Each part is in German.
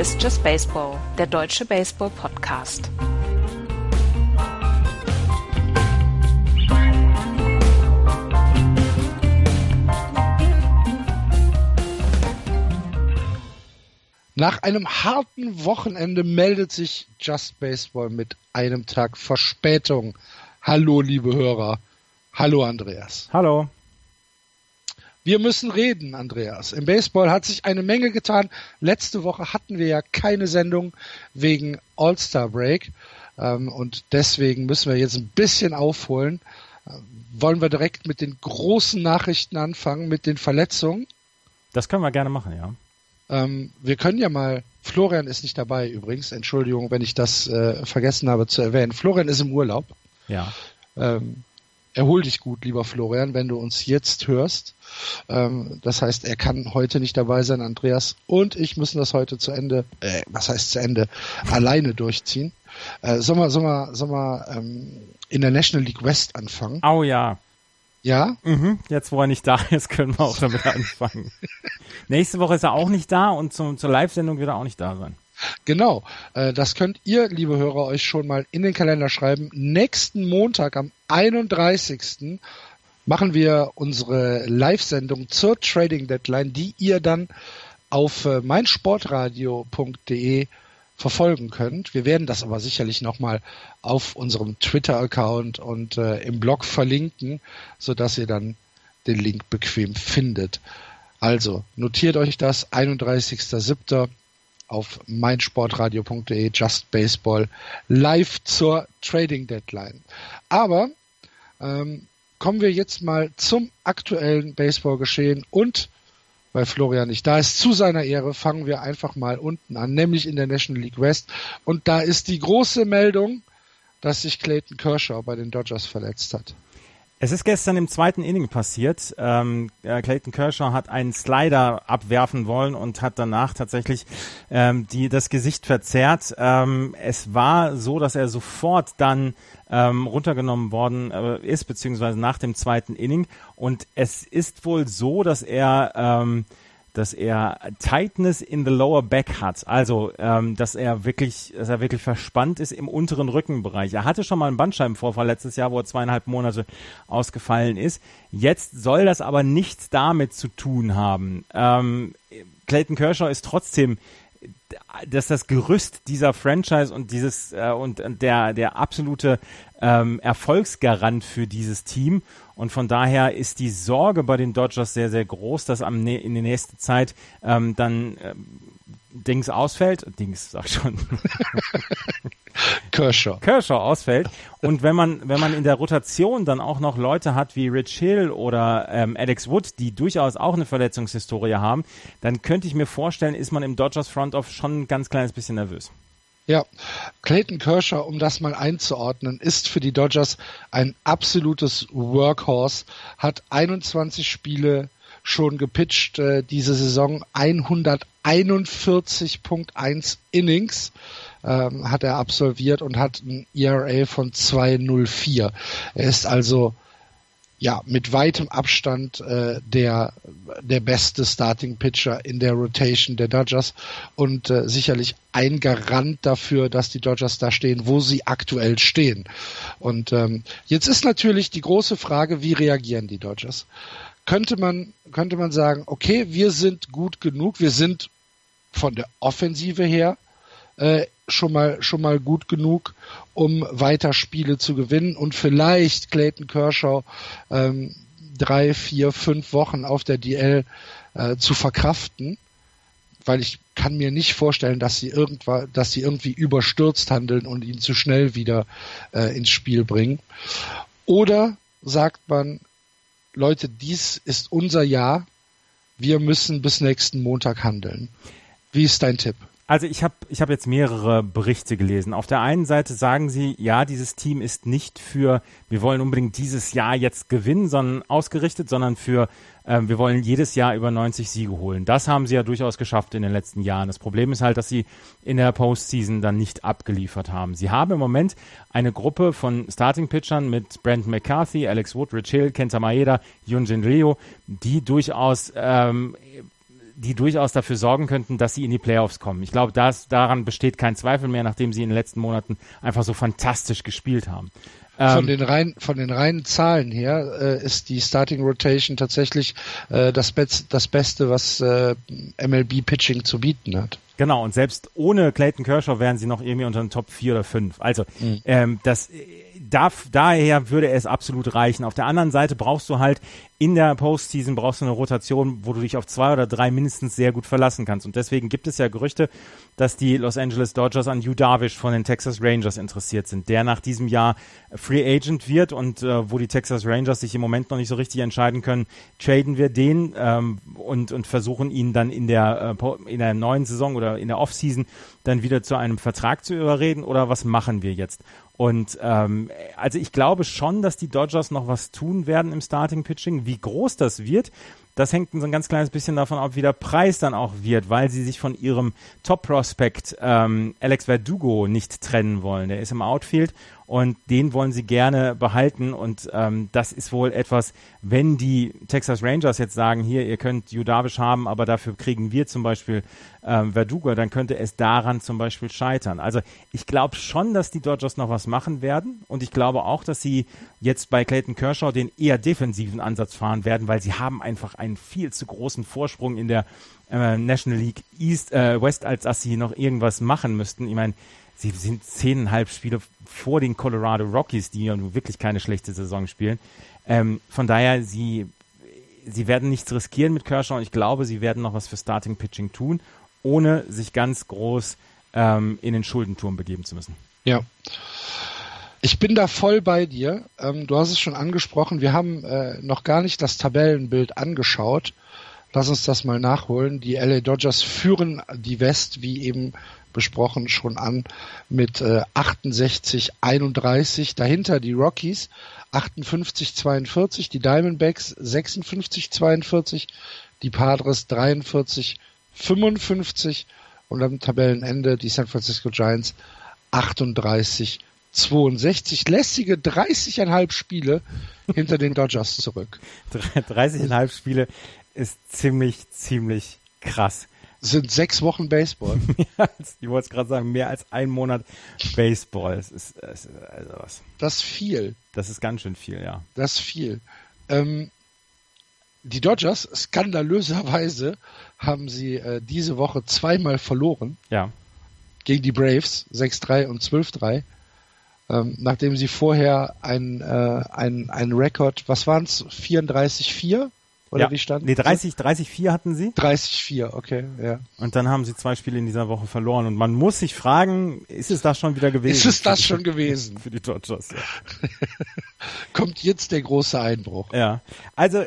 Ist Just Baseball, der deutsche Baseball-Podcast. Nach einem harten Wochenende meldet sich Just Baseball mit einem Tag Verspätung. Hallo, liebe Hörer. Hallo, Andreas. Hallo. Wir müssen reden, Andreas. Im Baseball hat sich eine Menge getan. Letzte Woche hatten wir ja keine Sendung wegen All-Star Break. Ähm, und deswegen müssen wir jetzt ein bisschen aufholen. Äh, wollen wir direkt mit den großen Nachrichten anfangen, mit den Verletzungen? Das können wir gerne machen, ja. Ähm, wir können ja mal, Florian ist nicht dabei übrigens, Entschuldigung, wenn ich das äh, vergessen habe zu erwähnen. Florian ist im Urlaub. Ja. Ähm, erhol dich gut, lieber Florian, wenn du uns jetzt hörst. Ähm, das heißt, er kann heute nicht dabei sein, Andreas und ich müssen das heute zu Ende, äh, was heißt zu Ende, alleine durchziehen. Äh, sollen wir, sollen wir, sollen wir ähm, in der National League West anfangen? Oh ja. Ja? Mhm, jetzt, wo er nicht da ist, können wir auch damit anfangen. Nächste Woche ist er auch nicht da und zum, zur Live-Sendung wird er auch nicht da sein. Genau, äh, das könnt ihr, liebe Hörer, euch schon mal in den Kalender schreiben. Nächsten Montag am 31. machen wir unsere Live-Sendung zur Trading Deadline, die ihr dann auf äh, meinsportradio.de verfolgen könnt. Wir werden das aber sicherlich nochmal auf unserem Twitter-Account und äh, im Blog verlinken, sodass ihr dann den Link bequem findet. Also notiert euch das, 31.07. auf meinsportradio.de Just Baseball live zur Trading Deadline. Aber ähm, kommen wir jetzt mal zum aktuellen Baseballgeschehen und weil Florian nicht da ist. Zu seiner Ehre fangen wir einfach mal unten an, nämlich in der National League West. Und da ist die große Meldung, dass sich Clayton Kershaw bei den Dodgers verletzt hat. Es ist gestern im zweiten Inning passiert. Ähm, äh, Clayton Kershaw hat einen Slider abwerfen wollen und hat danach tatsächlich ähm, die, das Gesicht verzerrt. Ähm, es war so, dass er sofort dann ähm, runtergenommen worden äh, ist, beziehungsweise nach dem zweiten Inning. Und es ist wohl so, dass er ähm, dass er Tightness in the lower back hat. Also, ähm, dass er wirklich, dass er wirklich verspannt ist im unteren Rückenbereich. Er hatte schon mal einen Bandscheibenvorfall letztes Jahr, wo er zweieinhalb Monate ausgefallen ist. Jetzt soll das aber nichts damit zu tun haben. Ähm, Clayton Kershaw ist trotzdem dass das Gerüst dieser Franchise und dieses äh, und der der absolute ähm, Erfolgsgarant für dieses Team und von daher ist die Sorge bei den Dodgers sehr sehr groß, dass am in der nächsten Zeit ähm, dann ähm, Dings ausfällt, Dings sag schon. Kershaw. Kershaw ausfällt. Und wenn man, wenn man in der Rotation dann auch noch Leute hat wie Rich Hill oder ähm, Alex Wood, die durchaus auch eine Verletzungshistorie haben, dann könnte ich mir vorstellen, ist man im Dodgers Front Office schon ein ganz kleines bisschen nervös. Ja, Clayton Kershaw, um das mal einzuordnen, ist für die Dodgers ein absolutes Workhorse, hat 21 Spiele schon gepitcht äh, diese Saison, 141.1 Innings ähm, hat er absolviert und hat ein ERA von 2,04. Er ist also ja mit weitem Abstand äh, der der beste Starting Pitcher in der Rotation der Dodgers und äh, sicherlich ein Garant dafür, dass die Dodgers da stehen, wo sie aktuell stehen. Und ähm, jetzt ist natürlich die große Frage, wie reagieren die Dodgers? Könnte man könnte man sagen, okay, wir sind gut genug, wir sind von der Offensive her äh, schon mal schon mal gut genug, um weiter Spiele zu gewinnen und vielleicht Clayton Kershaw ähm, drei, vier, fünf Wochen auf der DL äh, zu verkraften, weil ich kann mir nicht vorstellen, dass sie irgendwann, dass sie irgendwie überstürzt handeln und ihn zu schnell wieder äh, ins Spiel bringen. Oder sagt man, Leute, dies ist unser Jahr, wir müssen bis nächsten Montag handeln. Wie ist dein Tipp? Also ich habe ich hab jetzt mehrere Berichte gelesen. Auf der einen Seite sagen sie, ja, dieses Team ist nicht für, wir wollen unbedingt dieses Jahr jetzt gewinnen, sondern ausgerichtet, sondern für, äh, wir wollen jedes Jahr über 90 Siege holen. Das haben sie ja durchaus geschafft in den letzten Jahren. Das Problem ist halt, dass sie in der Postseason dann nicht abgeliefert haben. Sie haben im Moment eine Gruppe von Starting-Pitchern mit Brandon McCarthy, Alex Wood, Rich Hill, Kenta Maeda, Yunjin Ryo, die durchaus ähm, die durchaus dafür sorgen könnten, dass sie in die Playoffs kommen. Ich glaube, das, daran besteht kein Zweifel mehr, nachdem sie in den letzten Monaten einfach so fantastisch gespielt haben. Von ähm, den rein, von den reinen Zahlen her äh, ist die Starting Rotation tatsächlich äh, das, Be das Beste, was äh, MLB Pitching zu bieten hat. Genau, und selbst ohne Clayton Kershaw wären sie noch irgendwie unter den Top 4 oder 5. Also, mhm. ähm, das darf, daher würde es absolut reichen. Auf der anderen Seite brauchst du halt in der Postseason brauchst du eine Rotation, wo du dich auf zwei oder drei mindestens sehr gut verlassen kannst. Und deswegen gibt es ja Gerüchte, dass die Los Angeles Dodgers an Hugh Darvish von den Texas Rangers interessiert sind, der nach diesem Jahr Free Agent wird und äh, wo die Texas Rangers sich im Moment noch nicht so richtig entscheiden können, traden wir den ähm, und, und versuchen ihn dann in der, äh, in der neuen Saison oder in der Offseason dann wieder zu einem Vertrag zu überreden oder was machen wir jetzt? Und ähm, also ich glaube schon, dass die Dodgers noch was tun werden im Starting Pitching. Wie groß das wird, das hängt so ein ganz kleines bisschen davon ab, wie der Preis dann auch wird, weil sie sich von ihrem Top-Prospect ähm, Alex Verdugo nicht trennen wollen. Der ist im Outfield und den wollen sie gerne behalten und ähm, das ist wohl etwas, wenn die Texas Rangers jetzt sagen, hier, ihr könnt Judavish haben, aber dafür kriegen wir zum Beispiel ähm, Verdugo, dann könnte es daran zum Beispiel scheitern. Also ich glaube schon, dass die Dodgers noch was machen werden und ich glaube auch, dass sie jetzt bei Clayton Kershaw den eher defensiven Ansatz fahren werden, weil sie haben einfach einen viel zu großen Vorsprung in der äh, National League East, äh, West, als dass sie noch irgendwas machen müssten. Ich meine, sie sind zehneinhalb Spiele vor den Colorado Rockies, die ja nun wirklich keine schlechte Saison spielen. Ähm, von daher, sie, sie werden nichts riskieren mit Kershaw und ich glaube, sie werden noch was für Starting Pitching tun, ohne sich ganz groß ähm, in den Schuldenturm begeben zu müssen. Ja. Ich bin da voll bei dir. Ähm, du hast es schon angesprochen. Wir haben äh, noch gar nicht das Tabellenbild angeschaut. Lass uns das mal nachholen. Die LA Dodgers führen die West, wie eben besprochen, schon an mit äh, 68, 31. Dahinter die Rockies 58, 42, die Diamondbacks 56, 42, die Padres 43, 55 und am Tabellenende die San Francisco Giants 38, 62. Lässige 30,5 Spiele hinter den Dodgers zurück. 30,5 Spiele ist ziemlich, ziemlich krass sind sechs Wochen Baseball. ich wollte es gerade sagen, mehr als ein Monat Baseball. Das ist, das ist also was. Das ist viel. Das ist ganz schön viel, ja. Das ist viel. Ähm, die Dodgers, skandalöserweise, haben sie äh, diese Woche zweimal verloren. Ja. Gegen die Braves, 6-3 und 12-3. Ähm, nachdem sie vorher ein, äh, ein, ein Rekord, was waren es, 34-4 oder ja. wie stand? Nee, 30, 30, 4 hatten sie. 30, 4, okay, ja. Und dann haben sie zwei Spiele in dieser Woche verloren. Und man muss sich fragen, ist es das schon wieder gewesen? Ist es das schon gewesen? Für die Dodgers, ja. Kommt jetzt der große Einbruch. Ja. Also,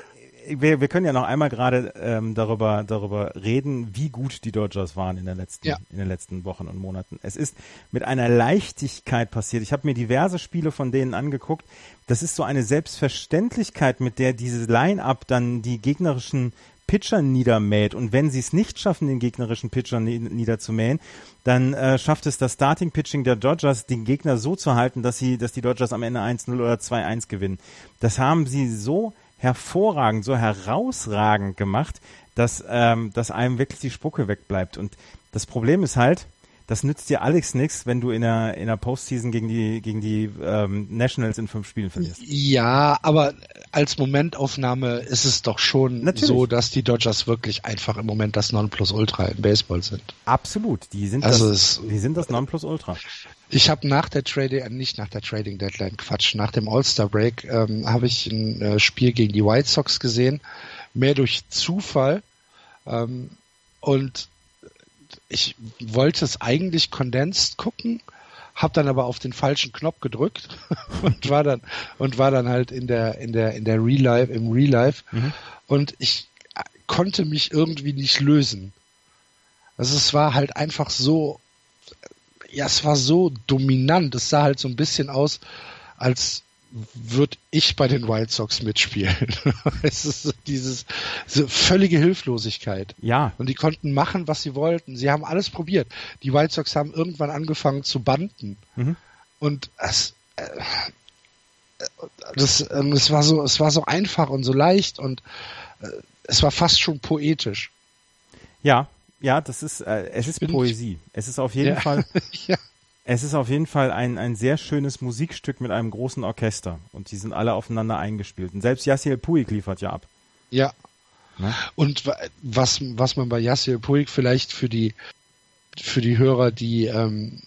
wir, wir können ja noch einmal gerade ähm, darüber, darüber reden, wie gut die Dodgers waren in, der letzten, ja. in den letzten Wochen und Monaten. Es ist mit einer Leichtigkeit passiert. Ich habe mir diverse Spiele von denen angeguckt. Das ist so eine Selbstverständlichkeit, mit der diese Line-up dann die gegnerischen Pitcher niedermäht. Und wenn sie es nicht schaffen, den gegnerischen Pitcher niederzumähen, dann äh, schafft es das Starting Pitching der Dodgers, den Gegner so zu halten, dass sie, dass die Dodgers am Ende 1-0 oder 2-1 gewinnen. Das haben sie so hervorragend, so herausragend gemacht, dass, ähm, dass einem wirklich die Spucke wegbleibt. Und das Problem ist halt, das nützt dir alles nichts, wenn du in der, in der Postseason gegen die, gegen die ähm, Nationals in fünf Spielen verlierst. Ja, aber als Momentaufnahme ist es doch schon Natürlich. so, dass die Dodgers wirklich einfach im Moment das Nonplusultra im Baseball sind. Absolut, die sind also das, die sind das Nonplusultra. Ich habe nach der Trading, äh, nicht nach der Trading Deadline, Quatsch, nach dem All-Star Break ähm, habe ich ein äh, Spiel gegen die White Sox gesehen, mehr durch Zufall. Ähm, und ich wollte es eigentlich kondensiert gucken, habe dann aber auf den falschen Knopf gedrückt und war dann und war dann halt in der in der in der Real Life im Real Life mhm. und ich äh, konnte mich irgendwie nicht lösen. Also es war halt einfach so ja, es war so dominant. Es sah halt so ein bisschen aus, als würde ich bei den White Sox mitspielen. es ist dieses so völlige Hilflosigkeit. Ja. Und die konnten machen, was sie wollten. Sie haben alles probiert. Die White Sox haben irgendwann angefangen zu banden. Mhm. Und es, äh, das, äh, es war so, es war so einfach und so leicht und äh, es war fast schon poetisch. Ja, ja, das ist, äh, es ist Poesie. Es ist auf jeden ja. Fall, ja. es ist auf jeden Fall ein, ein sehr schönes Musikstück mit einem großen Orchester. Und die sind alle aufeinander eingespielt. Und selbst Yassiel Puig liefert ja ab. Ja. Ne? Und was, was man bei Yassiel Puig vielleicht für die, für die Hörer, die, ähm,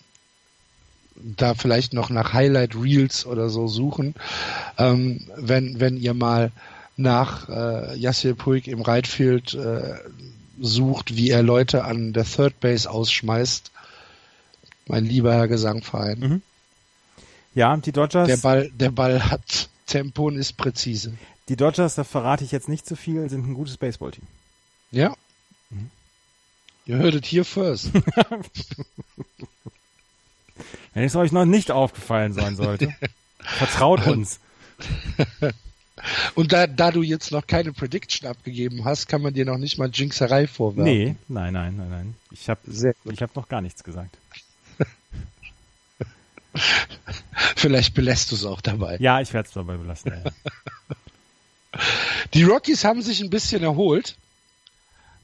da vielleicht noch nach Highlight Reels oder so suchen, ähm, wenn, wenn ihr mal nach äh, Yassir Puig im Rightfield äh, sucht, wie er Leute an der Third Base ausschmeißt. Mein lieber Herr Gesangverein. Mhm. Ja, die Dodgers. Der Ball, der Ball hat Tempo und ist präzise. Die Dodgers, da verrate ich jetzt nicht zu so viel, sind ein gutes Baseballteam. Ja. Mhm. Ihr hörtet hier first. Wenn es euch noch nicht aufgefallen sein sollte, vertraut uns. Und da, da du jetzt noch keine Prediction abgegeben hast, kann man dir noch nicht mal Jinxerei vorwerfen. Nee, nein, nein, nein, nein. Ich habe hab noch gar nichts gesagt. Vielleicht belässt du es auch dabei. Ja, ich werde es dabei belassen. Ja. Die Rockies haben sich ein bisschen erholt,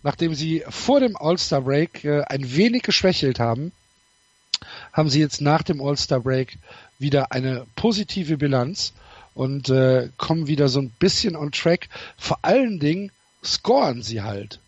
nachdem sie vor dem All-Star Break äh, ein wenig geschwächelt haben. Haben sie jetzt nach dem All-Star Break wieder eine positive Bilanz und äh, kommen wieder so ein bisschen on track. Vor allen Dingen scoren sie halt.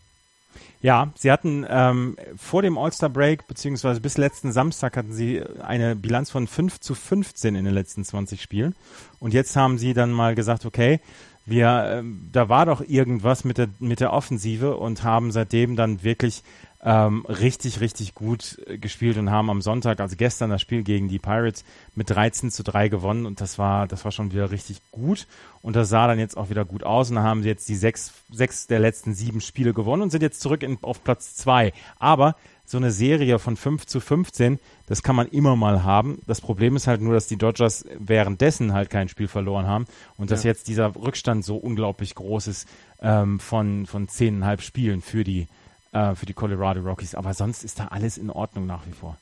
Ja, sie hatten ähm, vor dem All-Star-Break, beziehungsweise bis letzten Samstag hatten sie eine Bilanz von 5 zu 15 in den letzten 20 Spielen. Und jetzt haben sie dann mal gesagt, okay, wir, äh, da war doch irgendwas mit der, mit der Offensive und haben seitdem dann wirklich ähm, richtig, richtig gut gespielt und haben am Sonntag, also gestern, das Spiel gegen die Pirates mit 13 zu 3 gewonnen und das war, das war schon wieder richtig gut und das sah dann jetzt auch wieder gut aus und dann haben sie jetzt die sechs, sechs der letzten sieben Spiele gewonnen und sind jetzt zurück in, auf Platz zwei. Aber so eine Serie von 5 zu 15, das kann man immer mal haben. Das Problem ist halt nur, dass die Dodgers währenddessen halt kein Spiel verloren haben und dass ja. jetzt dieser Rückstand so unglaublich groß ist ähm, von, von zehneinhalb Spielen für die äh, für die Colorado Rockies. Aber sonst ist da alles in Ordnung nach wie vor.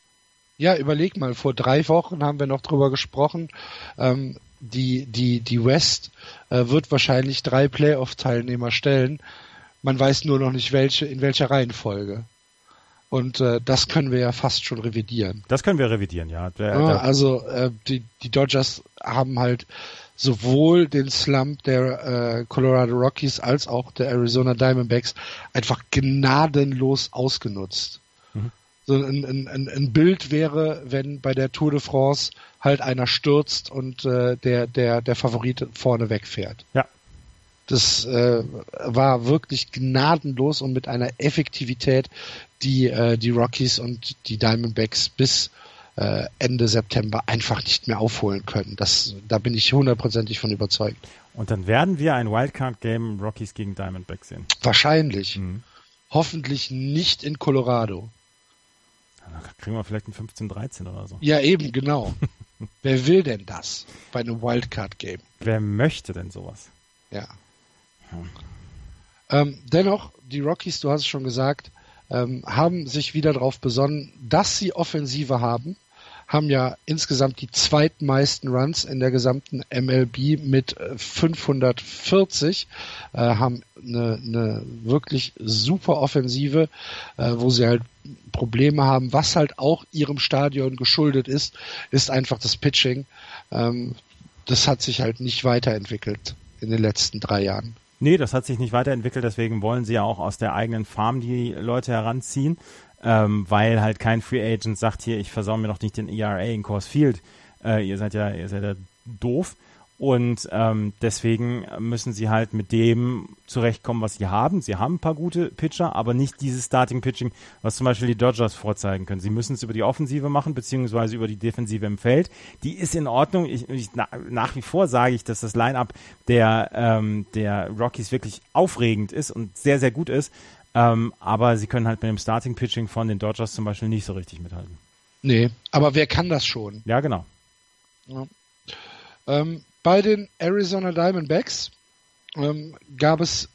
Ja, überleg mal, vor drei Wochen haben wir noch drüber gesprochen. Ähm, die, die, die West äh, wird wahrscheinlich drei Playoff-Teilnehmer stellen. Man weiß nur noch nicht welche, in welcher Reihenfolge. Und äh, das können wir ja fast schon revidieren. Das können wir revidieren, ja. Der, ja also äh, die, die Dodgers haben halt sowohl den Slump der äh, Colorado Rockies als auch der Arizona Diamondbacks einfach gnadenlos ausgenutzt. Mhm. So ein, ein, ein Bild wäre, wenn bei der Tour de France halt einer stürzt und äh, der, der, der Favorit vorne wegfährt. Ja. Das äh, war wirklich gnadenlos und mit einer Effektivität, die äh, die Rockies und die Diamondbacks bis äh, Ende September einfach nicht mehr aufholen können. Das, da bin ich hundertprozentig von überzeugt. Und dann werden wir ein Wildcard-Game Rockies gegen Diamondbacks sehen. Wahrscheinlich. Mhm. Hoffentlich nicht in Colorado. Da kriegen wir vielleicht ein 15-13 oder so. Ja, eben, genau. Wer will denn das bei einem Wildcard-Game? Wer möchte denn sowas? Ja. Hm. Ähm, dennoch, die Rockies, du hast es schon gesagt, ähm, haben sich wieder darauf besonnen, dass sie Offensive haben haben ja insgesamt die zweitmeisten Runs in der gesamten MLB mit 540, äh, äh, haben eine, eine wirklich super Offensive, äh, wo sie halt Probleme haben. Was halt auch ihrem Stadion geschuldet ist, ist einfach das Pitching. Ähm, das hat sich halt nicht weiterentwickelt in den letzten drei Jahren. Nee, das hat sich nicht weiterentwickelt, deswegen wollen sie ja auch aus der eigenen Farm die Leute heranziehen ähm, weil halt kein Free Agent sagt hier, ich versau mir doch nicht den ERA in Course Field. Äh, ihr seid ja, ihr seid ja doof. Und ähm, deswegen müssen sie halt mit dem zurechtkommen, was sie haben. Sie haben ein paar gute Pitcher, aber nicht dieses Starting-Pitching, was zum Beispiel die Dodgers vorzeigen können. Sie müssen es über die Offensive machen, beziehungsweise über die Defensive im Feld. Die ist in Ordnung. Ich, ich, na, nach wie vor sage ich, dass das Line-Up der, ähm, der Rockies wirklich aufregend ist und sehr, sehr gut ist. Ähm, aber sie können halt mit dem Starting Pitching von den Dodgers zum Beispiel nicht so richtig mithalten. Nee, aber wer kann das schon? Ja, genau. Ja. Ähm, bei den Arizona Diamondbacks ähm, gab es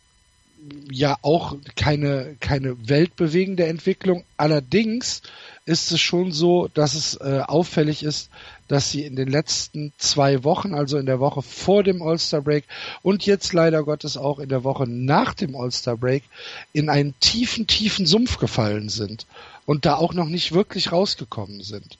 ja auch keine, keine weltbewegende Entwicklung. Allerdings ist es schon so, dass es äh, auffällig ist, dass sie in den letzten zwei Wochen, also in der Woche vor dem All-Star Break und jetzt leider Gottes auch in der Woche nach dem All-Star Break in einen tiefen, tiefen Sumpf gefallen sind und da auch noch nicht wirklich rausgekommen sind.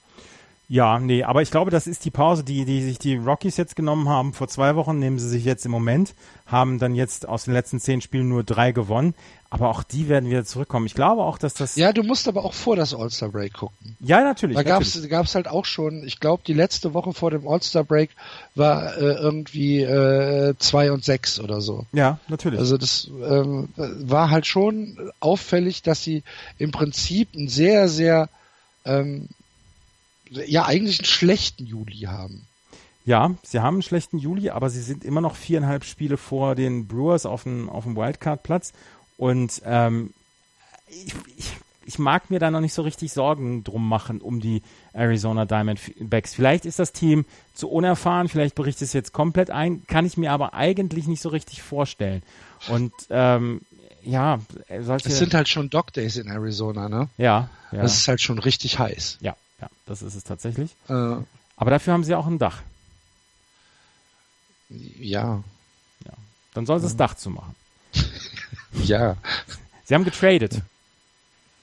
Ja, nee, aber ich glaube, das ist die Pause, die, die sich die Rockies jetzt genommen haben. Vor zwei Wochen nehmen sie sich jetzt im Moment, haben dann jetzt aus den letzten zehn Spielen nur drei gewonnen. Aber auch die werden wieder zurückkommen. Ich glaube auch, dass das. Ja, du musst aber auch vor das All-Star Break gucken. Ja, natürlich. Da natürlich. gab's halt auch schon, ich glaube, die letzte Woche vor dem All-Star Break war äh, irgendwie äh, zwei und sechs oder so. Ja, natürlich. Also das ähm, war halt schon auffällig, dass sie im Prinzip ein sehr, sehr ähm, ja eigentlich einen schlechten Juli haben. Ja, sie haben einen schlechten Juli, aber sie sind immer noch viereinhalb Spiele vor den Brewers auf dem, auf dem Wildcard-Platz. Und ähm, ich, ich, ich mag mir da noch nicht so richtig Sorgen drum machen um die Arizona Diamondbacks. Vielleicht ist das Team zu unerfahren, vielleicht bricht es jetzt komplett ein, kann ich mir aber eigentlich nicht so richtig vorstellen. Und ähm, ja, solche. Es sind halt schon Dog Days in Arizona, ne? Ja, ja. Das ist halt schon richtig heiß. Ja. Ja, das ist es tatsächlich. Äh, Aber dafür haben sie auch ein Dach. Ja. Ja. Dann soll sie das Dach zumachen. ja. Sie haben getradet.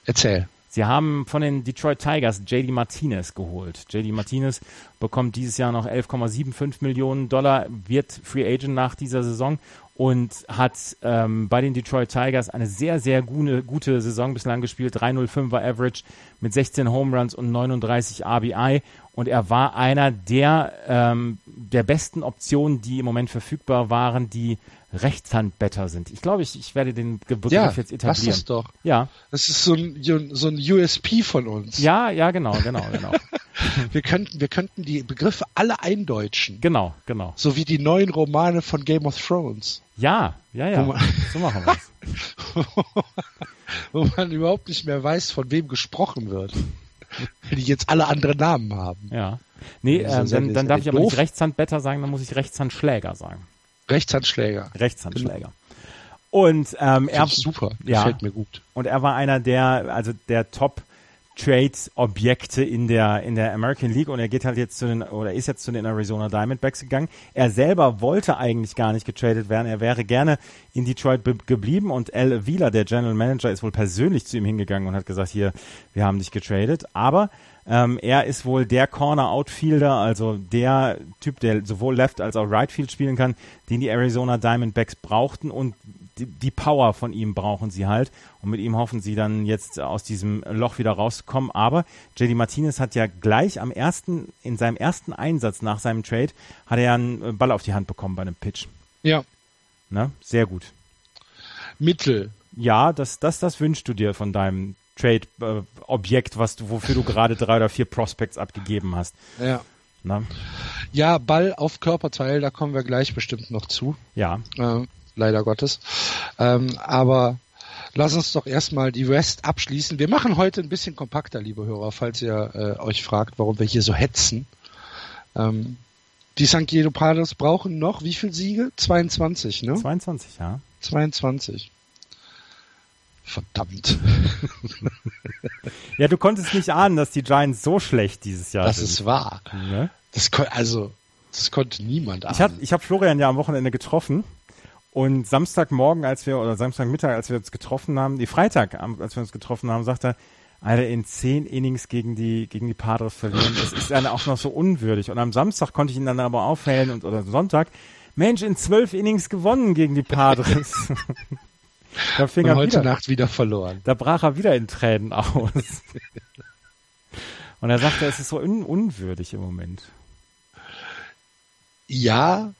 Erzähl. Sie haben von den Detroit Tigers JD Martinez geholt. JD Martinez bekommt dieses Jahr noch 11,75 Millionen Dollar, wird Free Agent nach dieser Saison und hat ähm, bei den Detroit Tigers eine sehr, sehr gute, gute Saison bislang gespielt. 305er Average mit 16 Home Runs und 39 RBI. Und er war einer der, ähm, der besten Optionen, die im Moment verfügbar waren, die Rechtshandbetter sind. Ich glaube, ich, ich werde den Begriff ja, jetzt etablieren. Das ist doch. Ja. Das ist so ein, so ein USP von uns. Ja, ja, genau, genau, genau. wir könnten, wir könnten die Begriffe alle eindeutschen. Genau, genau. So wie die neuen Romane von Game of Thrones. Ja, ja, ja. Man, so machen wir es. wo man überhaupt nicht mehr weiß, von wem gesprochen wird. Wenn die jetzt alle andere Namen haben. Ja. Nee, äh, dann, dann darf ich aber doof. nicht Rechtshandbetter sagen, dann muss ich Rechtshandschläger sagen. Rechtshandschläger. Rechtshandschläger. Und ähm, er super, ja, gefällt mir gut. Und er war einer der, also der Top Trade-Objekte in der in der American League und er geht halt jetzt zu den oder ist jetzt zu den Arizona Diamondbacks gegangen. Er selber wollte eigentlich gar nicht getradet werden. Er wäre gerne in Detroit geblieben und Al Wheeler, der General Manager, ist wohl persönlich zu ihm hingegangen und hat gesagt, hier, wir haben dich getradet. Aber ähm, er ist wohl der Corner-Outfielder, also der Typ, der sowohl Left als auch Right Field spielen kann, den die Arizona Diamondbacks brauchten und die, die Power von ihm brauchen sie halt. Und mit ihm hoffen sie dann jetzt aus diesem Loch wieder rauszukommen. Aber JD Martinez hat ja gleich am ersten, in seinem ersten Einsatz nach seinem Trade, hat er ja einen Ball auf die Hand bekommen bei einem Pitch. Ja. Ne? Sehr gut. Mittel. Ja, das, das, das wünschst du dir von deinem Trade-Objekt, was du, wofür du gerade drei oder vier Prospects abgegeben hast. Ja. Na? Ja, Ball auf Körperteil, da kommen wir gleich bestimmt noch zu. Ja. Äh, leider Gottes. Ähm, aber lass uns doch erstmal die West abschließen. Wir machen heute ein bisschen kompakter, liebe Hörer, falls ihr äh, euch fragt, warum wir hier so hetzen. Ähm, die St. Diego Padres brauchen noch wie viele Siege? 22, ne? 22, ja. 22. Verdammt. ja, du konntest nicht ahnen, dass die Giants so schlecht dieses Jahr das sind. Das ist wahr. Ne? Das also, das konnte niemand ahnen. Ich habe ich hab Florian ja am Wochenende getroffen und Samstagmorgen, als wir, oder Samstagmittag, als wir uns getroffen haben, die Freitag, als wir uns getroffen haben, sagt er, Alter, in zehn Innings gegen die, gegen die Padres verlieren, das ist dann auch noch so unwürdig. Und am Samstag konnte ich ihn dann aber aufhellen und, oder Sonntag, Mensch, in zwölf Innings gewonnen gegen die Padres. Da fing Und er heute wieder, Nacht wieder verloren. Da brach er wieder in Tränen aus. Und er sagte, es ist so un unwürdig im Moment. Ja,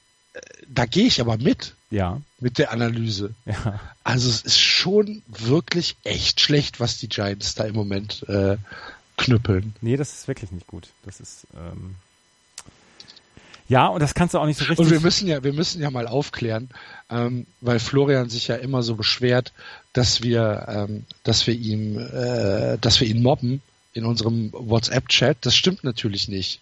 da gehe ich aber mit. Ja. Mit der Analyse. Ja. Also es ist schon wirklich echt schlecht, was die Giants da im Moment äh, knüppeln. Nee, das ist wirklich nicht gut. Das ist ähm, ja, und das kannst du auch nicht so richtig. Und wir müssen ja, wir müssen ja mal aufklären, ähm, weil Florian sich ja immer so beschwert, dass wir, ähm, dass wir ihm, äh, dass wir ihn mobben in unserem WhatsApp-Chat. Das stimmt natürlich nicht.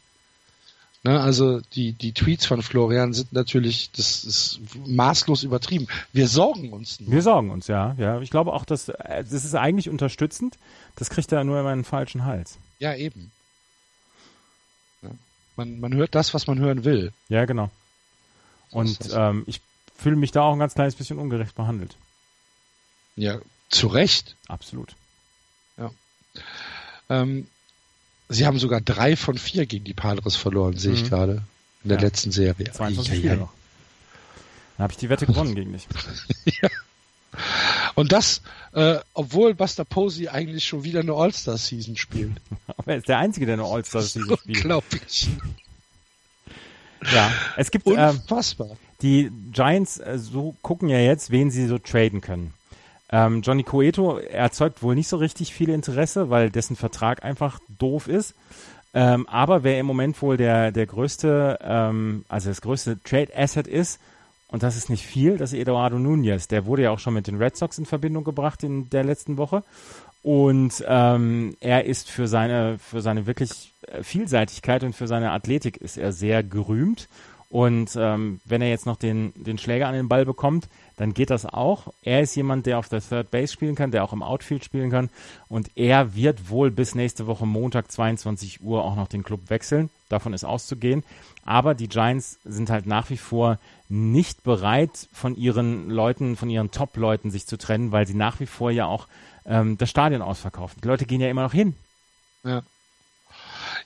Ne, also die, die Tweets von Florian sind natürlich, das ist maßlos übertrieben. Wir sorgen uns nur. Wir sorgen uns, ja. ja. Ich glaube auch, dass äh, das ist eigentlich unterstützend. Das kriegt er nur immer einen falschen Hals. Ja, eben. Man, man hört das, was man hören will. Ja, genau. Und ähm, ich fühle mich da auch ein ganz kleines bisschen ungerecht behandelt. Ja, zu Recht. Absolut. Ja. Ähm, Sie haben sogar drei von vier gegen die Padres verloren, sehe ich mhm. gerade. In der ja. letzten Serie. 22 Spiele noch. Dann habe ich die Wette gewonnen gegen dich. ja. Und das, äh, obwohl Buster Posey eigentlich schon wieder eine All-Star-Season spielt. Aber er ist der Einzige, der eine All-Star-Season spielt. Unglaublich. Ja, es gibt ähm, Unfassbar. Ähm, die Giants äh, so gucken ja jetzt, wen sie so traden können. Ähm, Johnny Coeto erzeugt wohl nicht so richtig viel Interesse, weil dessen Vertrag einfach doof ist. Ähm, aber wer im Moment wohl der, der größte, ähm, also das größte Trade Asset ist, und das ist nicht viel, das ist Eduardo Nunez. Der wurde ja auch schon mit den Red Sox in Verbindung gebracht in der letzten Woche. Und ähm, er ist für seine, für seine wirklich äh, Vielseitigkeit und für seine Athletik ist er sehr gerühmt. Und ähm, wenn er jetzt noch den, den Schläger an den Ball bekommt, dann geht das auch. Er ist jemand, der auf der Third Base spielen kann, der auch im Outfield spielen kann. Und er wird wohl bis nächste Woche Montag 22 Uhr auch noch den Club wechseln. Davon ist auszugehen. Aber die Giants sind halt nach wie vor nicht bereit, von ihren Leuten, von ihren Top-Leuten sich zu trennen, weil sie nach wie vor ja auch ähm, das Stadion ausverkaufen. Die Leute gehen ja immer noch hin. Ja.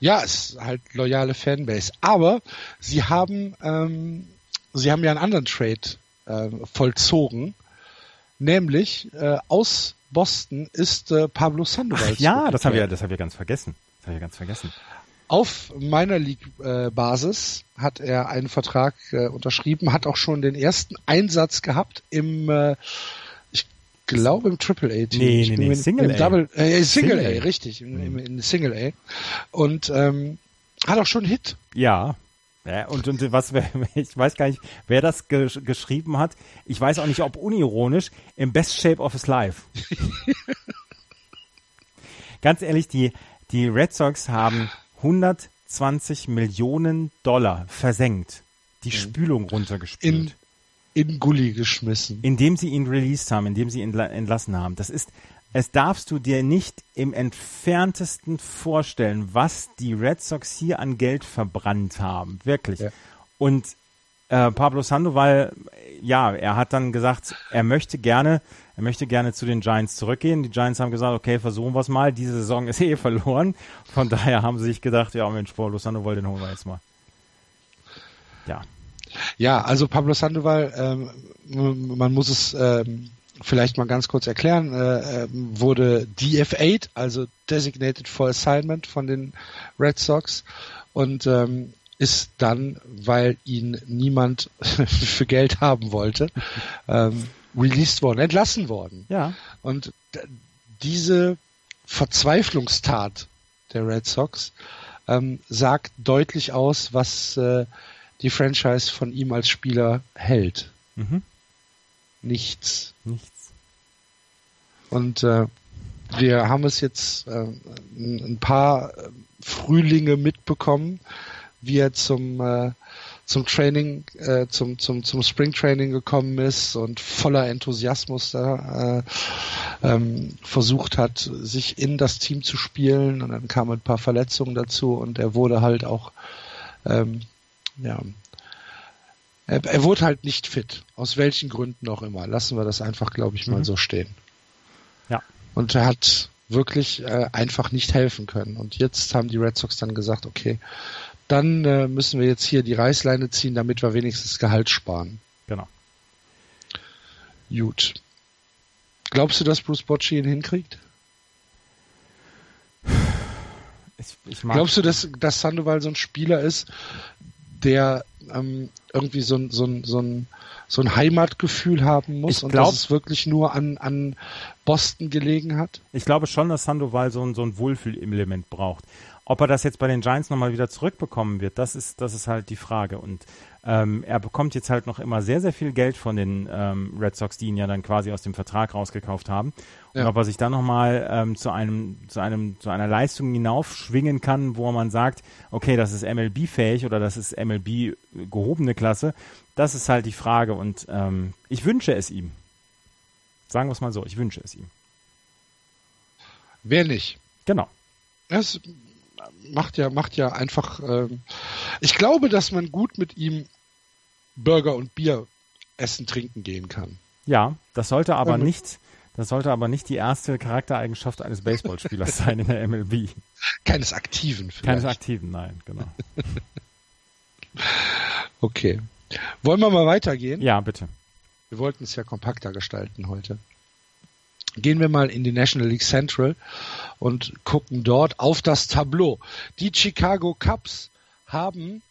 Ja, es ist halt loyale Fanbase. Aber sie haben, ähm, sie haben ja einen anderen Trade äh, vollzogen. Nämlich äh, aus Boston ist äh, Pablo Sandoval. Ach, ja, das haben wir, das haben wir ganz vergessen. Das haben wir ganz vergessen. Auf meiner League-Basis äh, hat er einen Vertrag äh, unterschrieben, hat auch schon den ersten Einsatz gehabt im, äh, glaube im Triple A Team. Nee, nee, nee, Single A. Double, äh, Single, Single A, richtig, im, im, im Single A. Und ähm, hat auch schon einen Hit. Ja. Ja, und, und was, ich weiß gar nicht, wer das ge geschrieben hat. Ich weiß auch nicht, ob unironisch, im Best Shape of his Life. Ganz ehrlich, die, die Red Sox haben 120 Millionen Dollar versenkt, die mhm. Spülung runtergespült. In, in Gully geschmissen. Indem sie ihn released haben, indem sie ihn entlassen haben. Das ist, es darfst du dir nicht im entferntesten vorstellen, was die Red Sox hier an Geld verbrannt haben. Wirklich. Ja. Und äh, Pablo Sandoval, ja, er hat dann gesagt, er möchte gerne, er möchte gerne zu den Giants zurückgehen. Die Giants haben gesagt, okay, versuchen wir es mal. Diese Saison ist eh verloren. Von daher haben sie sich gedacht, ja, Mensch, Pablo Sandoval, den holen wir jetzt mal. Ja. Ja, also Pablo Sandoval, ähm, man muss es ähm, vielleicht mal ganz kurz erklären, äh, ähm, wurde DF8, also Designated for Assignment von den Red Sox und ähm, ist dann, weil ihn niemand für Geld haben wollte, ähm, released worden, entlassen worden. Ja. Und diese Verzweiflungstat der Red Sox ähm, sagt deutlich aus, was äh, die Franchise von ihm als Spieler hält. Mhm. Nichts. Nichts. Und äh, wir haben es jetzt äh, ein paar Frühlinge mitbekommen, wie er zum äh, zum Training, äh, zum zum zum Spring Training gekommen ist und voller Enthusiasmus da äh, ähm, versucht hat, sich in das Team zu spielen. Und dann kamen ein paar Verletzungen dazu und er wurde halt auch ähm, ja er, er wurde halt nicht fit. Aus welchen Gründen auch immer. Lassen wir das einfach, glaube ich, mal mhm. so stehen. Ja. Und er hat wirklich äh, einfach nicht helfen können. Und jetzt haben die Red Sox dann gesagt, okay, dann äh, müssen wir jetzt hier die Reißleine ziehen, damit wir wenigstens Gehalt sparen. Genau. Gut. Glaubst du, dass Bruce Bocci ihn hinkriegt? Ich, ich Glaubst du, dass, dass Sandoval so ein Spieler ist, der ähm, irgendwie so ein, so ein, so ein, so ein Heimatgefühl haben muss ich und glaub, dass es wirklich nur an, an Boston gelegen hat? Ich glaube schon, dass Sandoval so ein, so ein Wohlfühlelement braucht. Ob er das jetzt bei den Giants nochmal wieder zurückbekommen wird, das ist, das ist halt die Frage. Und ähm, er bekommt jetzt halt noch immer sehr, sehr viel Geld von den ähm, Red Sox, die ihn ja dann quasi aus dem Vertrag rausgekauft haben. Und ja. ob er sich dann nochmal ähm, zu einem, zu einem, zu einer Leistung hinaufschwingen kann, wo man sagt, okay, das ist MLB-fähig oder das ist MLB gehobene Klasse, das ist halt die Frage. Und ähm, ich wünsche es ihm. Sagen wir es mal so, ich wünsche es ihm. Wer nicht? Genau. Es macht ja, macht ja einfach. Ähm, ich glaube, dass man gut mit ihm Burger und Bier essen, trinken gehen kann. Ja, das sollte aber ja, nicht, das sollte aber nicht die erste Charaktereigenschaft eines Baseballspielers sein in der MLB. Keines Aktiven vielleicht. Keines Aktiven, nein, genau. okay. Wollen wir mal weitergehen? Ja, bitte. Wir wollten es ja kompakter gestalten heute. Gehen wir mal in die National League Central und gucken dort auf das Tableau. Die Chicago Cubs haben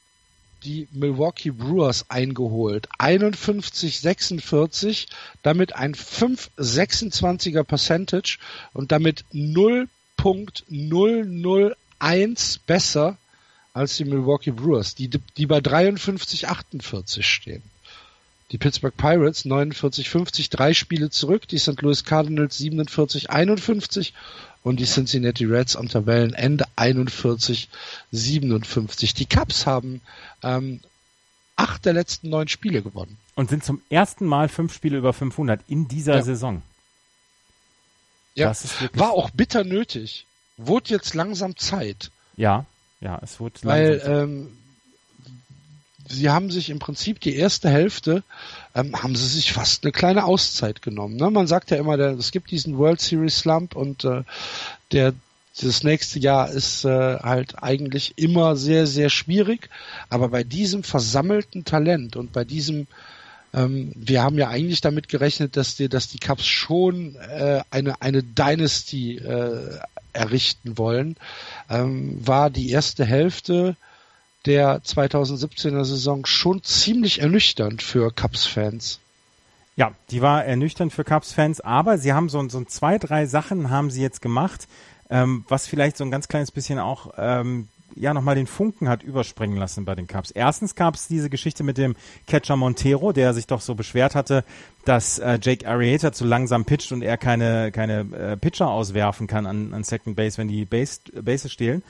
die Milwaukee Brewers eingeholt. 51-46, damit ein 5,26er Percentage und damit 0.001 besser als die Milwaukee Brewers, die, die bei 53-48 stehen. Die Pittsburgh Pirates 49-50, drei Spiele zurück. Die St. Louis Cardinals 47-51 und die Cincinnati Reds am Tabellenende 41-57. Die Cubs haben ähm, acht der letzten neun Spiele gewonnen. Und sind zum ersten Mal fünf Spiele über 500 in dieser ja. Saison. Ja, war auch bitter nötig. Wurde jetzt langsam Zeit. Ja, ja, es wurde langsam Weil, Zeit. Ähm, sie haben sich im Prinzip die erste Hälfte, ähm, haben sie sich fast eine kleine Auszeit genommen. Ne? Man sagt ja immer, der, es gibt diesen World Series Slump und äh, der das nächste Jahr ist äh, halt eigentlich immer sehr, sehr schwierig. Aber bei diesem versammelten Talent und bei diesem, ähm, wir haben ja eigentlich damit gerechnet, dass die, dass die Cubs schon äh, eine, eine Dynasty äh, errichten wollen, ähm, war die erste Hälfte der 2017er Saison schon ziemlich ernüchternd für Cubs-Fans. Ja, die war ernüchternd für Cubs-Fans, aber sie haben so, so zwei, drei Sachen haben sie jetzt gemacht, ähm, was vielleicht so ein ganz kleines bisschen auch ähm, ja nochmal den Funken hat überspringen lassen bei den Cubs. Erstens gab es diese Geschichte mit dem Catcher Montero, der sich doch so beschwert hatte, dass äh, Jake Arrieta zu langsam pitcht und er keine, keine äh, Pitcher auswerfen kann an, an Second Base, wenn die Base, Bases stehlen.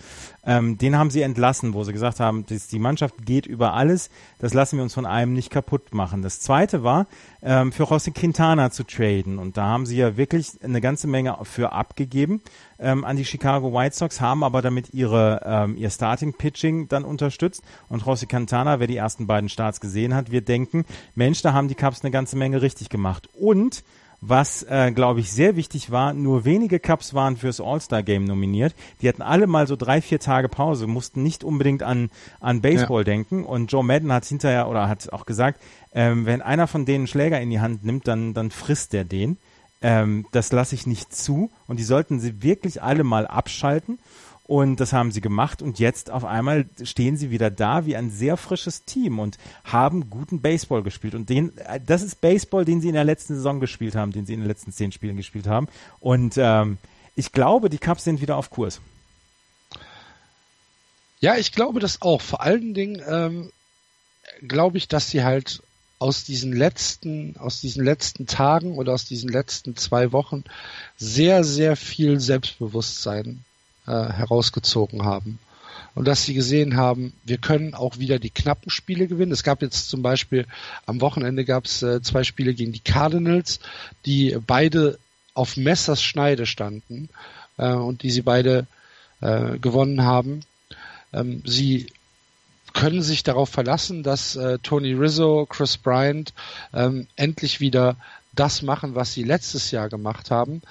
Ähm, den haben sie entlassen, wo sie gesagt haben, dass die Mannschaft geht über alles, das lassen wir uns von einem nicht kaputt machen. Das zweite war, ähm, für José Quintana zu traden und da haben sie ja wirklich eine ganze Menge für abgegeben ähm, an die Chicago White Sox, haben aber damit ihre, ähm, ihr Starting Pitching dann unterstützt und José Quintana, wer die ersten beiden Starts gesehen hat, wird denken, Mensch, da haben die Cubs eine ganze Menge richtig richtig gemacht. Und was, äh, glaube ich, sehr wichtig war, nur wenige Cups waren fürs All-Star-Game nominiert. Die hatten alle mal so drei, vier Tage Pause, mussten nicht unbedingt an, an Baseball ja. denken. Und Joe Madden hat hinterher oder hat auch gesagt, ähm, wenn einer von denen Schläger in die Hand nimmt, dann, dann frisst der den. Ähm, das lasse ich nicht zu. Und die sollten sie wirklich alle mal abschalten. Und das haben sie gemacht und jetzt auf einmal stehen sie wieder da wie ein sehr frisches Team und haben guten Baseball gespielt. Und den, das ist Baseball, den sie in der letzten Saison gespielt haben, den sie in den letzten zehn Spielen gespielt haben. Und ähm, ich glaube, die Cups sind wieder auf Kurs. Ja, ich glaube das auch. Vor allen Dingen ähm, glaube ich, dass sie halt aus diesen letzten, aus diesen letzten Tagen oder aus diesen letzten zwei Wochen sehr, sehr viel Selbstbewusstsein äh, herausgezogen haben. Und dass sie gesehen haben, wir können auch wieder die knappen Spiele gewinnen. Es gab jetzt zum Beispiel am Wochenende gab es äh, zwei Spiele gegen die Cardinals, die beide auf Messers Schneide standen äh, und die sie beide äh, gewonnen haben. Ähm, sie können sich darauf verlassen, dass äh, Tony Rizzo, Chris Bryant ähm, endlich wieder das machen, was sie letztes Jahr gemacht haben.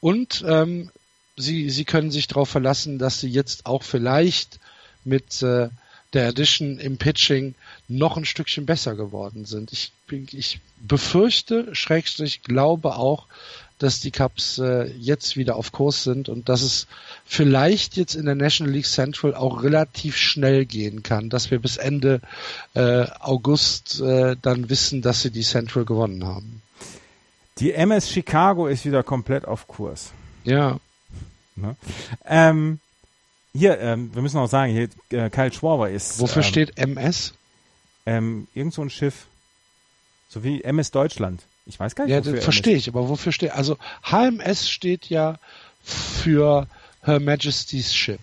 Und ähm, sie, sie können sich darauf verlassen, dass sie jetzt auch vielleicht mit äh, der Edition im Pitching noch ein Stückchen besser geworden sind. Ich, ich befürchte, Schrägstrich, glaube auch, dass die Cups äh, jetzt wieder auf Kurs sind und dass es vielleicht jetzt in der National League Central auch relativ schnell gehen kann, dass wir bis Ende äh, August äh, dann wissen, dass sie die Central gewonnen haben. Die MS Chicago ist wieder komplett auf Kurs. Ja. Ne? Ähm, hier, ähm, wir müssen auch sagen, hier, äh, Kyle Schwarber ist. Wofür ähm, steht MS? Ähm, irgend so ein Schiff. So wie MS Deutschland. Ich weiß gar nicht, Ja, das verstehe ich, aber wofür steht, also HMS steht ja für Her Majesty's Ship.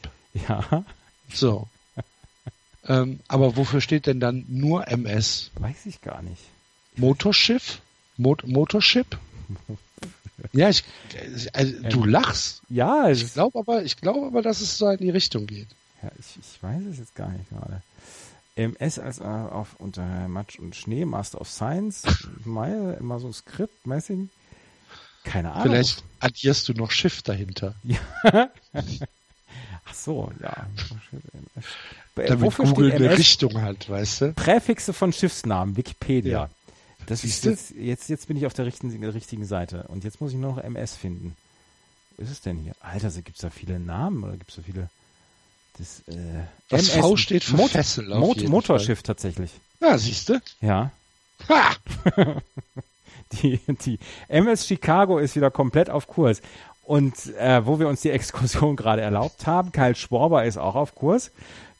Ja, So. ähm, aber wofür steht denn dann nur MS? weiß ich gar nicht. Motorschiff? Mot Motorship? Ja, ich, also, du lachst. Ja, Ich glaube aber, ich glaube aber, dass es so in die Richtung geht. ja ich, ich weiß es jetzt gar nicht gerade. MS als auf unter Matsch und Schnee, Master of Science, Mai, immer so Skript, Messing. Keine Ahnung. Vielleicht addierst du noch Schiff dahinter. Ach so, ja. Damit Wofür Google eine MS? Richtung hat, weißt du? Präfixe von Schiffsnamen, Wikipedia. Ja. Das ist jetzt, jetzt, jetzt bin ich auf der richtigen, richtigen Seite. Und jetzt muss ich nur noch MS finden. Wo ist es denn hier? Alter, gibt es da viele Namen oder gibt es da viele? Das, äh, Das V steht für Mot Fessel auf Mot Motorschiff tatsächlich. Ja, siehst du? Ja. Ha! Die, die MS Chicago ist wieder komplett auf Kurs. Und äh, wo wir uns die Exkursion gerade erlaubt haben, Kyle Schwarber ist auch auf Kurs.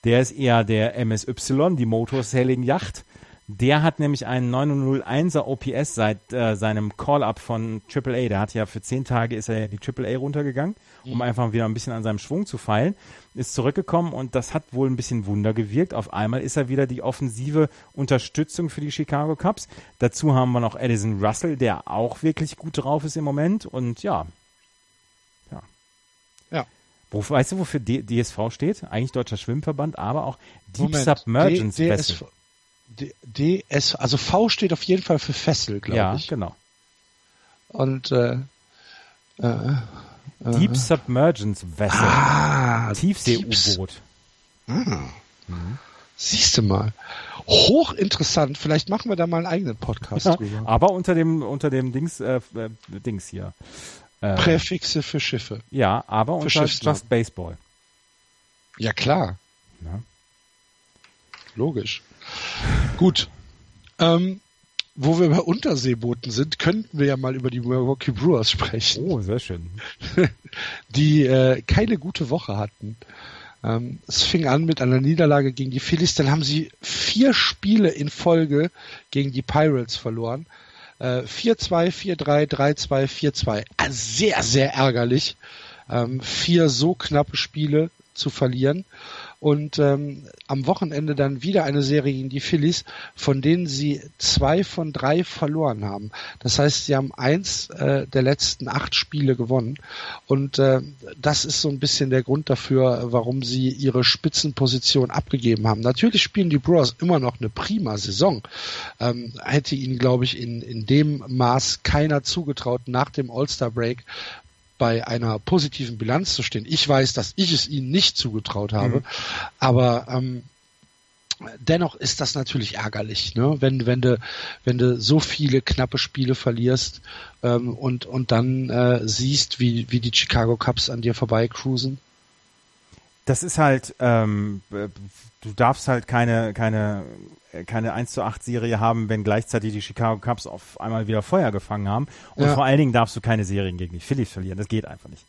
Der ist eher der MSY, die Motor Sailing Yacht. Der hat nämlich einen 901er OPS seit äh, seinem Call-Up von AAA. Der hat ja für zehn Tage ist er ja die AAA runtergegangen, um einfach wieder ein bisschen an seinem Schwung zu feilen. Ist zurückgekommen und das hat wohl ein bisschen Wunder gewirkt. Auf einmal ist er wieder die offensive Unterstützung für die Chicago Cubs. Dazu haben wir noch Edison Russell, der auch wirklich gut drauf ist im Moment. Und ja. Ja. Ja. Wo, weißt du, wofür D DSV steht? Eigentlich Deutscher Schwimmverband, aber auch Deep Moment. Submergence D- Vessel. DS, also V steht auf jeden Fall für Fessel, glaube Ja, ich. genau. Und äh, äh, Deep Submergence Vessel. ah, Tiefsee-U-Boot. Siehst du mal. Hochinteressant. Vielleicht machen wir da mal einen eigenen Podcast Ja, drüber. aber unter dem unter dem Dings äh, äh, Dings hier. Äh, Präfixe für Schiffe. ja, aber unter Schiffsnamen. Just Baseball. Ja, klar. Ja. Logisch. Gut. Ähm, wo wir bei Unterseebooten sind, könnten wir ja mal über die Milwaukee Brewers sprechen. Oh, sehr schön. die äh, keine gute Woche hatten. Ähm, es fing an mit einer Niederlage gegen die Phillies, dann haben sie vier Spiele in Folge gegen die Pirates verloren. Äh, 4-2, 4-3, 3-2, 4-2. Also sehr, sehr ärgerlich, ähm, vier so knappe Spiele zu verlieren. Und ähm, am Wochenende dann wieder eine Serie gegen die Phillies, von denen sie zwei von drei verloren haben. Das heißt, sie haben eins äh, der letzten acht Spiele gewonnen. Und äh, das ist so ein bisschen der Grund dafür, warum sie ihre Spitzenposition abgegeben haben. Natürlich spielen die Brewers immer noch eine prima Saison. Ähm, hätte ihnen, glaube ich, in, in dem Maß keiner zugetraut nach dem All-Star-Break bei einer positiven Bilanz zu stehen. Ich weiß, dass ich es ihnen nicht zugetraut habe, Mhm. aber ähm, dennoch ist das natürlich ärgerlich, ne? wenn wenn du wenn du so viele knappe Spiele verlierst ähm, und und dann äh, siehst, wie wie die Chicago Cubs an dir vorbei cruisen. Das ist halt, ähm, äh, du darfst halt keine, keine, äh, keine 1 zu 8 Serie haben, wenn gleichzeitig die Chicago Cubs auf einmal wieder Feuer gefangen haben. Und Ja. vor allen Dingen darfst du keine Serien gegen die Phillies verlieren. Das geht einfach nicht.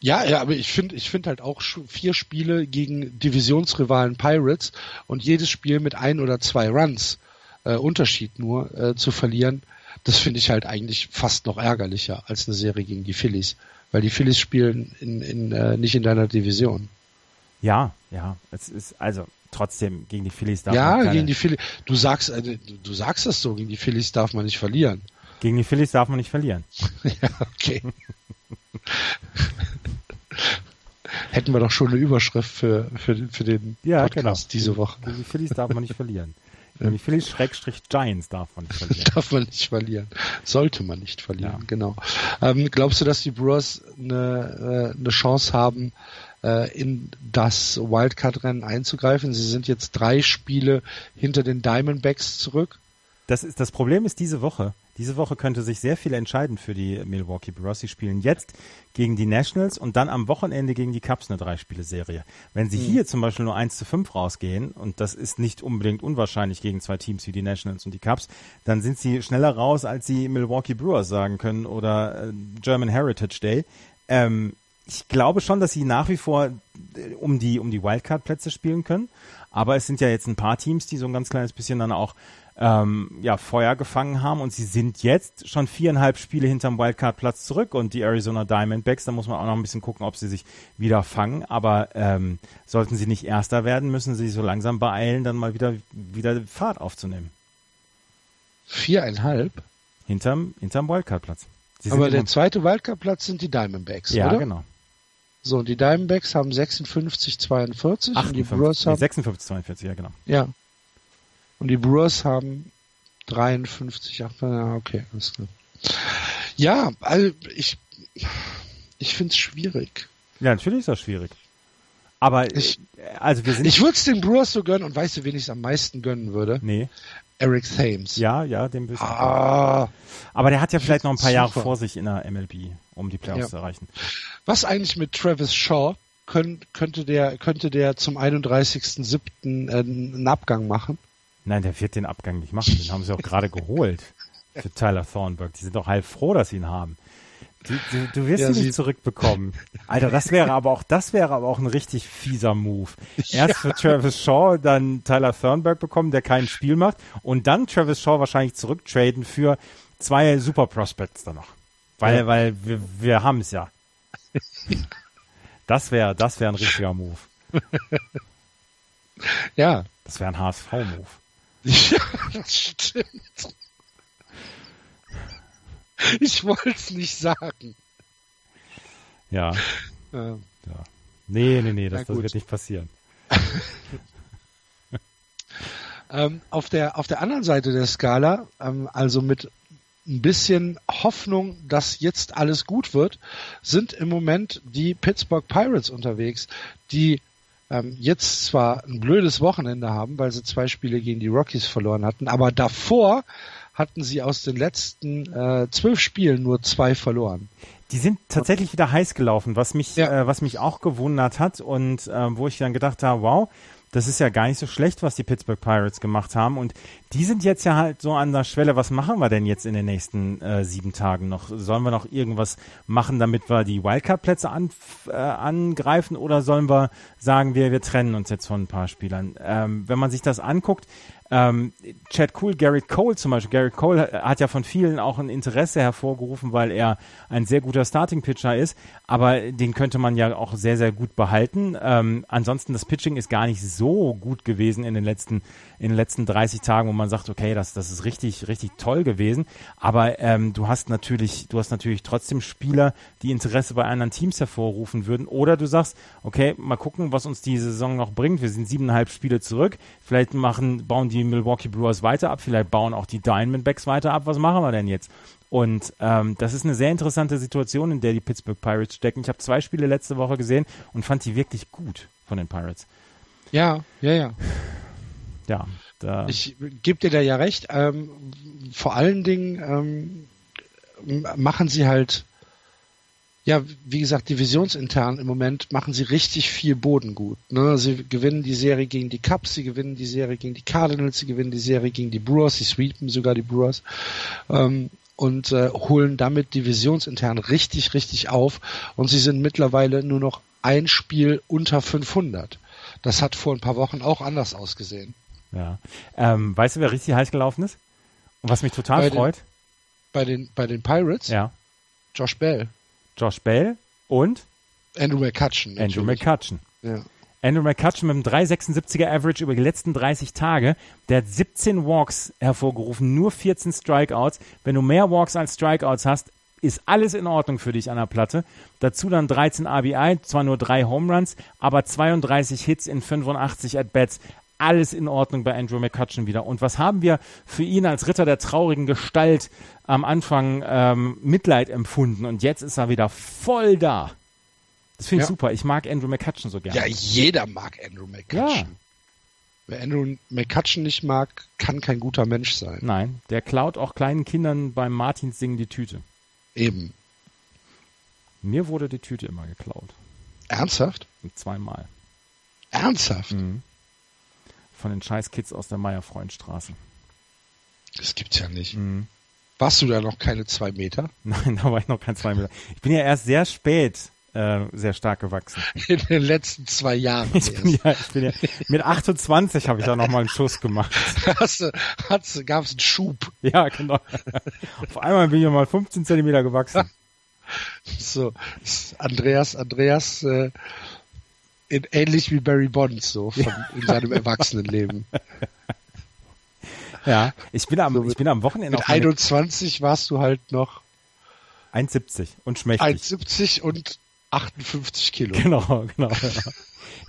Ja, ja, aber ich finde, ich finde halt auch vier Spiele gegen Divisionsrivalen Pirates und jedes Spiel mit ein oder zwei Runs äh, Unterschied nur äh, zu verlieren, das finde ich halt eigentlich fast noch ärgerlicher als eine Serie gegen die Phillies, weil die Phillies spielen in, in, äh, nicht in deiner Division. Ja, ja. Es ist, also, trotzdem, gegen die Phillies darf ja, man keine, gegen die Phillies. Du sagst, äh, du, du sagst das so, gegen die Phillies darf man nicht verlieren. gegen die Phillies darf man nicht verlieren. ja, okay. Hätten wir doch schon eine Überschrift für, für, für den Ja, Podcast genau. diese Woche. Gegen die Phillies darf man nicht verlieren. Gegen die Phillies Schrägstrich Giants darf man nicht verlieren. Darf man nicht verlieren. Sollte man nicht verlieren, Ja. genau. Ähm, glaubst du, dass die Brewers eine, äh, eine Chance haben, äh, in das Wildcard-Rennen einzugreifen? Sie sind jetzt drei Spiele hinter den Diamondbacks zurück. Das ist das Problem ist diese Woche. Diese Woche könnte sich sehr viel entscheiden für die Milwaukee Brewers. Sie spielen jetzt gegen die Nationals und dann am Wochenende gegen die Cubs eine Drei-Spiele-Serie. Wenn sie mhm. hier zum Beispiel nur 1 zu 5 rausgehen, und das ist nicht unbedingt unwahrscheinlich gegen zwei Teams wie die Nationals und die Cubs, dann sind sie schneller raus, als sie Milwaukee Brewers sagen können oder äh, German Heritage Day. Ähm, ich glaube schon, dass sie nach wie vor äh, um die, um die Wildcard-Plätze spielen können. Aber es sind ja jetzt ein paar Teams, die so ein ganz kleines bisschen dann auch ähm, ja, Feuer gefangen haben und sie sind jetzt schon viereinhalb Spiele hinterm Wildcard-Platz zurück und die Arizona Diamondbacks, da muss man auch noch ein bisschen gucken, ob sie sich wieder fangen, aber ähm, sollten sie nicht Erster werden, müssen sie sich so langsam beeilen, dann mal wieder, wieder Fahrt aufzunehmen. Viereinhalb? Hinterm, hinterm Wildcard-Platz. Aber der zweite Wildcard-Platz sind die Diamondbacks, ja, oder? Ja, genau. So, und die Diamondbacks haben 56, 42 58, und die Brewers haben 56, 42, ja genau. Ja. Und die Brewers haben 53, 8, ja, okay, alles klar. Ja, also ich, ich finde es schwierig. Ja, natürlich ist das schwierig. Aber ich, also wir sind. Ich würde es den Brewers so gönnen und weißt du, wen ich es am meisten gönnen würde? Nee. Eric Thames. Ja, ja, dem bist ah, Aber der hat ja vielleicht noch ein paar super. Jahre vor sich in der MLB, um die Playoffs ja. zu erreichen. Was eigentlich mit Travis Shaw? Könnt, könnte der, könnte der zum 31.07. Äh, einen Abgang machen? Nein, der wird den Abgang nicht machen. Den haben sie auch gerade geholt für Tyler Thornburg. Die sind doch halb froh, dass sie ihn haben. Du, du, du wirst ja, ihn nicht zurückbekommen. Alter, das wäre aber auch, das wäre aber auch ein richtig fieser Move. Erst ja. für Travis Shaw, dann Tyler Thornburg bekommen, der kein Spiel macht, und dann Travis Shaw wahrscheinlich zurücktraden für zwei Super Prospects dann noch. Weil, ja. weil wir, wir haben es ja. Das wäre, das wäre ein richtiger Move. Ja. Das wäre ein HSV-Move. Ja, das stimmt. Ich wollte es nicht sagen. Ja. ja. ja. Nee, nee, nee, das, das wird nicht passieren. ähm, auf, der, auf der anderen Seite der Skala, ähm, also mit ein bisschen Hoffnung, dass jetzt alles gut wird, sind im Moment die Pittsburgh Pirates unterwegs, die ähm, jetzt zwar ein blödes Wochenende haben, weil sie zwei Spiele gegen die Rockies verloren hatten, aber davor hatten sie aus den letzten äh, zwölf Spielen nur zwei verloren. Die sind tatsächlich wieder heiß gelaufen, was mich, ja. äh, was mich auch gewundert hat und äh, wo ich dann gedacht habe, wow, das ist ja gar nicht so schlecht, was die Pittsburgh Pirates gemacht haben. Und die sind jetzt ja halt so an der Schwelle, was machen wir denn jetzt in den nächsten äh, sieben Tagen noch? Sollen wir noch irgendwas machen, damit wir die Wildcard-Plätze an, äh, angreifen oder sollen wir sagen, wir, wir trennen uns jetzt von ein paar Spielern? Ähm, wenn man sich das anguckt, ähm, Chad Cool, Garrett Cole zum Beispiel. Garrett Cole hat ja von vielen auch ein Interesse hervorgerufen, weil er ein sehr guter Starting-Pitcher ist, aber den könnte man ja auch sehr, sehr gut behalten. Ähm, ansonsten, das Pitching ist gar nicht so gut gewesen in den letzten, in den letzten 30 Tagen, wo man sagt, okay, das, das ist richtig, richtig toll gewesen. Aber ähm, du hast natürlich, du hast natürlich trotzdem Spieler, die Interesse bei anderen Teams hervorrufen würden. Oder du sagst, okay, mal gucken, was uns die Saison noch bringt. Wir sind siebeneinhalb Spiele zurück. Vielleicht machen, bauen die die Milwaukee Brewers weiter ab, vielleicht bauen auch die Diamondbacks weiter ab. Was machen wir denn jetzt? Und ähm, das ist eine sehr interessante Situation, in der die Pittsburgh Pirates stecken. Ich habe zwei Spiele letzte Woche gesehen und fand die wirklich gut von den Pirates. Ja, ja, ja. Ja, da. Ich gebe dir da ja recht. Ähm, vor allen Dingen ähm, machen sie halt ja, wie gesagt, divisionsintern im Moment machen sie richtig viel Boden gut. Ne? Sie gewinnen die Serie gegen die Cubs, sie gewinnen die Serie gegen die Cardinals, sie gewinnen die Serie gegen die Brewers, sie sweepen sogar die Brewers ähm, und äh, holen damit divisionsintern richtig, richtig auf. Und sie sind mittlerweile nur noch ein Spiel unter 500. Das hat vor ein paar Wochen auch anders ausgesehen. Ja. Ähm, weißt du, wer richtig heiß gelaufen ist? Und was mich total bei freut? Den, bei den, bei den Pirates? Ja. Josh Bell. Josh Bell und Andrew McCutcheon. Andrew McCutcheon. Ja. Andrew McCutcheon mit einem 3,76er Average über die letzten 30 Tage. Der hat 17 Walks hervorgerufen, nur 14 Strikeouts. Wenn du mehr Walks als Strikeouts hast, ist alles in Ordnung für dich an der Platte. Dazu dann 13 RBI, zwar nur drei Home Runs, aber 32 Hits in 85 At-Bats alles in Ordnung bei Andrew McCutcheon wieder. Und was haben wir für ihn als Ritter der traurigen Gestalt am Anfang ähm, Mitleid empfunden und jetzt ist er wieder voll da. Das finde ich ja. super. Ich mag Andrew McCutcheon so gerne. Ja, jeder mag Andrew McCutcheon. Ja. Wer Andrew McCutcheon nicht mag, kann kein guter Mensch sein. Nein, der klaut auch kleinen Kindern beim Martinssingen die Tüte. Eben. Mir wurde die Tüte immer geklaut. Ernsthaft? Zweimal. Ernsthaft? Mhm. Von den Scheißkids aus der Meierfreundstraße. Das gibt's ja nicht. Mhm. Warst du da noch keine zwei Meter? Nein, da war ich noch kein zwei Meter. Ich bin ja erst sehr spät äh, sehr stark gewachsen. In den letzten zwei Jahren. Ich bin ja, ich bin ja, mit 28 habe ich da noch mal einen Schuss gemacht. Hast du, hast, gab's einen Schub? Ja, genau. Auf einmal bin ich mal 15 Zentimeter gewachsen. So, Andreas, Andreas, äh, in, ähnlich wie Barry Bonds, so von, in seinem Erwachsenenleben. Ja, ich bin am, So mit- ich bin am Wochenende Mit auf meine 21 warst du halt noch 1,70 und schmächtig. 1,70 und 58 Kilo. Genau, genau. Ja.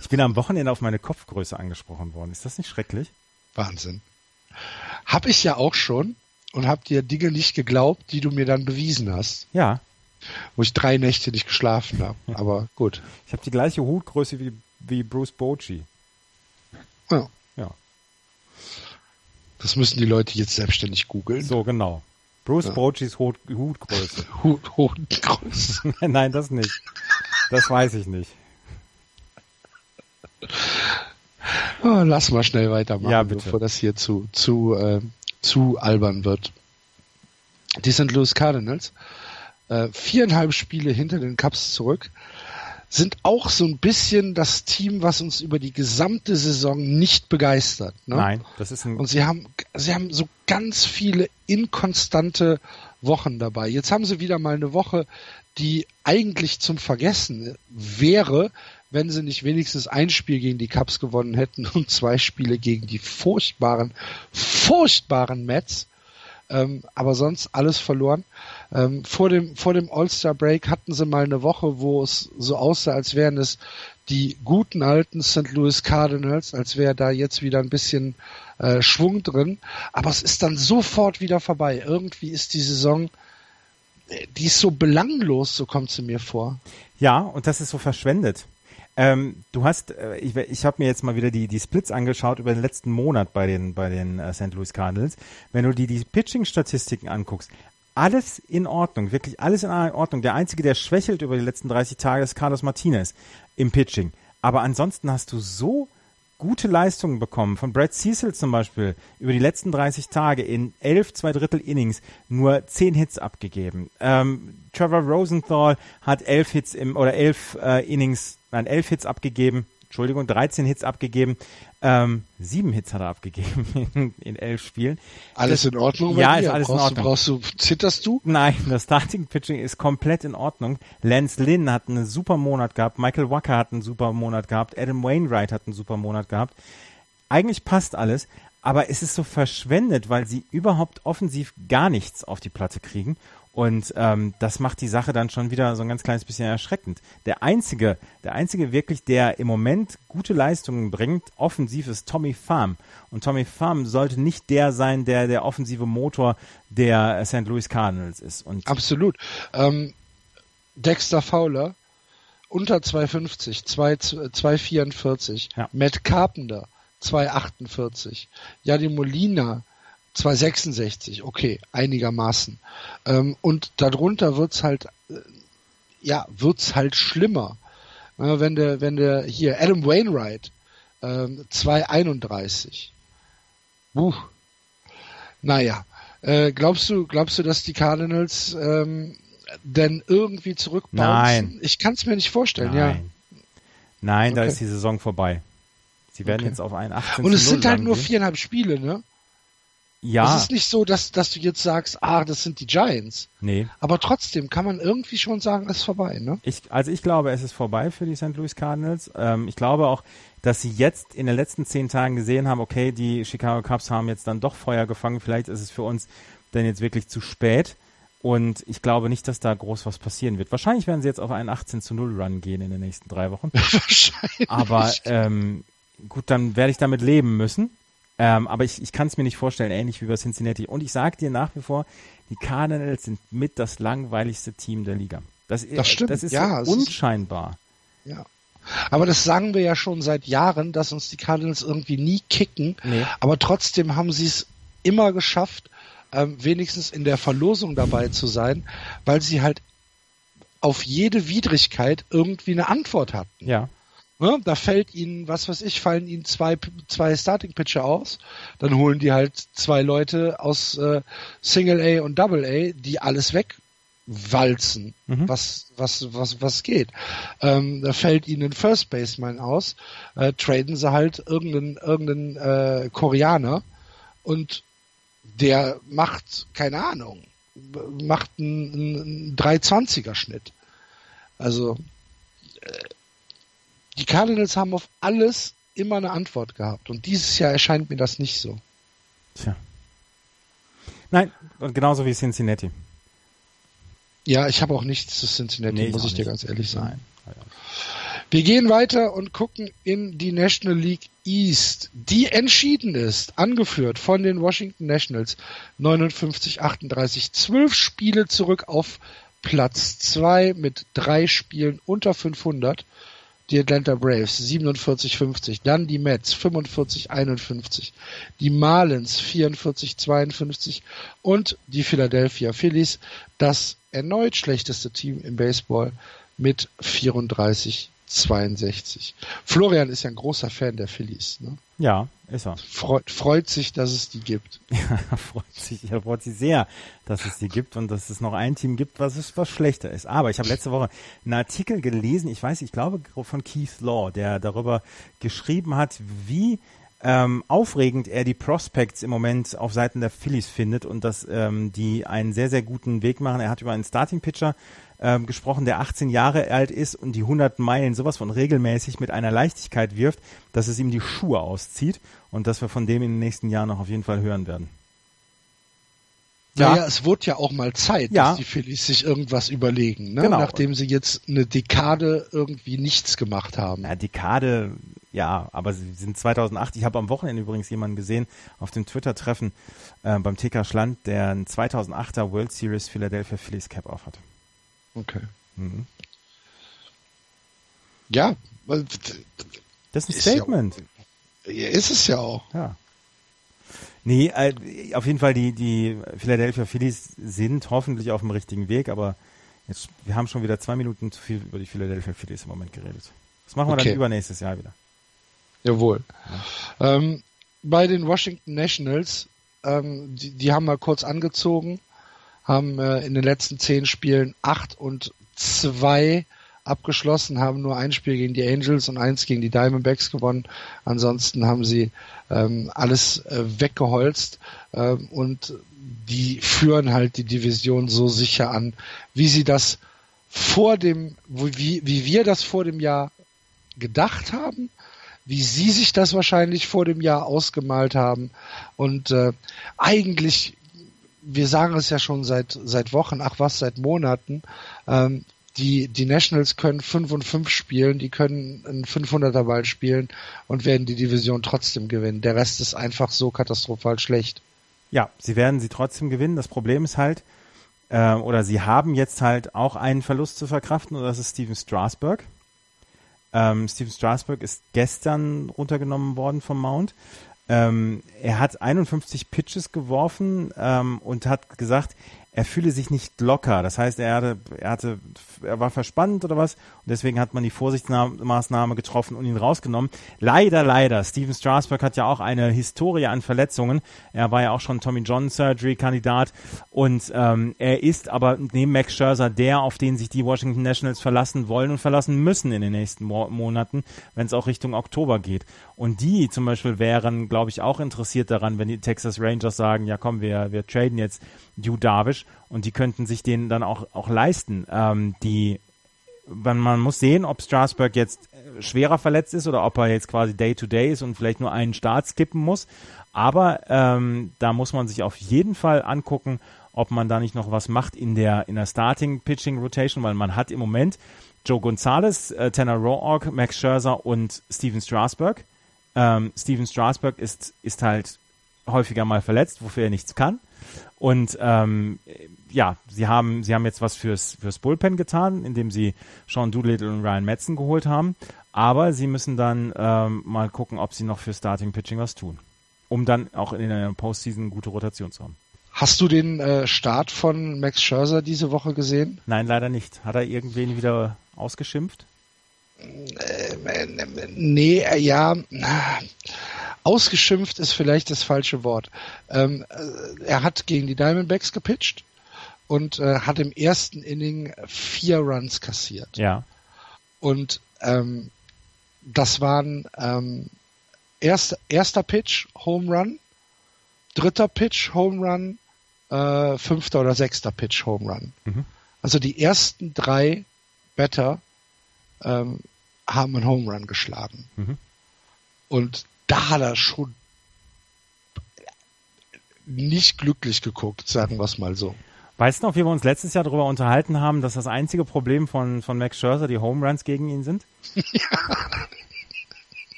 Ich bin am Wochenende auf meine Kopfgröße angesprochen worden. Ist das nicht schrecklich? Wahnsinn. Hab ich ja auch schon und hab dir Dinge nicht geglaubt, die du mir dann bewiesen hast, Ja, wo ich drei Nächte nicht geschlafen habe. Aber gut. ich habe die gleiche Hutgröße wie, wie Bruce Bochy. Ja. Ja, Das müssen die Leute jetzt selbstständig googeln. so genau. Bruce Ja. Bochys Hut, Hutgröße. Hut, Hodengröße. Nein, das nicht. Das weiß ich nicht. Ah, Lass mal schnell weitermachen, Ja, bevor das hier zu, zu, äh, zu albern wird. Die St. Louis Cardinals, äh, viereinhalb Spiele hinter den Cubs zurück, sind auch so ein bisschen das Team, was uns über die gesamte Saison nicht begeistert. Ne? Nein, das ist ein Und sie haben, sie haben so ganz viele inkonstante Wochen dabei. Jetzt haben sie wieder mal eine Woche, die eigentlich zum Vergessen wäre, wenn sie nicht wenigstens ein Spiel gegen die Cubs gewonnen hätten und zwei Spiele gegen die furchtbaren, furchtbaren Mets. Ähm, aber sonst alles verloren. Ähm, vor dem, vor dem All-Star-Break hatten sie mal eine Woche, wo es so aussah, als wären es die guten alten St. Louis Cardinals, als wäre da jetzt wieder ein bisschen äh, Schwung drin. Aber es ist dann sofort wieder vorbei. Irgendwie ist die Saison, äh, die ist so belanglos, so kommt sie mir vor. Ja, und das ist so verschwendet. Ähm, du hast, äh, ich, ich habe mir jetzt mal wieder die, die Splits angeschaut über den letzten Monat bei den, bei den äh, St. Louis Cardinals. Wenn du die, die Pitching-Statistiken anguckst, alles in Ordnung, wirklich alles in Ordnung. Der Einzige, der schwächelt über die letzten 30 Tage, ist Carlos Martinez im Pitching. Aber ansonsten hast du so gute Leistungen bekommen. Von Brad Cecil zum Beispiel über die letzten 30 Tage in elf zwei Drittel Innings nur zehn Hits abgegeben. Ähm, Trevor Rosenthal hat elf Hits im oder elf äh, Innings, nein elf Hits abgegeben. Entschuldigung, 13 Hits abgegeben. Ähm, sieben Hits hat er abgegeben in, in elf Spielen. Alles in Ordnung? Ja, ist alles in brauchst Ordnung. Du, brauchst du, zitterst du? Nein, das Starting Pitching ist komplett in Ordnung. Lance Lynn hat einen super Monat gehabt, Michael Wacker hat einen super Monat gehabt, Adam Wainwright hat einen super Monat gehabt. Eigentlich passt alles, aber es ist so verschwendet, weil sie überhaupt offensiv gar nichts auf die Platte kriegen. Und ähm, das macht die Sache dann schon wieder so ein ganz kleines bisschen erschreckend. Der einzige, der einzige wirklich, der im Moment gute Leistungen bringt, offensiv ist Tommy Pham. Und Tommy Pham sollte nicht der sein, der der offensive Motor der St. Louis Cardinals ist. Und Absolut. Ähm, Dexter Fowler unter 250, 2, 244. Ja. Matt Carpenter 248. Jadi Molina 266. Okay, einigermaßen. Ähm, und darunter wird's halt, äh, ja, wird's halt schlimmer. Äh, wenn der, wenn der hier Adam Wainwright ähm, 231. Buh. Naja, äh, glaubst du, glaubst du, dass die Cardinals ähm, denn irgendwie zurückbouncen? Nein. Ich kann es mir nicht vorstellen, nein, nein, da Okay. ist die Saison vorbei. Sie werden Okay. jetzt auf einen 18 ja. Und es sind 0 halt nur rangehen. viereinhalb Spiele, ne? Ja, Es ist nicht so, dass, dass du jetzt sagst, ah, das sind die Giants. nee. Aber trotzdem kann man irgendwie schon sagen, es ist vorbei, ne? Ich, also ich glaube, es ist vorbei für die St. Louis Cardinals. Ähm, ich glaube auch, dass sie jetzt in den letzten zehn Tagen gesehen haben, okay, die Chicago Cubs haben jetzt dann doch Feuer gefangen. Vielleicht ist es für uns dann jetzt wirklich zu spät. Und ich glaube nicht, dass da groß was passieren wird. Wahrscheinlich werden sie jetzt auf einen 18 zu 0 Run gehen in den nächsten drei Wochen. Wahrscheinlich. Aber ähm, gut, dann werde ich damit leben müssen. Ähm, aber ich, ich kann es mir nicht vorstellen, ähnlich wie bei Cincinnati. Und ich sage dir nach wie vor, die Cardinals sind mit das langweiligste Team der Liga. Das, Das stimmt, das ist ja, so es ist- unscheinbar. ja. Aber das sagen wir ja schon seit Jahren, dass uns die Cardinals irgendwie nie kicken. Nee. Aber trotzdem haben sie es immer geschafft, ähm, wenigstens in der Verlosung dabei zu sein, weil sie halt auf jede Widrigkeit irgendwie eine Antwort hatten. Ja. Ne? Da fällt ihnen, was weiß ich, fallen ihnen zwei, zwei Starting Pitcher aus. Dann holen die halt zwei Leute aus äh, Single A und Double A, die alles wegwalzen, Mhm. was, was, was, was geht. Ähm, da fällt ihnen ein First Baseman aus, äh, traden sie halt irgendeinen, irgendeinen äh, Koreaner und der macht, keine Ahnung, macht einen, einen 320er Schnitt. Also äh, die Cardinals haben auf alles immer eine Antwort gehabt und dieses Jahr erscheint mir das nicht so. Tja. Nein, und genauso wie Cincinnati. Ja, ich habe auch nichts zu Cincinnati, Nee, muss ich dir ganz ehrlich sagen. Nein. Wir gehen weiter und gucken in die National League East, die entschieden ist, angeführt von den Washington Nationals 59-38, zwölf Spiele zurück auf Platz zwei mit drei Spielen unter 500. Die Atlanta Braves 47-50, dann die Mets 45-51, die Marlins 44-52 und die Philadelphia Phillies, das erneut schlechteste Team im Baseball mit 34 62. Florian ist ja ein großer Fan der Phillies. Ne? Ja, ist er. Freut, freut sich, dass es die gibt. Er freut sich, er freut sich sehr, dass es die gibt und dass es noch ein Team gibt, was es was schlechter ist. Aber ich habe letzte Woche einen Artikel gelesen, ich weiß, ich glaube von Keith Law, der darüber geschrieben hat, wie ähm, aufregend er die Prospects im Moment auf Seiten der Phillies findet und dass ähm, die einen sehr, sehr guten Weg machen. Er hat über einen Starting-Pitcher ähm, gesprochen, der 18 Jahre alt ist und die 100 Meilen sowas von regelmäßig mit einer Leichtigkeit wirft, dass es ihm die Schuhe auszieht und dass wir von dem in den nächsten Jahren noch auf jeden Fall hören werden. Ja. Ja. Naja, es wurde ja auch mal Zeit, Ja. dass die Phillies sich irgendwas überlegen, ne? Genau. nachdem sie jetzt eine Dekade irgendwie nichts gemacht haben. Ja, Dekade, ja, aber sie sind 2008. Ich habe am Wochenende übrigens jemanden gesehen auf dem Twitter-Treffen äh, beim TK Schland, der ein 2008er World Series Philadelphia Phillies Cap aufhat. Okay. Mhm. Ja, Das ist ein Ist ja- Statement. ja, ist es ja auch. Ja. Nee, äh, auf jeden Fall die, die Philadelphia Phillies sind hoffentlich auf dem richtigen Weg, aber jetzt, wir haben schon wieder zwei Minuten zu viel über die Philadelphia Phillies im Moment geredet. Das machen wir Okay. dann übernächstes Jahr wieder. Jawohl. Ähm, bei den Washington Nationals, ähm, die, die haben wir kurz angezogen, haben äh, in den letzten zehn Spielen acht und zwei abgeschlossen, haben nur ein Spiel gegen die Angels und eins gegen die Diamondbacks gewonnen. Ansonsten haben sie ähm, alles äh, weggeholzt ähm, und die führen halt die Division so sicher an, wie sie das vor dem, wie, wie wir das vor dem Jahr gedacht haben, wie sie sich das wahrscheinlich vor dem Jahr ausgemalt haben. Und äh, eigentlich, wir sagen es ja schon seit seit Wochen, ach was, seit Monaten, ähm, die, die Nationals können 5 und 5 spielen, die können einen 500er Ball spielen und werden die Division trotzdem gewinnen. Der Rest ist einfach so katastrophal schlecht. Ja, sie werden sie trotzdem gewinnen. Das Problem ist halt, äh, oder sie haben jetzt halt auch einen Verlust zu verkraften, und das ist Steven Strasberg. Ähm, Steven Strasberg ist gestern runtergenommen worden vom Mount. Ähm, er hat 51 Pitches geworfen ähm, und hat gesagt, er fühle sich nicht locker. Das heißt, er hatte, er hatte, er war verspannt oder was und deswegen hat man die Vorsichtsmaßnahme getroffen und ihn rausgenommen. Leider, leider. Steven Strasberg hat ja auch eine Historie an Verletzungen. Er war ja auch schon Tommy John Surgery Kandidat und ähm, er ist aber neben Max Scherzer der, auf den sich die Washington Nationals verlassen wollen und verlassen müssen in den nächsten Mo Monaten, wenn es auch Richtung Oktober geht. Und die zum Beispiel wären, glaube ich, auch interessiert daran, wenn die Texas Rangers sagen, ja komm, wir, wir traden jetzt Yu Darvish und die könnten sich den dann auch, auch leisten. Ähm, die, man, man muss sehen, ob Strasburg jetzt äh, schwerer verletzt ist oder ob er jetzt quasi Day-to-Day ist und vielleicht nur einen Start skippen muss. Aber ähm, da muss man sich auf jeden Fall angucken, ob man da nicht noch was macht in der, in der Starting-Pitching-Rotation, weil man hat im Moment Joe Gonzalez, äh, Tanner Roark, Max Scherzer und Steven Strasburg. Ähm, Steven Strasburg ist, ist halt häufiger mal verletzt, wofür er nichts kann. Und ähm, ja, sie haben, sie haben jetzt was fürs, fürs Bullpen getan, indem sie Sean Doolittle und Ryan Metzen geholt haben. Aber sie müssen dann ähm, mal gucken, ob sie noch für Starting Pitching was tun, um dann auch in der Postseason eine gute Rotation zu haben. Hast du den äh, Start von Max Scherzer diese Woche gesehen? Nein, leider nicht. Hat er irgendwen wieder ausgeschimpft? Äh, nee, äh, ja. Ausgeschimpft ist vielleicht das falsche Wort. Ähm, äh, er hat gegen die Diamondbacks gepitcht und äh, hat im ersten Inning vier Runs kassiert. Ja. Und ähm, das waren ähm, erst, erster Pitch, Home Run, dritter Pitch, Home Run, äh, fünfter oder sechster Pitch, Home Run. Mhm. Also die ersten drei Batter ähm, haben einen Home Run geschlagen. Mhm. Und da hat er schon nicht glücklich geguckt, sagen wir es mal so. Weißt du noch, wie wir uns letztes Jahr darüber unterhalten haben, dass das einzige Problem von, von Max Scherzer die Home Runs gegen ihn sind? Ja.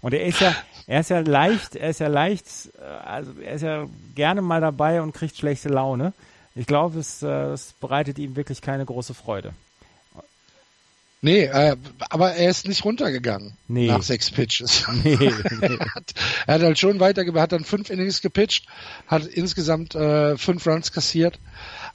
Und er ist ja, er ist ja leicht, er ist ja leicht, äh, also er ist ja gerne mal dabei und kriegt schlechte Laune. Ich glaube, es, äh, es bereitet ihm wirklich keine große Freude. Nee, äh, aber er ist nicht runtergegangen nee. nach sechs Pitches. Nee, nee. er, hat, er, hat, halt schon weitergemacht, hat dann fünf Innings gepitcht, hat insgesamt äh, fünf Runs kassiert.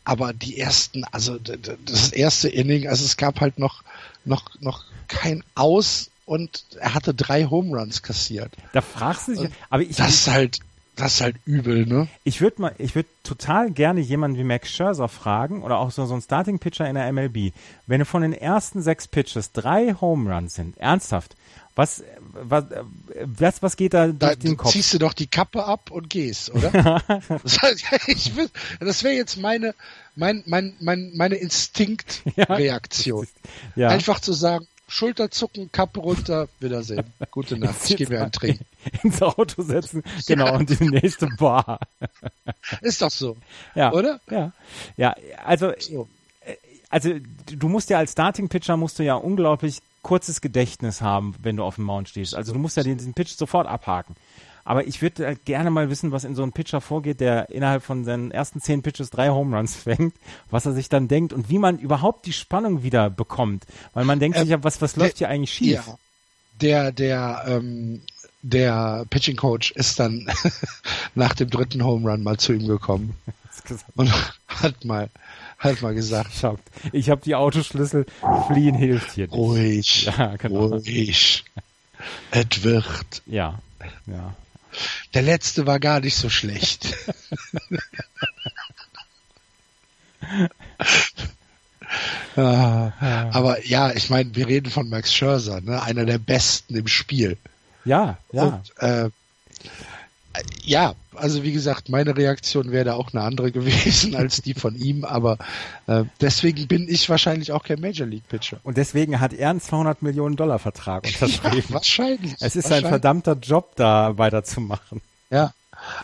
Aber die ersten, also das erste Inning, also es gab halt noch noch noch kein Aus und er hatte drei Home Runs kassiert. Da fragst du dich, aber ich das ist halt das ist halt übel, ne? Ich würde mal, ich würde total gerne jemanden wie Max Scherzer fragen oder auch so, so ein Starting Pitcher in der MLB. Wenn du von den ersten sechs Pitches drei Home Runs sind, ernsthaft, was, was, was, was geht da durch da, den Kopf? Ziehst du doch die Kappe ab und gehst, oder? das, das wäre jetzt meine, mein, mein, mein, meine Instinktreaktion. Ja, ja. Einfach zu sagen, Schulterzucken, Kappe runter, Wiedersehen. Gute Nacht. Ich gehe mir einen Trinken. Ins Auto setzen, genau, ja. und die nächste Bar. Ist doch so. Ja. Oder? Ja. Ja, also, so. Äh, also, du musst ja als Starting Pitcher musst du ja unglaublich kurzes Gedächtnis haben, wenn du auf dem Mount stehst. Also, du musst ja diesen Pitch sofort abhaken. Aber ich würde halt gerne mal wissen, was in so einem Pitcher vorgeht, der innerhalb von seinen ersten zehn Pitches drei Home Runs fängt, was er sich dann denkt und wie man überhaupt die Spannung wieder bekommt. Weil man denkt ähm, sich ja, was, was läuft hier eigentlich schief? Ja. Der, der, ähm, der Pitching Coach ist dann nach dem dritten Home Run mal zu ihm gekommen und hat mal hat mal gesagt. Ich habe die Autoschlüssel, fliehen hilft hier nicht. Ruhig, ja, genau. ruhig. Es wird. Ja, ja. Der letzte war gar nicht so schlecht. ah, aber ja, ich meine, wir reden von Max Scherzer, ne? einer der besten im Spiel. Ja, ja. Und, äh, ja, also wie gesagt, meine Reaktion wäre da auch eine andere gewesen als die von ihm, aber äh, deswegen bin ich wahrscheinlich auch kein Major League Pitcher. Und deswegen hat er einen 200 Millionen Dollar Vertrag unterschrieben. Ja, wahrscheinlich. Es ist wahrscheinlich. ein verdammter Job, da weiterzumachen. Ja,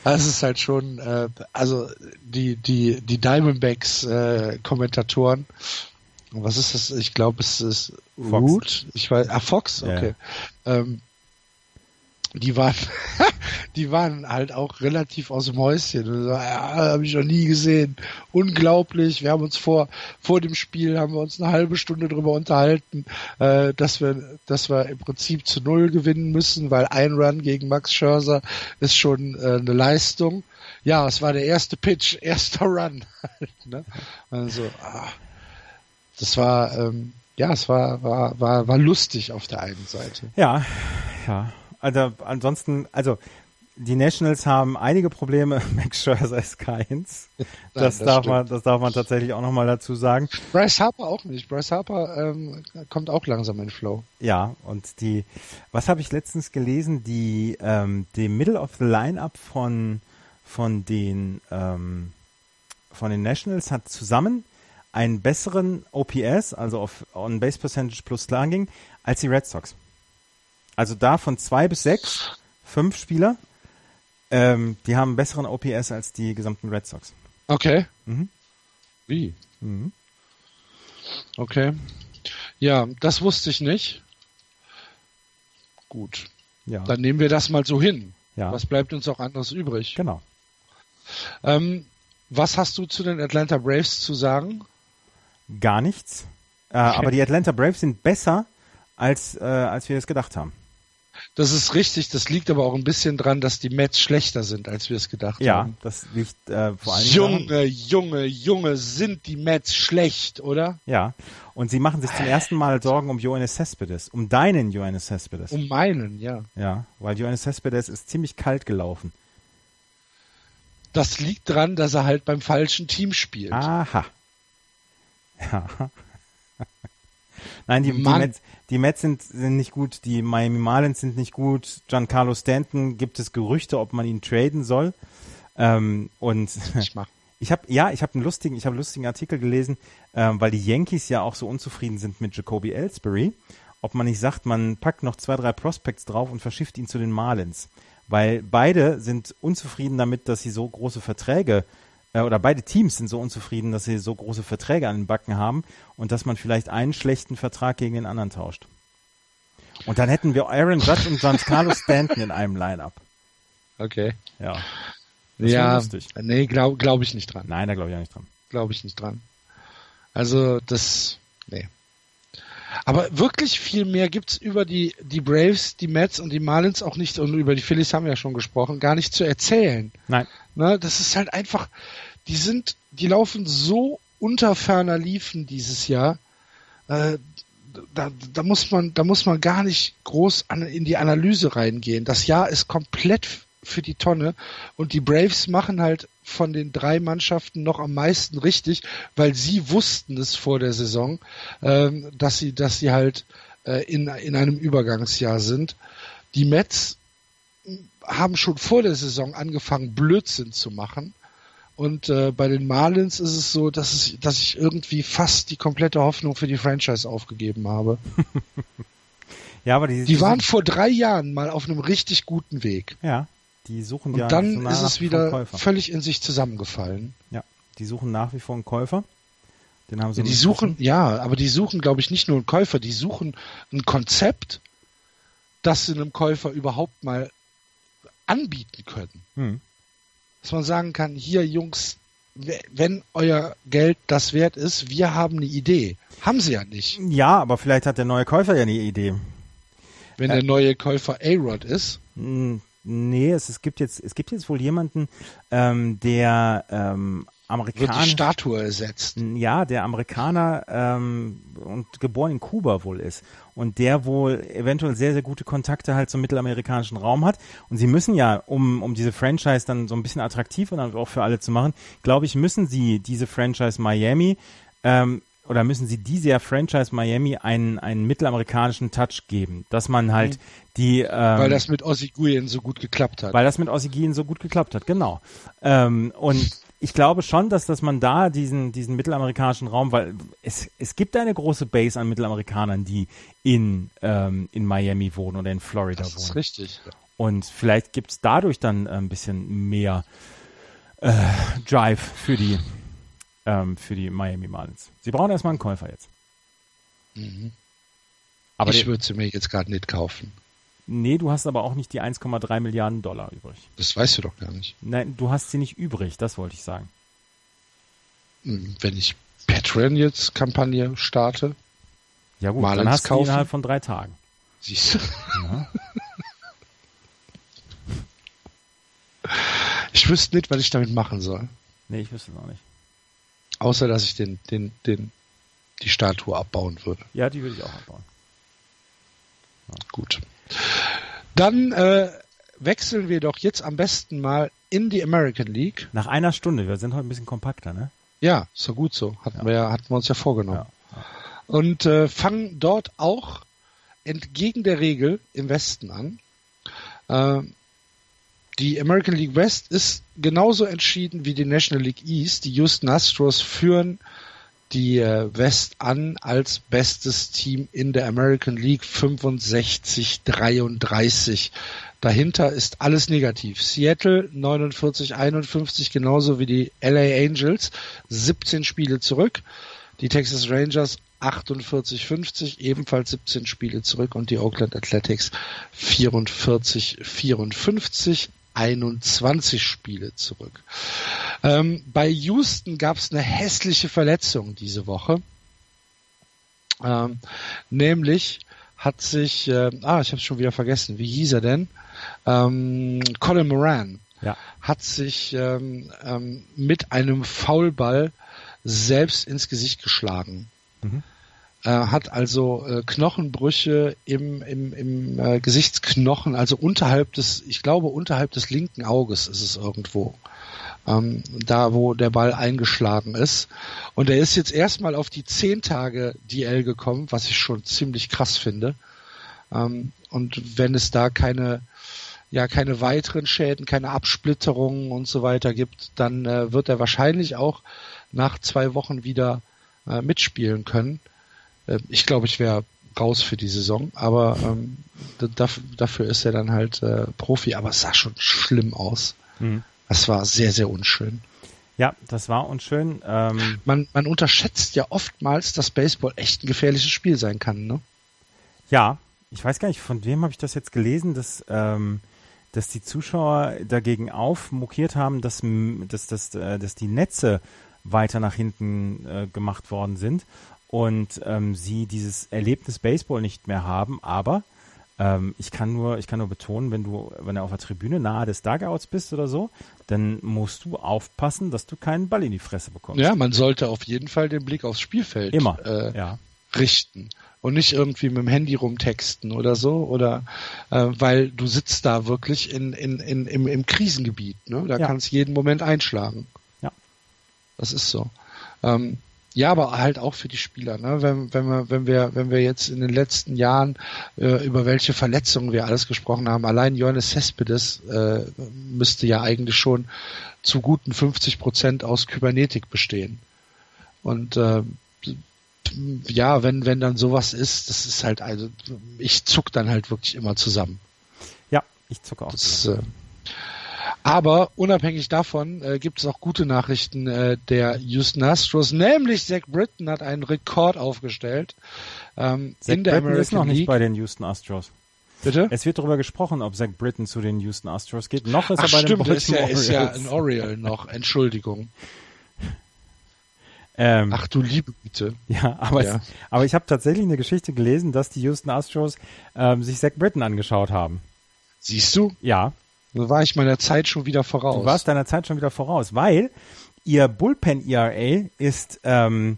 also es ist halt schon, äh, also die die die Diamondbacks äh, Kommentatoren. Was ist das? Ich glaube, es ist. Root. Ich weiß. Ah, Fox. Okay. Ja. Ähm, die waren, die waren halt auch relativ aus dem Häuschen. So, ja, habe ich noch nie gesehen. Unglaublich. Wir haben uns vor vor dem Spiel haben wir uns eine halbe Stunde drüber unterhalten, äh, dass wir dass wir im Prinzip zu null gewinnen müssen, weil ein Run gegen Max Scherzer ist schon äh, eine Leistung. Ja, es war der erste Pitch, erster Run. ne? Also, ah, das war ähm, ja, es war war war war lustig auf der einen Seite. Ja, ja. Also ansonsten, also die Nationals haben einige Probleme, Max Scherzer ist keins. Das, Nein, das darf man, das darf man tatsächlich auch nochmal dazu sagen. Bryce Harper auch nicht. Bryce Harper ähm, kommt auch langsam in Flow. Ja, und die, was habe ich letztens gelesen? Die, ähm, die Middle of the Lineup von von den ähm, von den Nationals hat zusammen einen besseren OPS, also auf On Base Percentage plus Slugging, als die Red Sox. Also da von zwei bis sechs, fünf Spieler, ähm, die haben einen besseren OPS als die gesamten Red Sox. Okay. Mhm. Wie? Mhm. Okay. Ja, das wusste ich nicht. Gut. Ja. Dann nehmen wir das mal so hin. Ja. Was bleibt uns auch anderes übrig? Genau. Ähm, was hast du zu den Atlanta Braves zu sagen? Gar nichts. Äh, aber die Atlanta Braves sind besser, als, äh, als wir es gedacht haben. Das ist richtig, das liegt aber auch ein bisschen dran, dass die Mets schlechter sind, als wir es gedacht Ja, haben. das liegt äh, vor allem. daran- Junge, Junge, Junge, sind die Mets schlecht, oder? Ja. Und sie machen sich zum ersten Mal Sorgen um Johannes Cespedes, um deinen Johannes Cespedes. Um meinen, ja. Ja, weil Johannes Cespedes ist ziemlich kalt gelaufen. Das liegt dran, dass er halt beim falschen Team spielt. Aha. Ja. Nein, die, die. Mets, die Mets sind, sind nicht gut, die Miami Marlins sind nicht gut. Giancarlo Stanton gibt es Gerüchte, ob man ihn traden soll. Ähm, und Ich ich habe ja, ich habe einen lustigen, ich habe einen lustigen Artikel gelesen, ähm, weil die Yankees ja auch so unzufrieden sind mit Jacoby Ellsbury, ob man nicht sagt, man packt noch zwei, drei Prospects drauf und verschifft ihn zu den Marlins, weil beide sind unzufrieden damit, dass sie so große Verträge äh, oder beide Teams sind so unzufrieden, dass sie so große Verträge an den Backen haben und dass man vielleicht einen schlechten Vertrag gegen den anderen tauscht. Und dann hätten wir Aaron Judge und Giancarlo Stanton in einem Lineup. Okay. Ja. Das ja, lustig. nee, glaube glaub ich nicht dran. Nein, da glaube ich auch nicht dran. Glaube ich nicht dran. Also, das, nee. Aber wirklich viel mehr gibt's über die, die Braves, die Mets und die Marlins auch nicht, und über die Phillies haben wir ja schon gesprochen, gar nicht zu erzählen. Nein. Ne, das ist halt einfach, die sind, die laufen so unter ferner Liefen dieses Jahr. Äh, da, da muss man, da muss man gar nicht groß an, in die Analyse reingehen. Das Jahr ist komplett für die Tonne und die Braves machen halt von den drei Mannschaften noch am meisten richtig, weil sie wussten es vor der Saison, ähm, dass sie, dass sie halt äh, in, in einem Übergangsjahr sind. Die Mets haben schon vor der Saison angefangen, Blödsinn zu machen. Und äh, bei den Marlins ist es so, dass, es, dass ich irgendwie fast die komplette Hoffnung für die Franchise aufgegeben habe. Ja, aber die, Die waren vor drei Jahren mal auf einem richtig guten Weg. Ja, die suchen Und ja dann so nach ist es wieder völlig in sich zusammengefallen. Ja, die suchen nach wie vor einen Käufer. Den haben sie Die nicht suchen, ja, aber die suchen, glaube ich, nicht nur einen Käufer, die suchen ein Konzept, das sie einem Käufer überhaupt mal anbieten können. Hm. Dass man sagen kann, hier Jungs, wenn euer Geld das wert ist, wir haben eine Idee. Haben sie ja nicht. Ja, aber vielleicht hat der neue Käufer ja eine Idee. Wenn der neue Käufer A-Rod ist, Nee, es, es gibt jetzt, es gibt jetzt wohl jemanden, ähm, der ähm, wird die Amerikaner, Statue ersetzt. ja, der Amerikaner ähm, und geboren in Kuba wohl ist und der wohl eventuell sehr, sehr gute Kontakte halt zum mittelamerikanischen Raum hat. Und sie müssen ja, um, um diese Franchise dann so ein bisschen attraktiv und dann auch für alle zu machen, glaube ich, müssen sie diese Franchise Miami ähm, oder müssen sie dieser Franchise Miami einen, einen mittelamerikanischen Touch geben, dass man halt die ähm, Weil das mit Ozzy Guyen so gut geklappt hat. weil das mit Ossigien so gut geklappt hat, genau. Ähm, und ich glaube schon, dass, dass man da diesen, diesen mittelamerikanischen Raum, weil es, es gibt eine große Base an Mittelamerikanern, die in, ähm, in Miami wohnen oder in Florida das ist wohnen. richtig. Und vielleicht gibt es dadurch dann ein bisschen mehr äh, Drive für die, ähm, für die Miami Marlins. Sie brauchen erstmal einen Käufer jetzt. Mhm. Aber ich würde sie mir jetzt gerade nicht kaufen. Nee, du hast aber auch nicht die 1,3 Milliarden Dollar übrig. Das weißt du doch gar nicht. Nein, du hast sie nicht übrig, das wollte ich sagen. Hm, Wenn ich Patreon jetzt Kampagne starte, Ja gut, Marlins dann hast du kaufen? innerhalb von drei Tagen. siehst du. Ja. Ich wüsste nicht, was ich damit machen soll. Nee, ich wüsste es auch nicht. Außer, dass ich den, den, den, die Statue abbauen würde. Ja, die würde ich auch abbauen. Gut. Dann äh, wechseln wir doch jetzt am besten mal in die American League. Nach einer Stunde, wir sind heute ein bisschen kompakter, ne? Ja, ist doch gut so. Hatten, wir, ja- hatten wir uns ja vorgenommen. Ja. Und äh, fangen dort auch entgegen der Regel im Westen an. Äh, die American League West ist genauso entschieden wie die National League East. Die Houston Astros führen die äh, West an als bestes Team in der American League 65-33. Dahinter ist alles negativ. Seattle 49-51 genauso wie die LA Angels 17 Spiele zurück. Die Texas Rangers 48-50, ebenfalls 17 Spiele zurück und die Oakland Athletics 44-54, 21 Spiele zurück. Ähm, bei Houston gab es eine hässliche Verletzung diese Woche. Ähm, nämlich hat sich, äh, ah, ich habe schon wieder vergessen, wie hieß er denn? Ähm, Colin Moran ja. hat sich ähm, ähm, mit einem Foulball selbst ins Gesicht geschlagen. Mhm. Äh, hat also äh, Knochenbrüche im, im, im äh, Gesichtsknochen, also unterhalb des, ich glaube unterhalb des linken Auges ist es irgendwo. Ähm, da wo der Ball eingeschlagen ist. Und er ist jetzt erstmal auf die zehn Tage DL gekommen, was ich schon ziemlich krass finde. Ähm, und wenn es da keine ja keine weiteren Schäden, keine Absplitterungen und so weiter gibt, dann äh, wird er wahrscheinlich auch nach zwei Wochen wieder äh, mitspielen können. Äh, ich glaube, ich wäre raus für die Saison, aber ähm, dafür, dafür ist er dann halt äh, Profi, aber es sah schon schlimm aus. Mhm. Das war sehr, sehr unschön. Ja, das war unschön. Ähm man, man unterschätzt ja oftmals, dass Baseball echt ein gefährliches Spiel sein kann, ne? Ja, ich weiß gar nicht, von wem habe ich das jetzt gelesen, dass, ähm, dass die Zuschauer dagegen aufmokiert haben, dass, dass, dass, äh, dass die Netze weiter nach hinten äh, gemacht worden sind und ähm, sie dieses Erlebnis Baseball nicht mehr haben, aber ähm, ich kann nur, ich kann nur betonen, wenn du, wenn du auf der Tribüne nahe des Dugouts bist oder so, dann musst du aufpassen, dass du keinen Ball in die Fresse bekommst. Ja, man sollte auf jeden Fall den Blick aufs Spielfeld Immer, äh, ja. richten und nicht irgendwie mit dem Handy rumtexten oder so oder äh, weil du sitzt da wirklich in, in, in, im, im Krisengebiet, ne? Da ja. kann es jeden Moment einschlagen. Ja. Das ist so. Ähm, ja, aber halt auch für die Spieler, ne? Wenn, wenn wir, wenn wir, wenn wir jetzt in den letzten Jahren äh, über welche Verletzungen wir alles gesprochen haben, allein Johannes Cespedes äh, müsste ja eigentlich schon zu guten 50 Prozent aus Kybernetik bestehen. Und äh, ja, wenn, wenn dann sowas ist, das ist halt, also ich zuck dann halt wirklich immer zusammen. Ja, ich zucke auch. Das, äh, aber unabhängig davon äh, gibt es auch gute Nachrichten äh, der Houston Astros, nämlich Zach Britton hat einen Rekord aufgestellt ähm, Zach in der Britton American ist noch League. nicht bei den Houston Astros. Bitte? Es wird darüber gesprochen, ob Zach Britton zu den Houston Astros geht. Noch ist Ach, er bei stimmt, den ist ja, Baltimore ist ja ein Oriole noch. Entschuldigung. Ähm, Ach du liebe Güte. Ja, aber, Ja. Es, aber ich habe tatsächlich eine Geschichte gelesen, dass die Houston Astros ähm, sich Zach Britton angeschaut haben. Siehst du? Ja, Da war ich meiner Zeit schon wieder voraus. du warst deiner Zeit schon wieder voraus, weil ihr Bullpen-ERA ist ähm,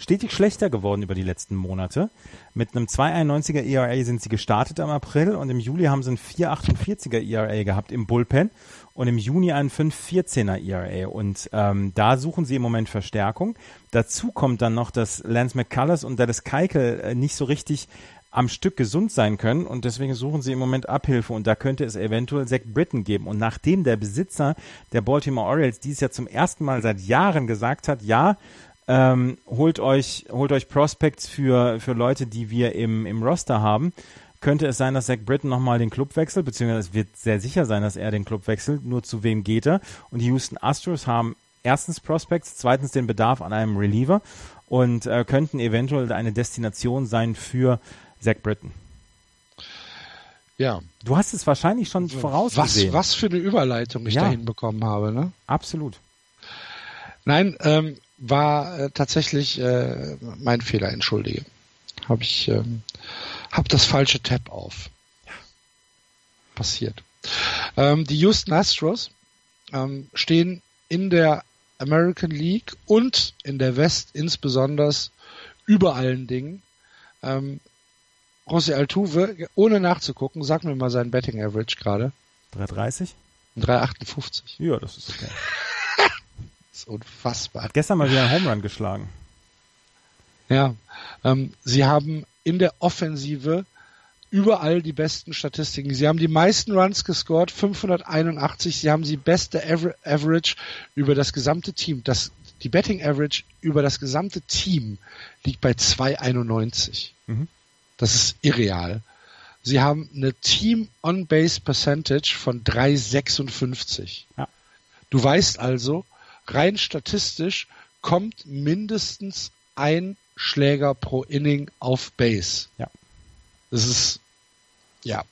stetig schlechter geworden über die letzten Monate. Mit einem 2,91er ERA sind sie gestartet im April und im Juli haben sie ein 4,48er ERA gehabt im Bullpen und im Juni einen 5,14er ERA. Und ähm, da suchen sie im Moment Verstärkung. Dazu kommt dann noch, dass Lance McCullers und Dallas Keuchel äh, nicht so richtig am Stück gesund sein können und deswegen suchen sie im Moment Abhilfe und da könnte es eventuell Zach Britton geben. Und nachdem der Besitzer der Baltimore Orioles dies ja zum ersten Mal seit Jahren gesagt hat, ja, ähm, holt euch, holt euch Prospects für, für Leute, die wir im, im Roster haben, könnte es sein, dass Zach Britton nochmal den Club wechselt, beziehungsweise es wird sehr sicher sein, dass er den Club wechselt, nur zu wem geht er. Und die Houston Astros haben erstens Prospects, zweitens den Bedarf an einem Reliever und äh, könnten eventuell eine Destination sein für Zach Britton. ja. Du hast es wahrscheinlich schon Was, vorausgesehen. was für eine Überleitung ich Ja. da hinbekommen habe, ne? Absolut. Nein, ähm, war äh, tatsächlich äh, mein Fehler, entschuldige. Habe ich ähm, hab das falsche Tab auf. Passiert. Ähm, die Houston Astros ähm, stehen in der American League und in der West insbesondere über allen Dingen. Ähm, José Altuve, ohne nachzugucken, sag mir mal seinen Betting Average gerade. 330? Ein 3,58. Ja, das ist okay. Das ist unfassbar. Hat gestern mal wieder einen Home Run geschlagen. Ja, ähm, sie haben in der Offensive überall die besten Statistiken. Sie haben die meisten Runs gescored, 581. Sie haben die beste Aver Average über das gesamte Team. Das, die Betting Average über das gesamte Team liegt bei 291. Mhm. Das ist irreal. Sie haben eine Team On-Base Percentage von 356. Ja. Du weißt also, rein statistisch kommt mindestens ein Schläger pro Inning auf Base. Ja. Das ist ja.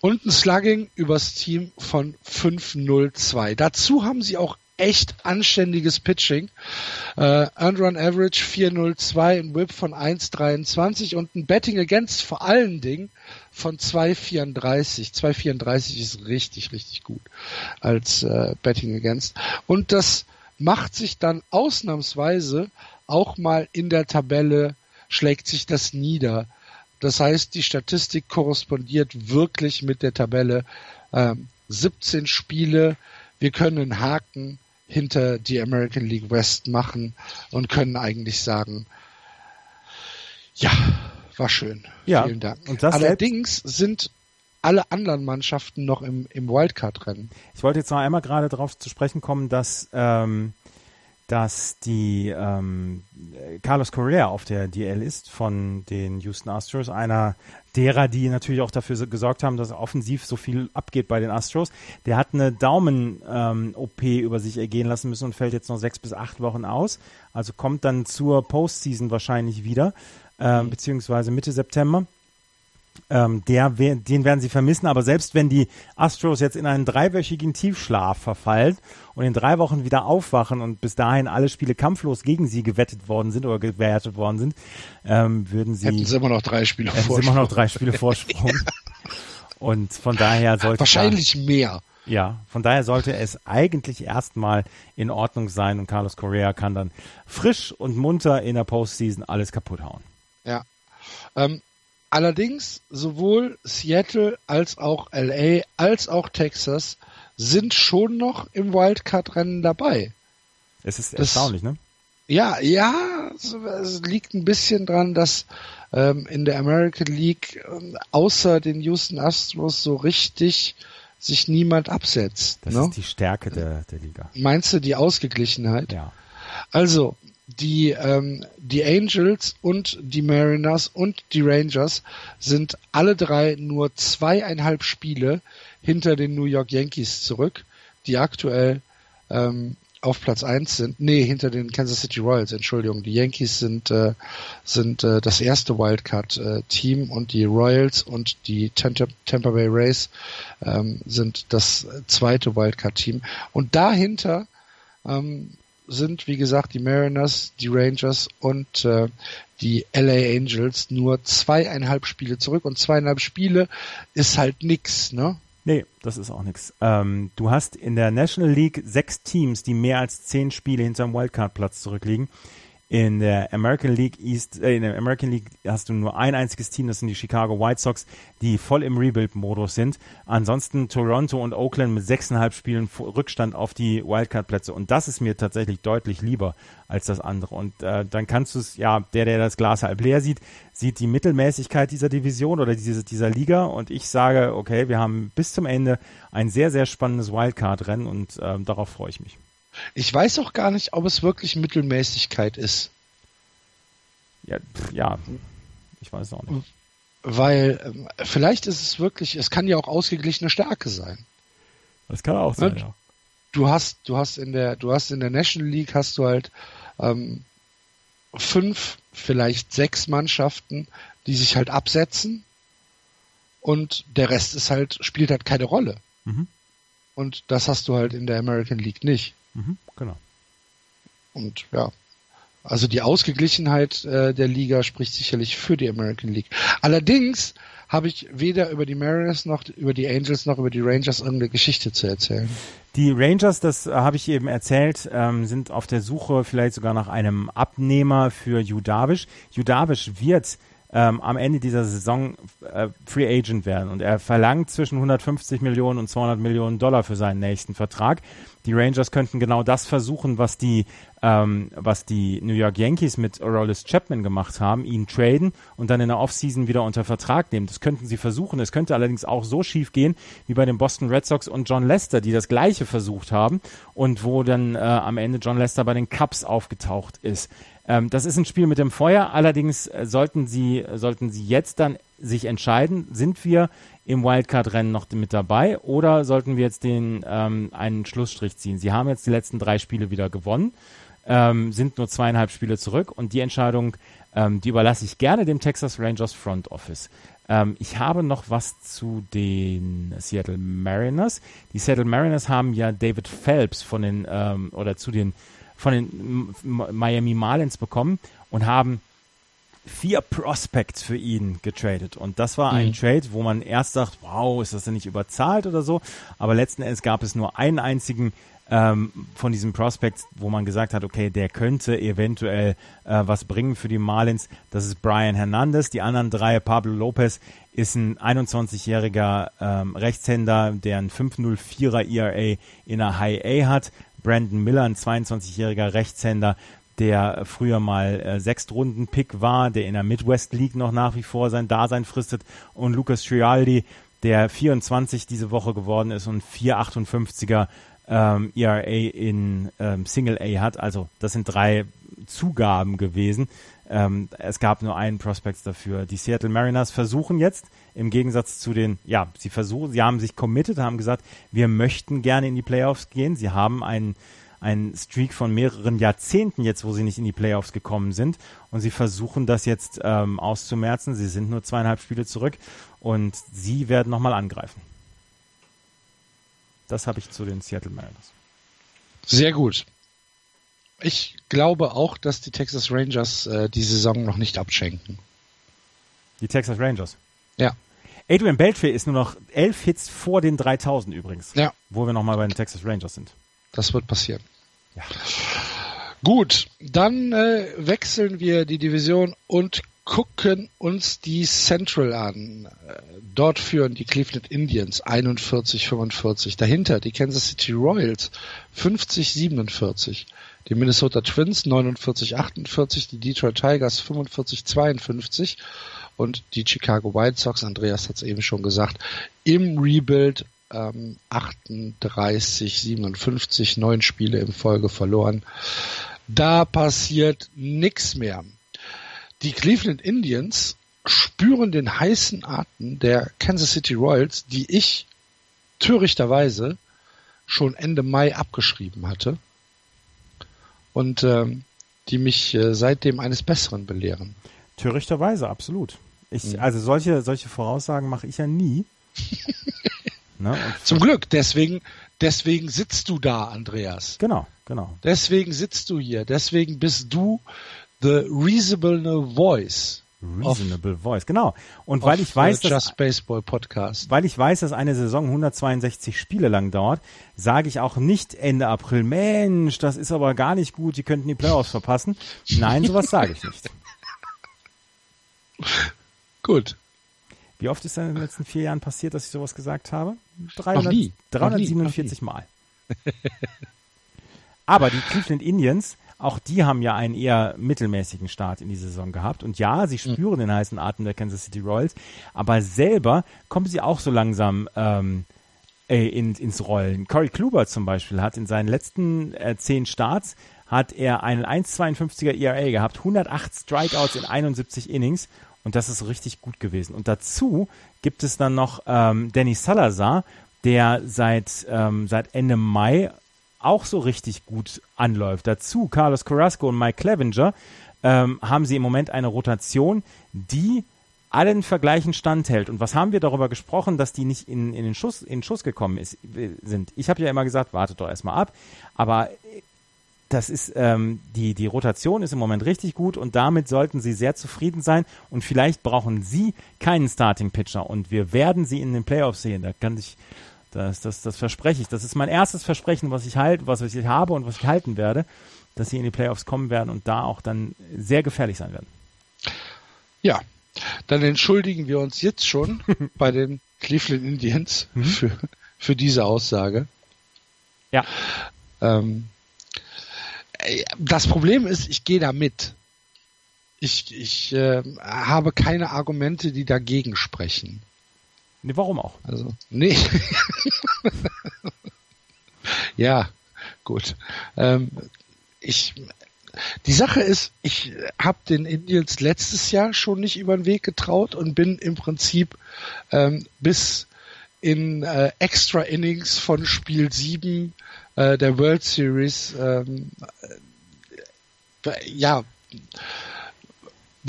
Und ein Slugging übers Team von 5-0-2. Dazu haben sie auch echt anständiges Pitching. Äh, Earned Run Average 4-0-2, ein Whip von 1-23 und ein Betting Against vor allen Dingen von 2,34. 2,34 ist richtig, richtig gut als äh, Betting Against. Und das macht sich dann ausnahmsweise auch mal in der Tabelle, schlägt sich das nieder. Das heißt, die Statistik korrespondiert wirklich mit der Tabelle. Ähm, 17 Spiele, wir können einen Haken hinter die American League West machen und können eigentlich sagen, ja, war schön. Ja, Vielen Dank. Allerdings sind alle anderen Mannschaften noch im, im Wildcard-Rennen. Ich wollte jetzt noch einmal gerade darauf zu sprechen kommen, dass ähm, dass die ähm, Carlos Correa auf der DL ist von den Houston Astros, einer derer, die natürlich auch dafür gesorgt haben, dass offensiv so viel abgeht bei den Astros. Der hat eine Daumen-OP ähm, über sich ergehen lassen müssen und fällt jetzt noch sechs bis acht Wochen aus. Also kommt dann zur Postseason wahrscheinlich wieder, ähm, mhm. beziehungsweise Mitte September. Ähm, der, den werden sie vermissen, aber selbst wenn die Astros jetzt in einen dreiwöchigen Tiefschlaf verfallen und in drei Wochen wieder aufwachen und bis dahin alle Spiele kampflos gegen sie gewettet worden sind oder gewertet worden sind, ähm, würden sie. Hätten sie immer noch drei Spiele hätten Vorsprung. Sie immer noch drei Spiele Vorsprung. und von daher sollte. Wahrscheinlich da, mehr. Ja, von daher sollte es eigentlich erstmal in Ordnung sein und Carlos Correa kann dann frisch und munter in der Postseason alles kaputt hauen. Ja. Ähm, Allerdings sowohl Seattle als auch LA als auch Texas sind schon noch im Wildcard-Rennen dabei. Es ist das, erstaunlich, ne? Ja, ja, es liegt ein bisschen dran, dass ähm, in der American League äh, außer den Houston Astros so richtig sich niemand absetzt. Das ne? ist die Stärke der, der Liga. Meinst du die Ausgeglichenheit? Ja. Also, die, ähm, die Angels und die Mariners und die Rangers sind alle drei nur zweieinhalb Spiele hinter den New York Yankees zurück, die aktuell ähm, auf Platz eins sind. Nee, hinter den Kansas City Royals, Entschuldigung. Die Yankees sind, äh, sind äh, das erste Wildcard-Team äh, und die Royals und die Tampa, Bay Rays ähm, sind das zweite Wildcard-Team. Und dahinter ähm, sind, wie gesagt, die Mariners, die Rangers und äh, die LA Angels nur zweieinhalb Spiele zurück und zweieinhalb Spiele ist halt nix, ne? Nee, das ist auch nix. Ähm, du hast in der National League sechs Teams, die mehr als zehn Spiele hinterm Wildcard-Platz zurückliegen. In der American League East, äh, in der American League hast du nur ein einziges Team, das sind die Chicago White Sox, die voll im Rebuild-Modus sind. Ansonsten Toronto und Oakland mit sechseinhalb Spielen Rückstand auf die Wildcard-Plätze. Und das ist mir tatsächlich deutlich lieber als das andere. Und äh, dann kannst du es, ja, der, der das Glas halb leer sieht, sieht die Mittelmäßigkeit dieser Division oder diese, dieser Liga. Und ich sage, okay, wir haben bis zum Ende ein sehr, sehr spannendes Wildcard-Rennen und äh, darauf freue ich mich. Ich weiß auch gar nicht, ob es wirklich Mittelmäßigkeit ist. Ja, ja, ich weiß auch nicht. Weil ähm, vielleicht ist es wirklich, es kann ja auch ausgeglichene Stärke sein. Das kann auch sein, ja. Du hast, du hast in der, du hast in der National League hast du halt ähm, fünf, vielleicht sechs Mannschaften, die sich halt absetzen und der Rest ist halt, spielt halt keine Rolle. Mhm. Und das hast du halt in der American League nicht. Mhm, genau. Und ja, also die Ausgeglichenheit äh, der Liga spricht sicherlich für die American League. Allerdings habe ich weder über die Mariners noch über die Angels noch über die Rangers irgendeine Geschichte zu erzählen. Die Rangers, das äh, habe ich eben erzählt, ähm, sind auf der Suche vielleicht sogar nach einem Abnehmer für Judavish. Judavish wird ähm, am Ende dieser Saison äh, Free Agent werden und er verlangt zwischen 150 Millionen und 200 Millionen Dollar für seinen nächsten Vertrag. Die Rangers könnten genau das versuchen, was die, ähm, was die New York Yankees mit Aroldis Chapman gemacht haben, ihn traden und dann in der Offseason wieder unter Vertrag nehmen. Das könnten sie versuchen. Es könnte allerdings auch so schief gehen wie bei den Boston Red Sox und John Lester, die das gleiche versucht haben und wo dann äh, am Ende John Lester bei den Cubs aufgetaucht ist. Ähm, das ist ein Spiel mit dem Feuer. Allerdings äh, sollten sie, sollten sie jetzt dann sich entscheiden, sind wir im Wildcard-Rennen noch mit dabei oder sollten wir jetzt den ähm, einen Schlussstrich ziehen? Sie haben jetzt die letzten drei Spiele wieder gewonnen. ähm, sind nur zweieinhalb Spiele zurück und die Entscheidung, ähm, die überlasse ich gerne dem Texas Rangers Front Office. Ähm, ich habe noch was zu den Seattle Mariners. Die Seattle Mariners haben ja David Phelps von den ähm, oder zu den von den Miami Marlins bekommen und haben vier Prospects für ihn getradet. Und das war ein mhm. Trade, wo man erst sagt, wow, ist das denn nicht überzahlt oder so? Aber letzten Endes gab es nur einen einzigen ähm, von diesen Prospects, wo man gesagt hat, okay, der könnte eventuell äh, was bringen für die Marlins. Das ist Brian Hernandez. Die anderen drei, Pablo Lopez ist ein 21-jähriger ähm, Rechtshänder, der ein 504er ERA in der High A hat. Brandon Miller, ein 22-jähriger Rechtshänder, der früher mal äh, Sechstrunden-Pick war, der in der Midwest League noch nach wie vor sein Dasein fristet und Lucas Trialdi, der 24 diese Woche geworden ist und 458er ähm, ERA in ähm, Single A hat. Also das sind drei Zugaben gewesen. Ähm, es gab nur einen Prospect dafür. Die Seattle Mariners versuchen jetzt im Gegensatz zu den, ja, sie versuchen, sie haben sich committed, haben gesagt, wir möchten gerne in die Playoffs gehen. Sie haben einen ein Streak von mehreren Jahrzehnten jetzt, wo sie nicht in die Playoffs gekommen sind. Und sie versuchen das jetzt ähm, auszumerzen. Sie sind nur zweieinhalb Spiele zurück und sie werden nochmal angreifen. Das habe ich zu den Seattle Mariners. Sehr gut. Ich glaube auch, dass die Texas Rangers äh, die Saison noch nicht abschenken. Die Texas Rangers? Ja. Adrian Beltre ist nur noch elf Hits vor den 3000 übrigens. Ja. Wo wir nochmal bei den Texas Rangers sind. Das wird passieren. Ja. Gut, dann äh, wechseln wir die Division und gucken uns die Central an. Dort führen die Cleveland Indians 41-45. Dahinter die Kansas City Royals 50-47. Die Minnesota Twins 49-48. Die Detroit Tigers 45-52. Und die Chicago White Sox, Andreas hat es eben schon gesagt, im Rebuild ähm, 38, 57, neun Spiele in Folge verloren. Da passiert nichts mehr. Die Cleveland Indians spüren den heißen Atem der Kansas City Royals, die ich törichterweise schon Ende Mai abgeschrieben hatte und ähm, die mich äh, seitdem eines Besseren belehren. Törichterweise, absolut. Ich, mhm. Also solche, solche Voraussagen mache ich ja nie. Ne? Zum Glück, deswegen, deswegen sitzt du da, Andreas. Genau, genau. Deswegen sitzt du hier, deswegen bist du the reasonable voice. Reasonable of, Voice, genau. Und weil ich weiß, dass, Baseball Podcast. weil ich weiß, dass eine Saison 162 Spiele lang dauert, sage ich auch nicht Ende April, Mensch, das ist aber gar nicht gut, die könnten die Playoffs verpassen. Nein, sowas sage ich nicht. Gut. Wie oft ist denn in den letzten vier Jahren passiert, dass ich sowas gesagt habe? 300, nie. 347 Mal. Aber die Cleveland Indians, auch die haben ja einen eher mittelmäßigen Start in die Saison gehabt. Und ja, sie hm. spüren mhm. den heißen Atem der Kansas City Royals, aber selber kommen sie auch so langsam ähm, äh, in, ins Rollen. Corey Kluber zum Beispiel hat in seinen letzten äh, zehn Starts hat er einen 1,52er ERA gehabt, 108 Strikeouts in 71 Innings und das ist richtig gut gewesen. Und dazu gibt es dann noch ähm, Danny Salazar, der seit, ähm, seit Ende Mai auch so richtig gut anläuft. Dazu Carlos Carrasco und Mike Clevenger ähm, haben sie im Moment eine Rotation, die allen Vergleichen standhält. Und was haben wir darüber gesprochen, dass die nicht in, in den Schuss, in den Schuss gekommen ist, sind? Ich habe ja immer gesagt, wartet doch erstmal ab. Aber das ist ähm, die die Rotation ist im Moment richtig gut und damit sollten sie sehr zufrieden sein und vielleicht brauchen sie keinen Starting Pitcher und wir werden sie in den Playoffs sehen. Da kann ich das das das verspreche ich. Das ist mein erstes Versprechen, was ich halt, was ich habe und was ich halten werde, dass sie in die Playoffs kommen werden und da auch dann sehr gefährlich sein werden. Ja, dann entschuldigen wir uns jetzt schon bei den Cleveland Indians mhm. für für diese Aussage. Ja. Ähm, das Problem ist, ich gehe da mit. Ich, ich äh, habe keine Argumente, die dagegen sprechen. Nee, warum auch? Also, nee. ja, gut. Ähm, ich, die Sache ist, ich habe den Indians letztes Jahr schon nicht über den Weg getraut und bin im Prinzip ähm, bis in äh, Extra Innings von Spiel 7 äh, der World Series ähm, ja,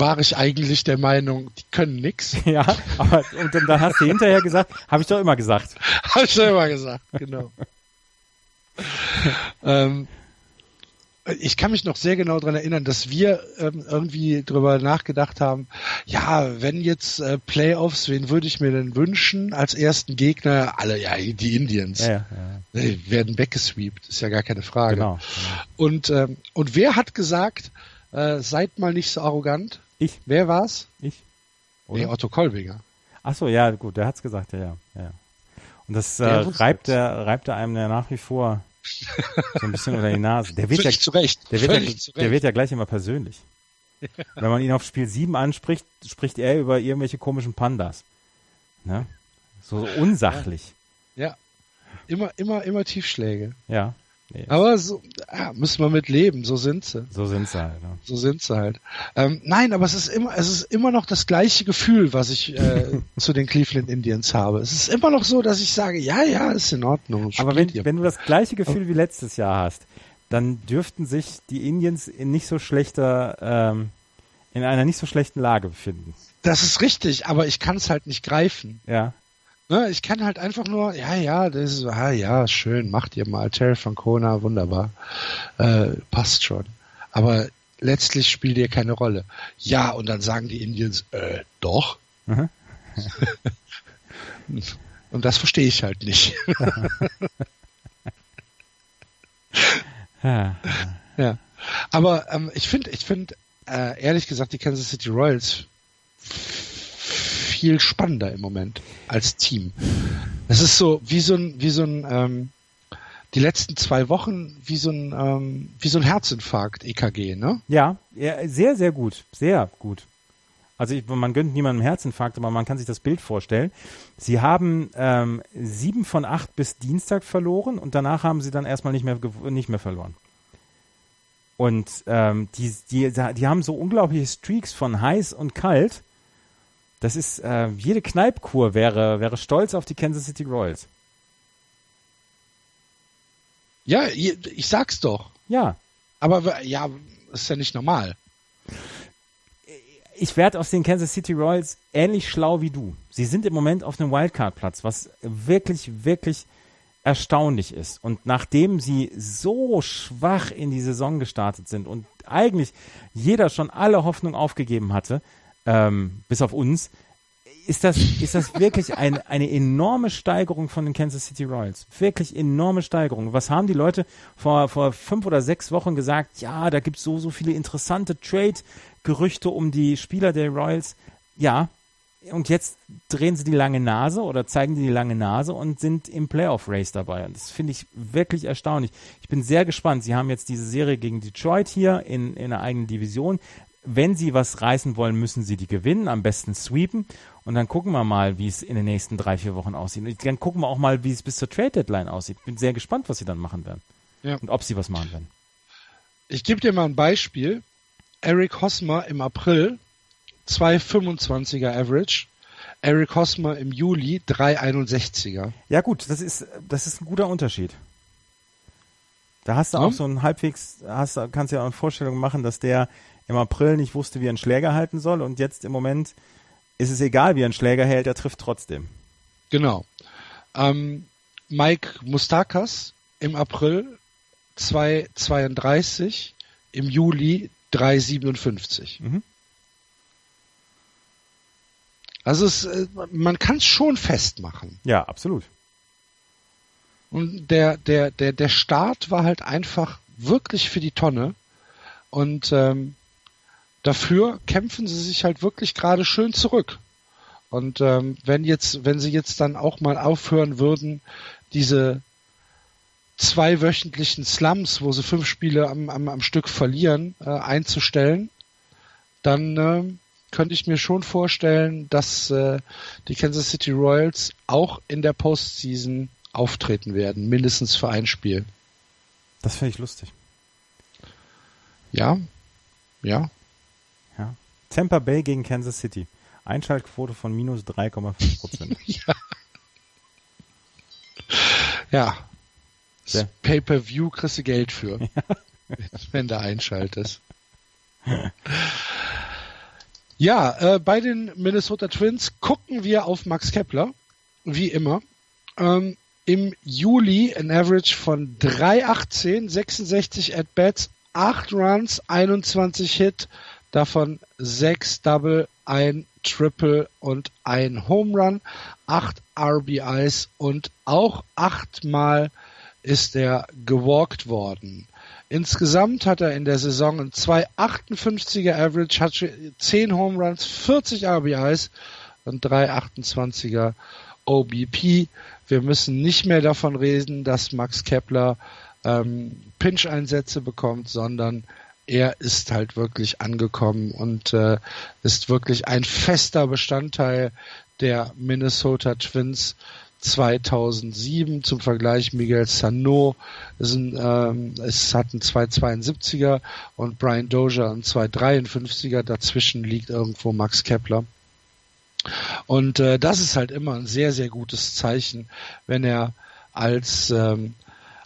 war ich eigentlich der Meinung, die können nix. Ja, aber und dann hast du hinterher gesagt, habe ich doch immer gesagt. habe ich doch immer gesagt, genau. ähm, ich kann mich noch sehr genau daran erinnern, dass wir ähm, irgendwie drüber nachgedacht haben, ja, wenn jetzt äh, Playoffs, wen würde ich mir denn wünschen als ersten Gegner? Alle, ja, die Indians. Ja, ja. Die werden weggesweept, ist ja gar keine Frage. Genau, genau. Und, ähm, und wer hat gesagt, äh, seid mal nicht so arrogant? Ich. Wer war's? Ich. Oder? Nee, Otto Kolbinger. Ach so, ja, gut, der hat's gesagt, ja, ja. ja. Und das äh, reibt, der, reibt er einem ja nach wie vor so ein bisschen unter die Nase. Der wird, ja, zurecht. Der, wird ja, der wird ja gleich immer persönlich. Wenn man ihn auf Spiel 7 anspricht, spricht er über irgendwelche komischen Pandas. Ne? So, so unsachlich. Ja. ja. Immer, immer, immer Tiefschläge. Ja. Nee, Aber so ja, müssen wir mit leben, so sind sie. So sind sie halt. Ja. So sind sie halt. Ähm, nein, aber es ist immer, es ist immer noch das gleiche Gefühl, was ich äh, zu den Cleveland Indians habe. Es ist immer noch so, dass ich sage, ja, ja, ist in Ordnung. Aber wenn, wenn du das gleiche Gefühl wie letztes Jahr hast, dann dürften sich die Indians in nicht so schlechter, ähm, in einer nicht so schlechten Lage befinden. Das ist richtig, aber ich kann es halt nicht greifen. Ja. Ne, ich kann halt einfach nur, ja, ja, das ist, ah, ja, schön, macht ihr mal. Terry Francona, wunderbar. Äh, passt schon. Aber letztlich spielt ihr keine Rolle. Ja, und dann sagen die Indians, äh, doch. Mhm. und das verstehe ich halt nicht. ja. ja. Aber ähm, ich finde, ich finde, äh, ehrlich gesagt, die Kansas City Royals viel spannender im Moment als Team. Es ist so wie so ein, wie so ein, ähm, die letzten zwei Wochen wie so ein, ähm, wie so ein Herzinfarkt EKG, ne? Ja, ja, sehr, sehr gut, sehr gut. Also ich, man gönnt niemandem Herzinfarkt, aber man kann sich das Bild vorstellen. Sie haben ähm, sieben von acht bis Dienstag verloren und danach haben sie dann erstmal nicht mehr nicht mehr verloren. Und ähm, die, die, die haben so unglaubliche Streaks von heiß und kalt das ist, äh, jede Kneipkur wäre, wäre stolz auf die Kansas City Royals. Ja, ich sag's doch. Ja. Aber ja, ist ja nicht normal. Ich werde aus den Kansas City Royals ähnlich schlau wie du. Sie sind im Moment auf einem Wildcard-Platz, was wirklich, wirklich erstaunlich ist. Und nachdem sie so schwach in die Saison gestartet sind und eigentlich jeder schon alle Hoffnung aufgegeben hatte, ähm, bis auf uns, ist das, ist das wirklich ein, eine enorme Steigerung von den Kansas City Royals. Wirklich enorme Steigerung. Was haben die Leute vor, vor fünf oder sechs Wochen gesagt? Ja, da gibt es so, so viele interessante Trade-Gerüchte um die Spieler der Royals. Ja, und jetzt drehen sie die lange Nase oder zeigen die die lange Nase und sind im Playoff-Race dabei. Und das finde ich wirklich erstaunlich. Ich bin sehr gespannt. Sie haben jetzt diese Serie gegen Detroit hier in, in einer eigenen Division wenn sie was reißen wollen, müssen sie die gewinnen, am besten sweepen. Und dann gucken wir mal, wie es in den nächsten drei, vier Wochen aussieht. Und dann gucken wir auch mal, wie es bis zur Trade Deadline aussieht. Bin sehr gespannt, was sie dann machen werden. Ja. Und ob sie was machen werden. Ich gebe dir mal ein Beispiel. Eric Hosmer im April 2,25er Average. Eric Hosmer im Juli 3,61er. Ja gut, das ist, das ist ein guter Unterschied. Da hast du ja. auch so ein halbwegs, hast, kannst du ja auch eine Vorstellung machen, dass der im April nicht wusste, wie er einen Schläger halten soll und jetzt im Moment ist es egal, wie er einen Schläger hält, er trifft trotzdem. Genau. Ähm, Mike Mustakas im April 2,32, im Juli 3,57. Mhm. Also es, äh, man kann es schon festmachen. Ja, absolut. Und der, der, der, der Start war halt einfach wirklich für die Tonne. Und ähm, dafür kämpfen sie sich halt wirklich gerade schön zurück. Und ähm, wenn jetzt, wenn sie jetzt dann auch mal aufhören würden, diese zweiwöchentlichen Slums, wo sie fünf Spiele am, am, am Stück verlieren, äh, einzustellen, dann äh, könnte ich mir schon vorstellen, dass äh, die Kansas City Royals auch in der Postseason auftreten werden, mindestens für ein Spiel. Das finde ich lustig. Ja, ja. Tampa Bay gegen Kansas City. Einschaltquote von minus 3,5 Prozent. ja. Ja. Pay-per-view kriegst du Geld für. Ja. wenn du einschaltest. Ja, äh, bei den Minnesota Twins gucken wir auf Max Kepler, wie immer. Ähm, Im Juli ein Average von 3,18, 66 At-Bats, 8 Runs, 21 Hit, davon 6 Double, 1 Triple und ein Home Run, 8 RBIs und auch 8 Mal ist er gewalkt worden. Insgesamt hat er in der Saison ein 2,58er Average, hat 10 Home Runs, 40 RBIs und 3,28er OBP. Wir müssen nicht mehr davon reden, dass Max Kepler ähm, Pinch-Einsätze bekommt, sondern er ist halt wirklich angekommen und äh, ist wirklich ein fester Bestandteil der Minnesota Twins 2007 zum Vergleich Miguel Sano ist ein, ähm, es hat einen 272er und Brian Dozier einen 253er. Dazwischen liegt irgendwo Max Kepler. Und äh, das ist halt immer ein sehr, sehr gutes Zeichen, wenn er als, ähm,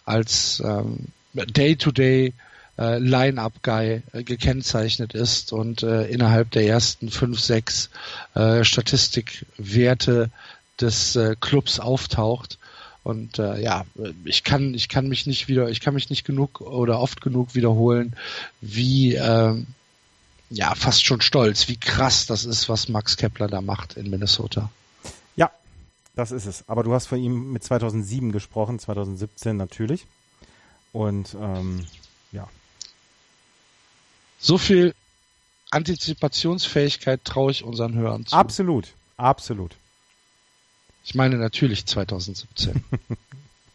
als ähm, Day-to-Day äh, Line-Up-Guy äh, gekennzeichnet ist und äh, innerhalb der ersten fünf, sechs äh, Statistikwerte des äh, Clubs auftaucht. Und äh, ja, ich kann, ich kann mich nicht wieder, ich kann mich nicht genug oder oft genug wiederholen, wie ähm, ja fast schon stolz, wie krass das ist, was Max Kepler da macht in Minnesota. Ja, das ist es. Aber du hast von ihm mit 2007 gesprochen, 2017 natürlich. Und ähm. So viel Antizipationsfähigkeit traue ich unseren Hörern zu. Absolut, absolut. Ich meine natürlich 2017.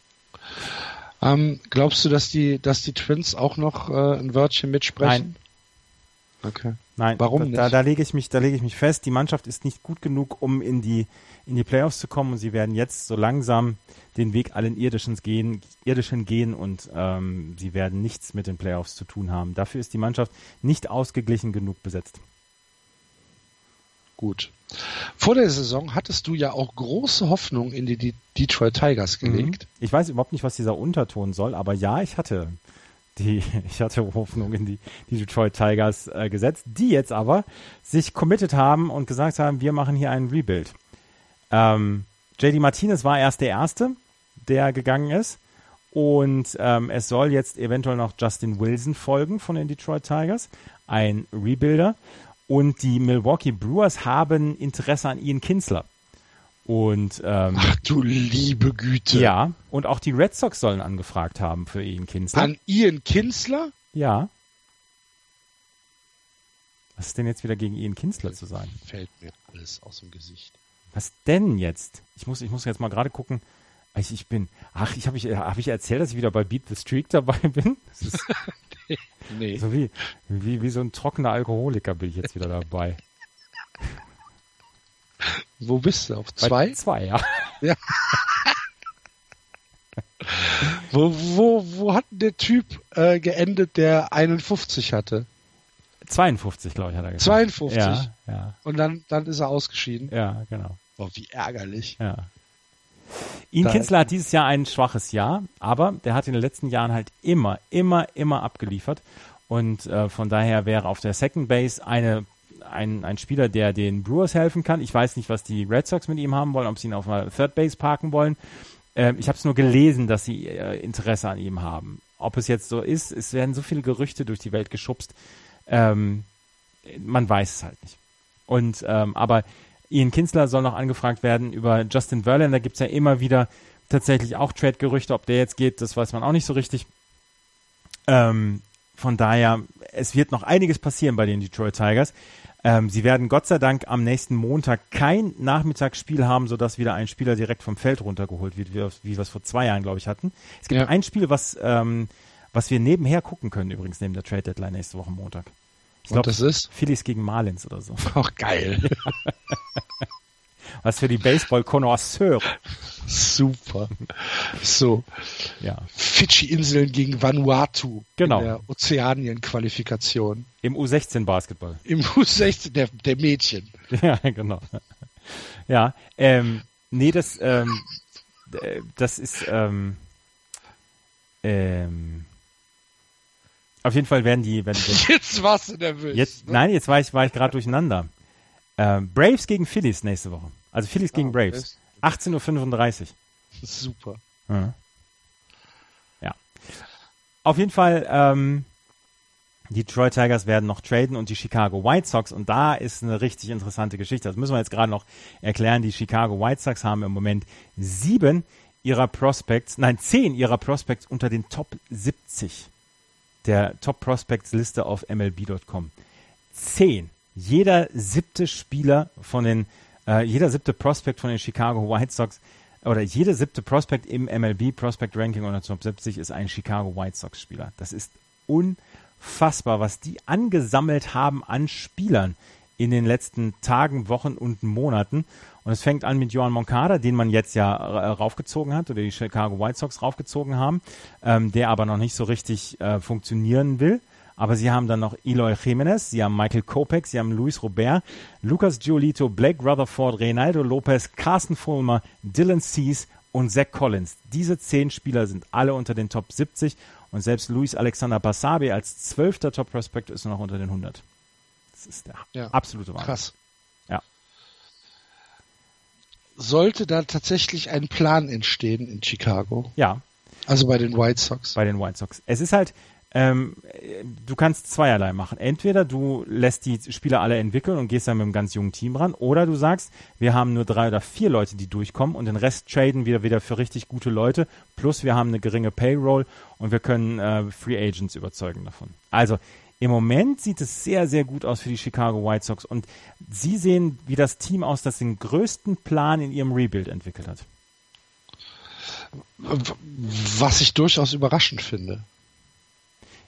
ähm, glaubst du, dass die, dass die Twins auch noch äh, ein Wörtchen mitsprechen? Nein. Okay. Nein. Warum nicht? Da, da lege ich mich, da lege ich mich fest. Die Mannschaft ist nicht gut genug, um in die in die Playoffs zu kommen und sie werden jetzt so langsam den Weg allen irdischen gehen, irdischen gehen und ähm, sie werden nichts mit den Playoffs zu tun haben. Dafür ist die Mannschaft nicht ausgeglichen genug besetzt. Gut. Vor der Saison hattest du ja auch große Hoffnung in die Detroit Tigers mhm. gelegt. Ich weiß überhaupt nicht, was dieser Unterton soll, aber ja, ich hatte die, ich hatte Hoffnung in die, die Detroit Tigers äh, gesetzt, die jetzt aber sich committed haben und gesagt haben, wir machen hier einen Rebuild. Ähm, JD Martinez war erst der Erste, der gegangen ist. Und ähm, es soll jetzt eventuell noch Justin Wilson folgen von den Detroit Tigers, ein Rebuilder. Und die Milwaukee Brewers haben Interesse an Ian Kinsler. Und ähm, Ach du liebe Güte. Ja, und auch die Red Sox sollen angefragt haben für Ian Kinsler. An Ian Kinsler? Ja. Was ist denn jetzt wieder gegen Ian Kinsler zu sagen? Fällt mir alles aus dem Gesicht. Was denn jetzt? Ich muss, ich muss jetzt mal gerade gucken. Ich, ich bin. Ach, ich habe ich, hab ich erzählt, dass ich wieder bei Beat the Streak dabei bin? Das ist, nee. So wie, wie, wie so ein trockener Alkoholiker bin ich jetzt wieder dabei. Wo bist du? Auf zwei? Bei zwei, ja. ja. wo, wo, wo hat der Typ äh, geendet, der 51 hatte? 52, glaube ich, hat er gesagt. 52? Ja, ja. Und dann, dann ist er ausgeschieden? Ja, genau. Oh, wie ärgerlich. Ja. Ian da Kinsler hat dieses Jahr ein schwaches Jahr, aber der hat in den letzten Jahren halt immer, immer, immer abgeliefert. Und äh, von daher wäre auf der Second Base eine, ein, ein Spieler, der den Brewers helfen kann. Ich weiß nicht, was die Red Sox mit ihm haben wollen, ob sie ihn auf einer Third Base parken wollen. Ähm, ich habe es nur gelesen, dass sie äh, Interesse an ihm haben. Ob es jetzt so ist, es werden so viele Gerüchte durch die Welt geschubst. Ähm, man weiß es halt nicht. Und ähm, aber Ian Kinsler soll noch angefragt werden über Justin Verlander. Gibt es ja immer wieder tatsächlich auch Trade-Gerüchte. Ob der jetzt geht, das weiß man auch nicht so richtig. Ähm, von daher, es wird noch einiges passieren bei den Detroit Tigers. Ähm, sie werden Gott sei Dank am nächsten Montag kein Nachmittagsspiel haben, sodass wieder ein Spieler direkt vom Feld runtergeholt wird, wie, wie wir es vor zwei Jahren, glaube ich, hatten. Es gibt ja. ein Spiel, was, ähm, was wir nebenher gucken können, übrigens neben der Trade Deadline nächste Woche Montag. Ich glaube, das ist Phillies gegen Marlins oder so. Ach, geil. Was für die Baseball-Konnoisseure. Super. So. Ja. Fidschi-Inseln gegen Vanuatu. Genau. In der Ozeanien-Qualifikation. Im U16-Basketball. Im U16, der, der Mädchen. Ja, genau. Ja, ähm, nee, das, ähm, das ist, ähm, ähm, Auf jeden Fall werden die, werden die Jetzt warst du nervös. Jetzt, ne? Nein, jetzt war ich, war ich gerade durcheinander. Ähm, Braves gegen Phillies nächste Woche. Also Phillies gegen Ah, Braves. 18.35 Uhr. Super. Ja. ja. Auf jeden Fall, ähm, die Detroit Tigers werden noch traden und die Chicago White Sox. Und da ist eine richtig interessante Geschichte. Das müssen wir jetzt gerade noch erklären. Die Chicago White Sox haben im Moment sieben ihrer Prospects, nein, zehn ihrer Prospects unter den Top 70 der Top Prospects Liste auf MLB.com. Zehn. Jeder siebte Spieler von den, äh, jeder siebte Prospect von den Chicago White Sox oder jede siebte Prospect im MLB Prospect Ranking unter Top 70 ist ein Chicago White Sox Spieler. Das ist unfassbar, was die angesammelt haben an Spielern in den letzten Tagen, Wochen und Monaten. Und es fängt an mit Johan Moncada, den man jetzt ja äh, raufgezogen hat oder die Chicago White Sox raufgezogen haben, ähm, der aber noch nicht so richtig äh, funktionieren will. Aber sie haben dann noch Eloy Jimenez, sie haben Michael Kopek, sie haben Luis Robert, Lucas Giolito, Blake Rutherford, Reynaldo Lopez, Carsten Fulmer, Dylan Cease und Zach Collins. Diese zehn Spieler sind alle unter den Top 70 und selbst Luis Alexander Basabe als zwölfter Top Prospect ist noch unter den 100. Das ist der Ja. absolute Wahnsinn. Krass. Ja. Sollte da tatsächlich ein Plan entstehen in Chicago? Ja, Also bei den White Sox. bei den White Sox. Es ist halt, ähm, du kannst zweierlei machen. Entweder du lässt die Spieler alle entwickeln und gehst dann mit einem ganz jungen Team ran, oder du sagst, wir haben nur drei oder vier Leute, die durchkommen und den Rest traden wir wieder für richtig gute Leute. Plus wir haben eine geringe Payroll und wir können äh, Free Agents überzeugen davon. Also im Moment sieht es sehr, sehr gut aus für die Chicago White Sox und sie sehen wie das Team aus, das den größten Plan in ihrem Rebuild entwickelt hat. Was ich durchaus überraschend finde.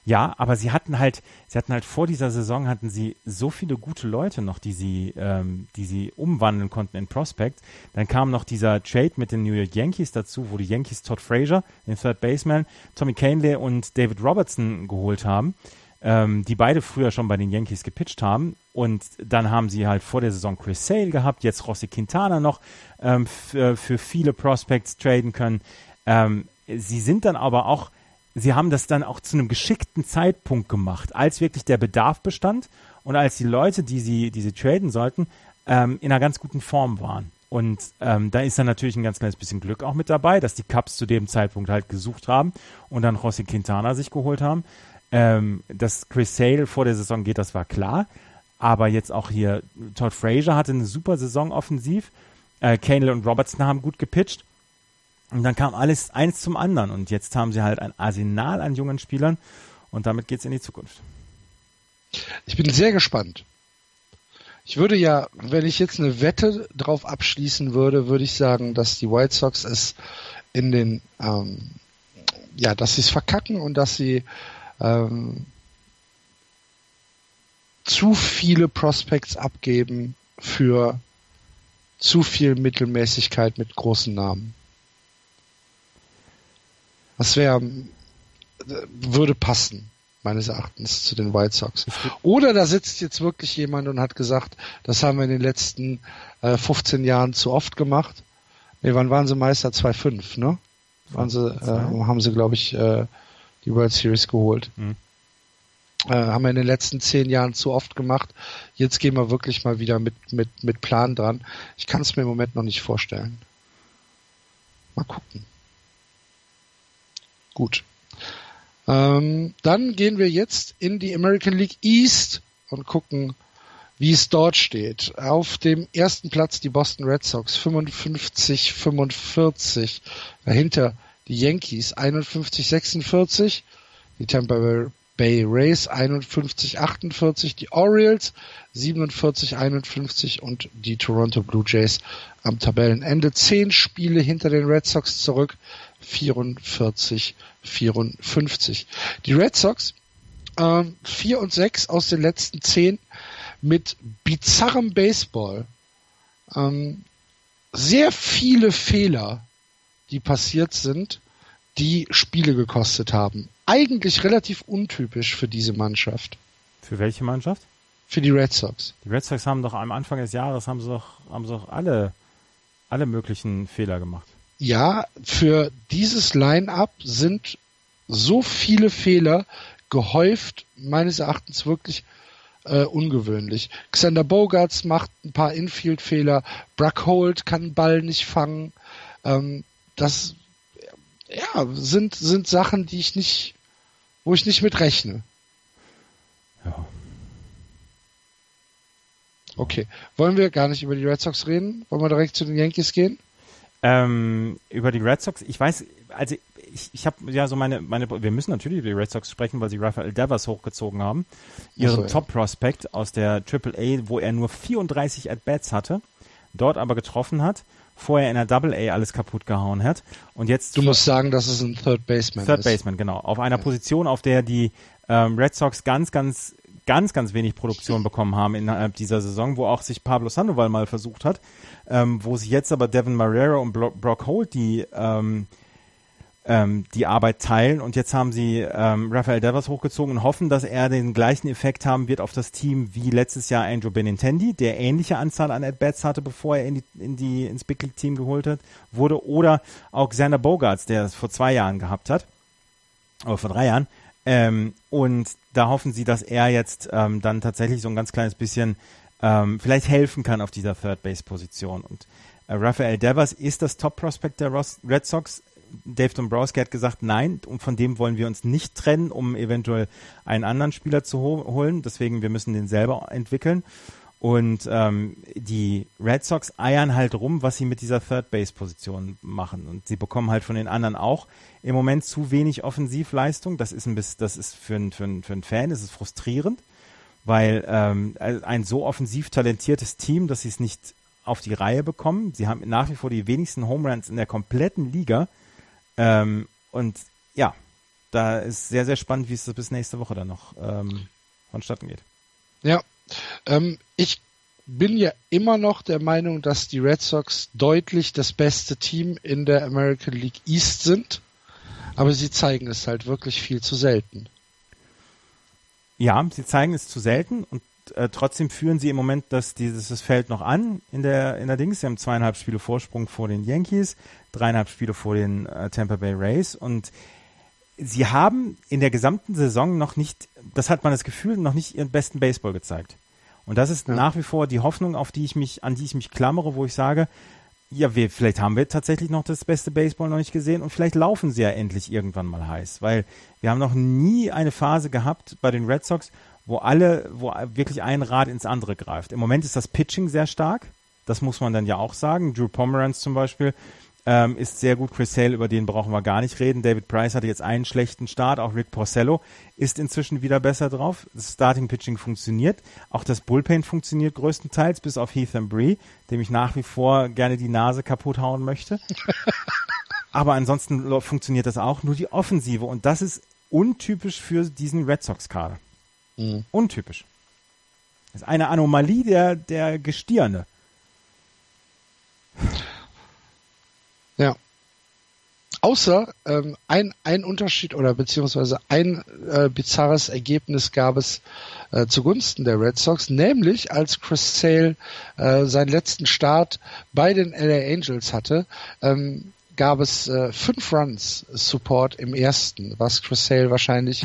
Ja, aber sie hatten halt, sie hatten halt vor dieser Saison hatten sie so viele gute Leute noch, die sie, ähm, die sie umwandeln konnten in Prospects. Dann kam noch dieser Trade mit den New York Yankees dazu, wo die Yankees Todd Frazier, den Third Baseman, Tommy Canley und David Robertson geholt haben, ähm, die beide früher schon bei den Yankees gepitcht haben. Und dann haben sie halt vor der Saison Chris Sale gehabt, jetzt Rossi Quintana noch ähm, für, für viele Prospects traden können. Ähm, sie sind dann aber auch sie haben das dann auch zu einem geschickten Zeitpunkt gemacht, als wirklich der Bedarf bestand und als die Leute, die sie, die sie traden sollten, ähm, in einer ganz guten Form waren. Und ähm, da ist dann natürlich ein ganz kleines bisschen Glück auch mit dabei, dass die Cubs zu dem Zeitpunkt halt gesucht haben und dann José Quintana sich geholt haben. Ähm, dass Chris Sale vor der Saison geht, das war klar. Aber jetzt auch hier, Todd Frazier hatte eine super Saison offensiv. Äh, Canely und Robertson haben gut gepitcht. Und dann kam alles eins zum anderen. Und jetzt haben sie halt ein Arsenal an jungen Spielern. Und damit geht's in die Zukunft. Ich bin sehr gespannt. Ich würde ja, wenn ich jetzt eine Wette drauf abschließen würde, würde ich sagen, dass die White Sox es in den, ähm, ja, dass sie es verkacken und dass sie ähm, zu viele Prospects abgeben für zu viel Mittelmäßigkeit mit großen Namen. Das wäre, würde passen, meines Erachtens, zu den White Sox. Oder da sitzt jetzt wirklich jemand und hat gesagt, das haben wir in den letzten äh, 15 Jahren zu oft gemacht. Nee, wann waren sie Meister? 2-5, ne? Waren sie, äh, haben sie, glaube ich, äh, die World Series geholt. Mhm. Äh, haben wir in den letzten zehn Jahren zu oft gemacht. Jetzt gehen wir wirklich mal wieder mit, mit, mit Plan dran. Ich kann es mir im Moment noch nicht vorstellen. Mal gucken. Gut. Ähm, dann gehen wir jetzt in die American League East und gucken, wie es dort steht. Auf dem ersten Platz die Boston Red Sox 55-45. Dahinter die Yankees 51-46. Die Tampa Bay Rays 51-48. Die Orioles 47-51 und die Toronto Blue Jays am Tabellenende. Zehn Spiele hinter den Red Sox zurück. 44, 54. Die Red Sox, äh, 4 und 6 aus den letzten 10 mit bizarrem Baseball. Ähm, sehr viele Fehler, die passiert sind, die Spiele gekostet haben. Eigentlich relativ untypisch für diese Mannschaft. Für welche Mannschaft? Für die Red Sox. Die Red Sox haben doch am Anfang des Jahres haben sie doch, haben sie doch alle, alle möglichen Fehler gemacht. Ja, für dieses Line-up sind so viele Fehler gehäuft, meines Erachtens wirklich äh, ungewöhnlich. Xander Bogarts macht ein paar Infield-Fehler, Bruck Holt kann den Ball nicht fangen. Ähm, das ja, sind, sind Sachen, die ich nicht, wo ich nicht mit rechne. Ja. Okay. Wollen wir gar nicht über die Red Sox reden? Wollen wir direkt zu den Yankees gehen? Ähm, über die Red Sox, ich weiß, also ich, ich habe ja so meine, meine, wir müssen natürlich über die Red Sox sprechen, weil sie Rafael Devers hochgezogen haben. Ihren so, ja. Top-Prospect aus der AAA, wo er nur 34 At-Bats hatte, dort aber getroffen hat, vorher in der Double A alles kaputt gehauen hat und jetzt. Du musst sagen, dass es ein Third Baseman Third ist. Third Baseman, genau. Auf einer ja. Position, auf der die ähm, Red Sox ganz, ganz ganz, ganz wenig Produktion bekommen haben innerhalb dieser Saison, wo auch sich Pablo Sandoval mal versucht hat, ähm, wo sich jetzt aber Devin Marrero und Brock Holt die ähm, ähm, die Arbeit teilen. Und jetzt haben sie ähm, Rafael Devers hochgezogen und hoffen, dass er den gleichen Effekt haben wird auf das Team wie letztes Jahr Andrew Benintendi, der ähnliche Anzahl an At-Bats hatte, bevor er in die, in die, ins Big League Team geholt hat, wurde. Oder auch Xander Bogarts, der es vor zwei Jahren gehabt hat, oder vor drei Jahren, ähm, und da hoffen sie, dass er jetzt ähm, dann tatsächlich so ein ganz kleines bisschen ähm, vielleicht helfen kann auf dieser Third Base Position. Und äh, Rafael Devers ist das Top Prospect der Ross Red Sox. Dave Dombrowski hat gesagt, nein, und von dem wollen wir uns nicht trennen, um eventuell einen anderen Spieler zu ho holen. Deswegen, wir müssen den selber entwickeln. Und ähm, die Red Sox eiern halt rum, was sie mit dieser Third Base Position machen. Und sie bekommen halt von den anderen auch im Moment zu wenig Offensivleistung. Das ist ein bisschen, das ist für einen für ein, für ein Fan ist es frustrierend, weil ähm, ein so offensiv talentiertes Team, dass sie es nicht auf die Reihe bekommen. Sie haben nach wie vor die wenigsten Home Runs in der kompletten Liga. Ähm, und ja, da ist sehr, sehr spannend, wie es bis nächste Woche dann noch ähm, vonstatten geht. Ja, ähm, ich bin ja immer noch der Meinung, dass die Red Sox deutlich das beste Team in der American League East sind, aber sie zeigen es halt wirklich viel zu selten. Ja, sie zeigen es zu selten und äh, trotzdem führen sie im Moment das, dieses Feld noch an in der, in der Dings. Sie haben zweieinhalb Spiele Vorsprung vor den Yankees, dreieinhalb Spiele vor den äh, Tampa Bay Rays und sie haben in der gesamten Saison noch nicht, das hat man das Gefühl, noch nicht ihren besten Baseball gezeigt. Und das ist ja. nach wie vor die Hoffnung, auf die ich mich, an die ich mich klammere, wo ich sage, ja, wir, vielleicht haben wir tatsächlich noch das beste Baseball noch nicht gesehen und vielleicht laufen sie ja endlich irgendwann mal heiß, weil wir haben noch nie eine Phase gehabt bei den Red Sox, wo alle, wo wirklich ein Rad ins andere greift. Im Moment ist das Pitching sehr stark, das muss man dann ja auch sagen. Drew Pomeranz zum Beispiel ähm, ist sehr gut. Chris Sale, über den brauchen wir gar nicht reden. David Price hatte jetzt einen schlechten Start. Auch Rick Porcello ist inzwischen wieder besser drauf. Das Starting Pitching funktioniert. Auch das Bullpen funktioniert größtenteils, bis auf Heath Bree, dem ich nach wie vor gerne die Nase kaputt hauen möchte. Aber ansonsten funktioniert das auch. Nur die Offensive. Und das ist untypisch für diesen Red Sox-Kader. Mhm. Untypisch. Das ist eine Anomalie der, der Gestirne. Ja. Außer ähm, ein, ein Unterschied oder beziehungsweise ein äh, bizarres Ergebnis gab es äh, zugunsten der Red Sox, nämlich als Chris Sale äh, seinen letzten Start bei den LA Angels hatte, ähm, gab es äh, fünf Runs Support im ersten, was Chris Sale wahrscheinlich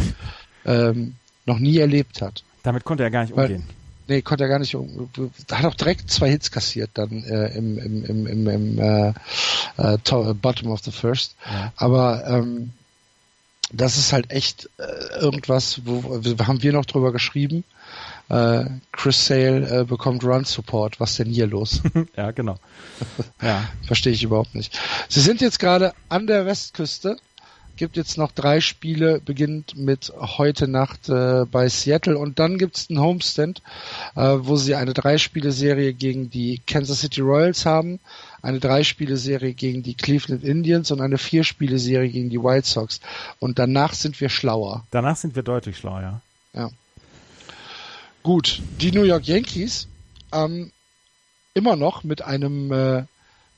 ähm, noch nie erlebt hat. Damit konnte er gar nicht umgehen. Weil, Nee, konnte er gar nicht. Hat auch direkt zwei Hits kassiert dann äh, im, im, im, im, im äh, äh, Bottom of the First. Ja. Aber ähm, das ist halt echt äh, irgendwas, wo haben wir noch drüber geschrieben. Äh, Chris Sale äh, bekommt Run Support. Was denn hier los? ja, genau. ja. Verstehe ich überhaupt nicht. Sie sind jetzt gerade an der Westküste gibt jetzt noch drei Spiele, beginnt mit heute Nacht äh, bei Seattle und dann gibt's einen Homestand, äh, wo sie eine Drei-Spiele-Serie gegen die Kansas City Royals haben, eine Drei-Spiele-Serie gegen die Cleveland Indians und eine Vier-Spiele-Serie gegen die White Sox. Und danach sind wir schlauer. Danach sind wir deutlich schlauer, ja. Ja. Gut, die New York Yankees ähm, immer noch mit einem äh,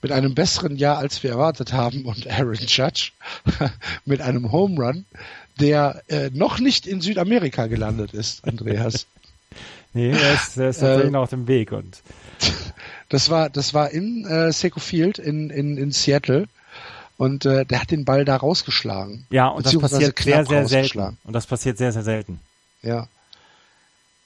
mit einem besseren Jahr, als wir erwartet haben, und Aaron Judge mit einem Home Run, der äh, noch nicht in Südamerika gelandet ist, Andreas. nee, er ist, er ist tatsächlich äh, noch auf dem Weg und das war das war in äh, Seco Field in, in, in Seattle und äh, der hat den Ball da rausgeschlagen. Ja, und das passiert sehr, sehr selten. Und das passiert sehr, sehr selten. Ja.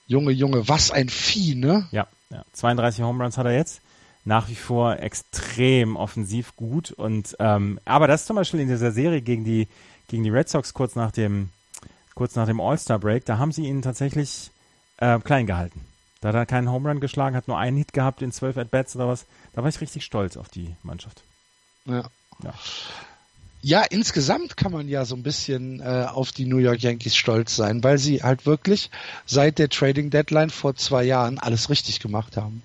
Junge, Junge, was ein Vieh, ne? Ja, ja. 32 Home Runs hat er jetzt. Nach wie vor extrem offensiv gut. Und ähm, aber das zum Beispiel in dieser Serie gegen die gegen die Red Sox kurz nach dem kurz nach dem All-Star Break, da haben sie ihn tatsächlich äh, klein gehalten. Da hat er keinen Home Run geschlagen, hat nur einen Hit gehabt in zwölf At-Bats oder was. Da war ich richtig stolz auf die Mannschaft. Ja. Ja. Ja, insgesamt kann man ja so ein bisschen äh, auf die New York Yankees stolz sein, weil sie halt wirklich seit der Trading Deadline vor zwei Jahren alles richtig gemacht haben.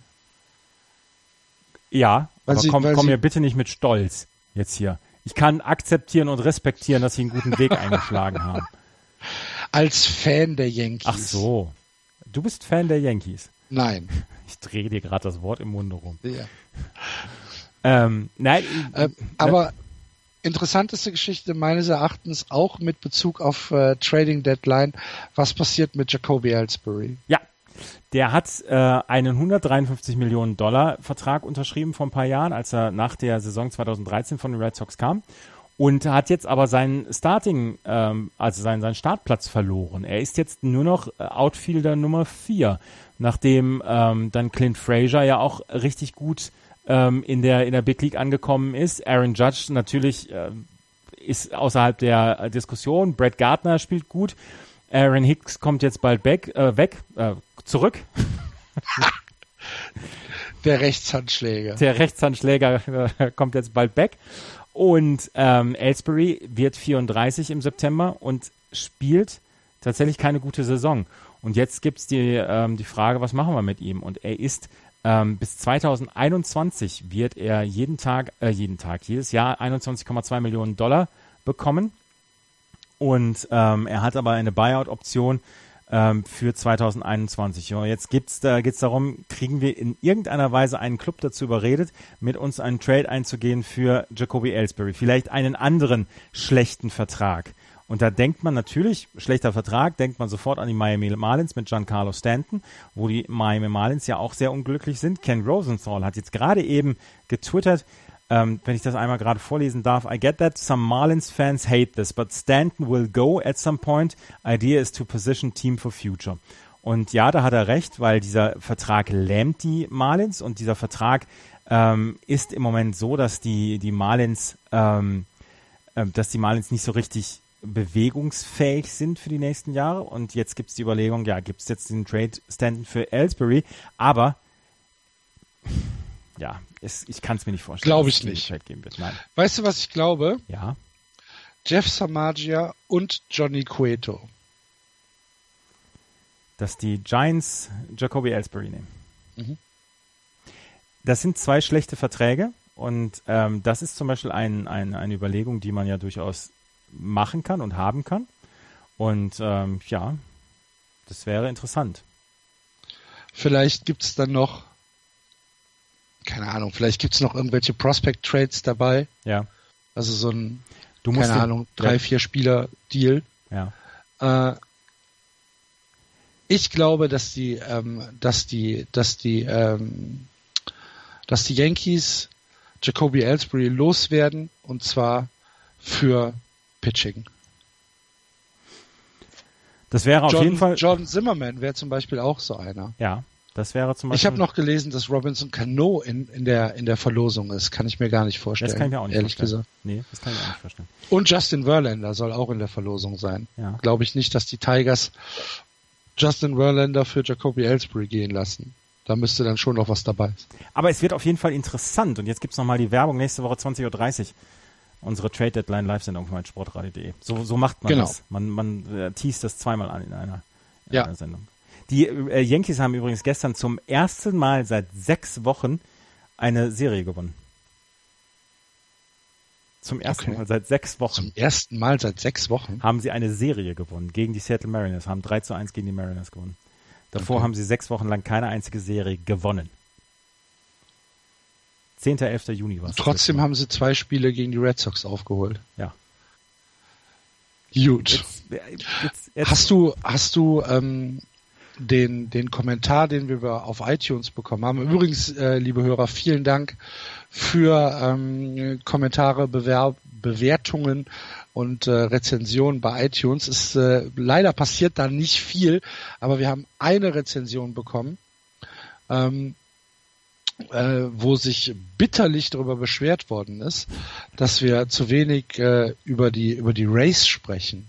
Ja, aber sie, komm, komm mir bitte nicht mit Stolz jetzt hier. Ich kann akzeptieren und respektieren, dass sie einen guten Weg eingeschlagen haben. Als Fan der Yankees. Ach so. Du bist Fan der Yankees. Nein. Ich drehe dir gerade das Wort im Munde rum. Ja. Ähm, nein. Äh, aber interessanteste Geschichte meines Erachtens auch mit Bezug auf äh, Trading Deadline. Was passiert mit Jacoby Ellsbury? Ja, der hat äh, einen 153 Millionen Dollar Vertrag unterschrieben vor ein paar Jahren, als er nach der Saison 2013 von den Red Sox kam und hat jetzt aber seinen Starting, ähm, also seinen, seinen Startplatz verloren. Er ist jetzt nur noch äh, Outfielder Nummer 4, nachdem ähm, dann Clint Frazier ja auch richtig gut ähm, in der in der Big League angekommen ist. Aaron Judge natürlich äh, ist außerhalb der Diskussion. Brett Gardner spielt gut. Aaron Hicks kommt jetzt bald back, äh, weg, äh, zurück. Der Rechtshandschläger. Der Rechtshandschläger äh, kommt jetzt bald back. Und ähm, Ellsbury wird 34 im September und spielt tatsächlich keine gute Saison. Und jetzt gibt's die, ähm, die Frage, was machen wir mit ihm? Und er ist ähm, bis 2021 wird er jeden Tag, äh, jeden Tag, jedes Jahr 21,2 Millionen Dollar bekommen. Und ähm, er hat aber eine Buyout-Option ähm, für 2021. Ja, jetzt geht's da geht's darum, kriegen wir in irgendeiner Weise einen Club dazu überredet, mit uns einen Trade einzugehen für Jacoby Ellsbury, vielleicht einen anderen schlechten Vertrag. Und da denkt man natürlich, schlechter Vertrag, denkt man sofort an die Miami Marlins mit Giancarlo Stanton, wo die Miami Marlins ja auch sehr unglücklich sind. Ken Rosenthal hat jetzt gerade eben getwittert, ähm, wenn ich das einmal gerade vorlesen darf. I get that some Marlins fans hate this, but Stanton will go at some point. Idea is to position team for future. Und ja, da hat er recht, weil dieser Vertrag lähmt die Marlins und dieser Vertrag ähm, ist im Moment so, dass die, die Marlins, ähm, äh, dass die Marlins nicht so richtig bewegungsfähig sind für die nächsten Jahre. Und jetzt gibt es die Überlegung, ja, gibt es jetzt den Trade Stanton für Ellsbury, aber ja, es, ich kann es mir nicht vorstellen. Glaube ich nicht. Weißt du, was ich glaube? Ja. Jeff Samagia und Johnny Cueto. Dass die Giants Jacoby Ellsbury nehmen. Mhm. Das sind zwei schlechte Verträge und ähm, das ist zum Beispiel ein, ein, eine Überlegung, die man ja durchaus machen kann und haben kann. Und ähm, ja, das wäre interessant. Vielleicht gibt es dann noch, keine Ahnung, vielleicht gibt es noch irgendwelche Prospect-Trades dabei. Ja. Also so ein, du musst keine den, Ahnung, drei, ja. vier Spieler-Deal. Ja. Äh, ich glaube, dass die, ähm, dass die, dass die, ähm, dass die Yankees Jacoby Ellsbury loswerden und zwar für Pitching. Das wäre auf John, jeden Fall. Jordan Zimmerman wäre zum Beispiel auch so einer. Ja, das wäre zum Beispiel. Ich habe noch gelesen, dass Robinson Cano in, in, der, in der Verlosung ist. Kann ich mir gar nicht vorstellen. Das kann ich mir auch nicht ehrlich vorstellen. gesagt. Nee, das kann ich auch nicht vorstellen. Und Justin Verlander soll auch in der Verlosung sein. Ja. Glaube ich nicht, dass die Tigers Justin Verlander für Jacoby Ellsbury gehen lassen. Da müsste dann schon noch was dabei sein. Aber es wird auf jeden Fall interessant. Und jetzt gibt's noch mal die Werbung nächste Woche 20.30 Uhr unsere Trade Deadline Live-Sendung von Sportradio.de. So, so macht man genau. das. Man, man äh, teast das zweimal an in einer, in ja. einer Sendung. Die äh, Yankees haben übrigens gestern zum ersten Mal seit sechs Wochen eine Serie gewonnen. Zum ersten okay. Mal seit sechs Wochen. Zum ersten Mal seit sechs Wochen? Haben sie eine Serie gewonnen gegen die Seattle Mariners, haben 3 zu 1 gegen die Mariners gewonnen. Davor okay. haben sie sechs Wochen lang keine einzige Serie gewonnen. 10. 11. Juni war es. Trotzdem haben sie zwei Spiele gegen die Red Sox aufgeholt. Ja. Gut. Jetzt, jetzt, jetzt. Hast du, hast du ähm, den, den Kommentar, den wir auf iTunes bekommen haben? Übrigens, äh, liebe Hörer, vielen Dank für ähm, Kommentare, Bewerb, Bewertungen und äh, Rezensionen bei iTunes. Ist äh, leider passiert da nicht viel, aber wir haben eine Rezension bekommen, ähm, äh, wo sich bitterlich darüber beschwert worden ist, dass wir zu wenig äh, über die über die Race sprechen.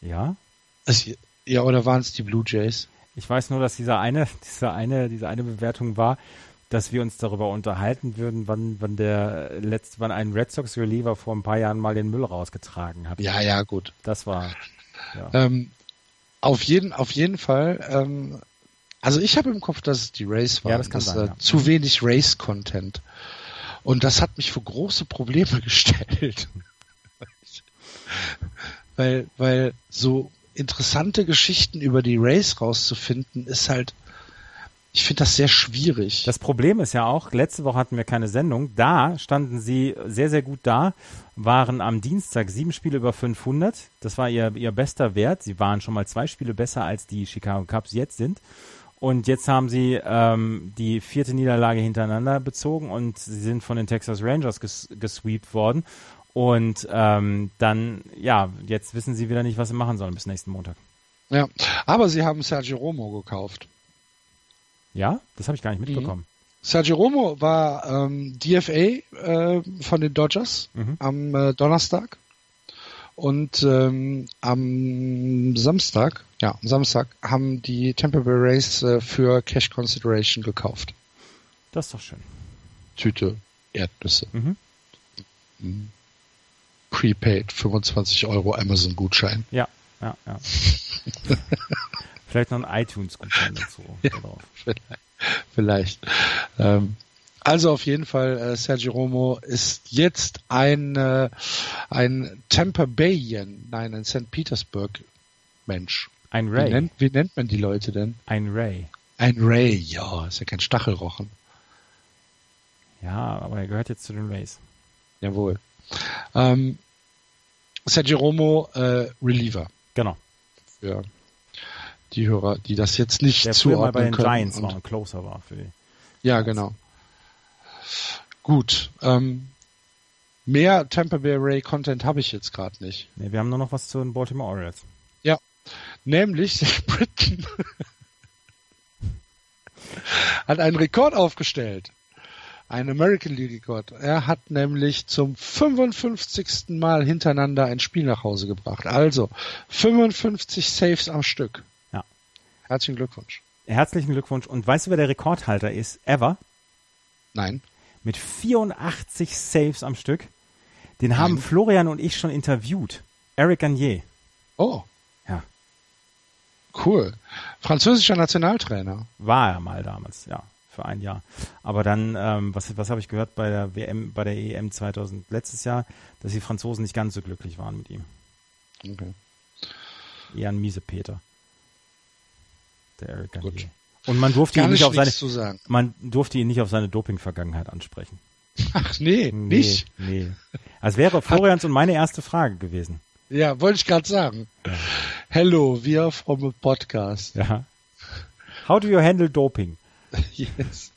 Ja. Also, ja, oder waren es die Blue Jays? Ich weiß nur, dass dieser eine, dieser eine, diese eine Bewertung war, dass wir uns darüber unterhalten würden, wann, wann der letzte, wann ein Red Sox Reliever vor ein paar Jahren mal den Müll rausgetragen hat. Ja, ja, gut. Das war. Ja. Ähm, auf jeden, auf jeden Fall. Ähm, also ich habe im Kopf, dass es die Race war. Ja, das kann dass, sein, äh, ja. Zu wenig Race-Content. Und das hat mich vor große Probleme gestellt. weil, weil so interessante Geschichten über die Race rauszufinden, ist halt, ich finde das sehr schwierig. Das Problem ist ja auch, letzte Woche hatten wir keine Sendung. Da standen sie sehr, sehr gut da, waren am Dienstag sieben Spiele über 500. Das war ihr, ihr bester Wert. Sie waren schon mal zwei Spiele besser, als die Chicago Cubs jetzt sind. Und jetzt haben sie ähm, die vierte Niederlage hintereinander bezogen und sie sind von den Texas Rangers ges gesweept worden. Und ähm, dann, ja, jetzt wissen sie wieder nicht, was sie machen sollen bis nächsten Montag. ja, aber sie haben Sergio Romo gekauft. Ja, das habe ich gar nicht mitbekommen. Sergio Romo war ähm, DFA äh, von den Dodgers Mhm. am äh, Donnerstag und ähm, am Samstag, ja, am Samstag haben die Tampa Bay Rays äh, für Cash Consideration gekauft. Das ist doch schön. Tüte Erdnüsse. Mhm. Mhm. Prepaid 25 Euro Amazon Gutschein. Ja, ja, ja. Vielleicht noch ein iTunes-Gutschein dazu. Ja. drauf. Vielleicht. Ähm, also auf jeden Fall, äh, Sergio Romo ist jetzt ein, äh, ein Tampa Bayan, nein, ein St. Petersburg Mensch. Ein Wie Ray. nennt, wie nennt man die Leute denn? Ein Ray. Ein Ray, ja, ist ja kein Stachelrochen. Ja, aber er gehört jetzt zu den Rays. Jawohl. Ähm, Sergio Romo, äh, Reliever. Genau. Für die Hörer, die das jetzt nicht Der mal bei zuordnen den können. Giants war und closer war für die. Ja, genau. Gut. Ähm, mehr Tampa Bay Ray Content habe ich jetzt gerade nicht. Nee, wir haben nur noch was zu den Baltimore Orioles. Nämlich Britain hat einen Rekord aufgestellt. Einen American League Rekord. Er hat nämlich zum 55. Mal hintereinander ein Spiel nach Hause gebracht. Also 55 Saves am Stück. Ja. Herzlichen Glückwunsch. Herzlichen Glückwunsch. Und weißt du, wer der Rekordhalter ist? Ever? Nein. Mit 84 Saves am Stück. Den haben Nein. Florian und ich schon interviewt. Eric Gagne. Oh. Ja. Cool. Französischer Nationaltrainer. War er mal damals, ja, für ein Jahr. Aber dann, ähm, was, was habe ich gehört bei der WM, bei der EM 2000 letztes Jahr, dass die Franzosen nicht ganz so glücklich waren mit ihm. Okay. Eher ein miese Peter. Der Eric. Und man durfte ihn ich nicht auf seine, man durfte ihn nicht auf seine Doping-Vergangenheit ansprechen. Ach nee, Nee, nicht. Nee. Das wäre Florians und meine erste Frage gewesen. Ja, wollte ich gerade sagen. Hello, we are from a podcast. Ja. How do you handle doping? Yes.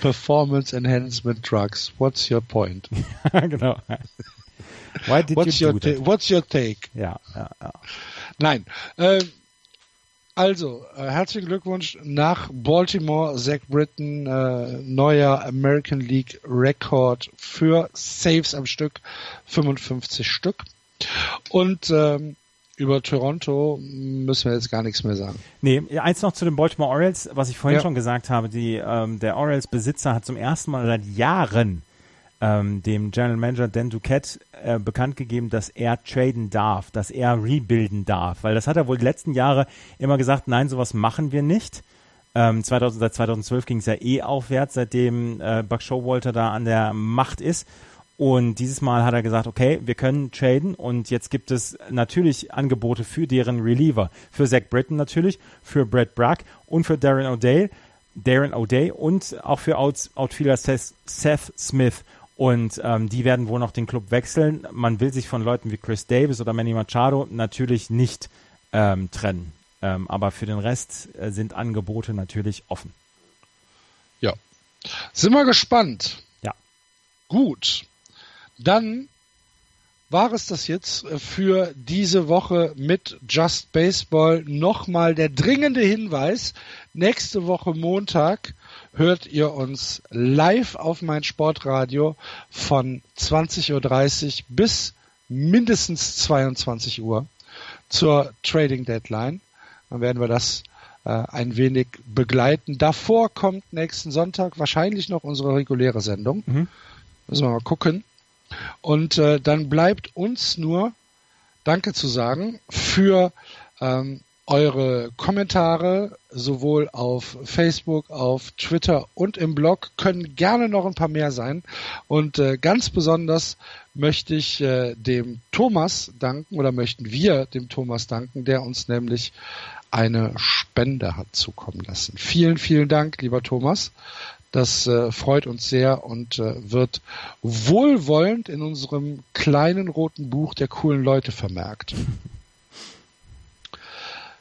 Performance enhancement drugs. What's your point? genau. Why did What's you your do that? What's your take? Ja, ja, ja. Nein. Ähm, also, äh, herzlichen Glückwunsch nach Baltimore, Zach Britton, äh, neuer American League Rekord für Saves am Stück, 55 Stück. Und ähm, über Toronto müssen wir jetzt gar nichts mehr sagen. Nee, eins noch zu den Baltimore Orioles, was ich vorhin Ja. schon gesagt habe. Die, ähm, der Orioles-Besitzer hat zum ersten Mal seit Jahren ähm, dem General Manager Dan Duquette äh, bekannt gegeben, dass er traden darf, dass er rebuilden darf. Weil das hat er wohl die letzten Jahre immer gesagt, nein, sowas machen wir nicht. Ähm, 2000, seit 2012 ging es ja eh aufwärts, seitdem äh, Buck Showalter da an der Macht ist. Und dieses Mal hat er gesagt, okay, wir können traden und jetzt gibt es natürlich Angebote für deren Reliever. Für Zach Britton natürlich, für Brett Brack und für Darren O'Day, Darren O'Day und auch für Outs, Outfielder Seth, Seth Smith. Und ähm, die werden wohl noch den Club wechseln. Man will sich von Leuten wie Chris Davis oder Manny Machado natürlich nicht ähm, trennen. Ähm, aber für den Rest äh, sind Angebote natürlich offen. Ja. Sind wir gespannt. Ja. Gut. Dann war es das jetzt für diese Woche mit Just Baseball. Nochmal der dringende Hinweis. Nächste Woche Montag hört ihr uns live auf mein Sportradio von 20.30 Uhr bis mindestens 22 Uhr zur Trading Deadline. Dann werden wir das äh, ein wenig begleiten. Davor kommt nächsten Sonntag wahrscheinlich noch unsere reguläre Sendung. Mhm. Müssen wir mal gucken. Und äh, dann bleibt uns nur Danke zu sagen für ähm, eure Kommentare sowohl auf Facebook, auf Twitter und im Blog können gerne noch ein paar mehr sein. Und äh, ganz besonders möchte ich äh, dem Thomas danken oder möchten wir dem Thomas danken, der uns nämlich eine Spende hat zukommen lassen. Vielen, vielen Dank, lieber Thomas. Das äh, freut uns sehr und äh, wird wohlwollend in unserem kleinen roten Buch der coolen Leute vermerkt.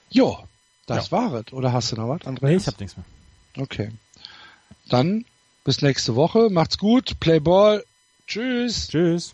Jo, das ja. war es. Oder hast du noch was, Andreas? Nee, ich hab nichts mehr. Okay. Dann bis nächste Woche. Macht's gut. Play Ball. Tschüss. Tschüss.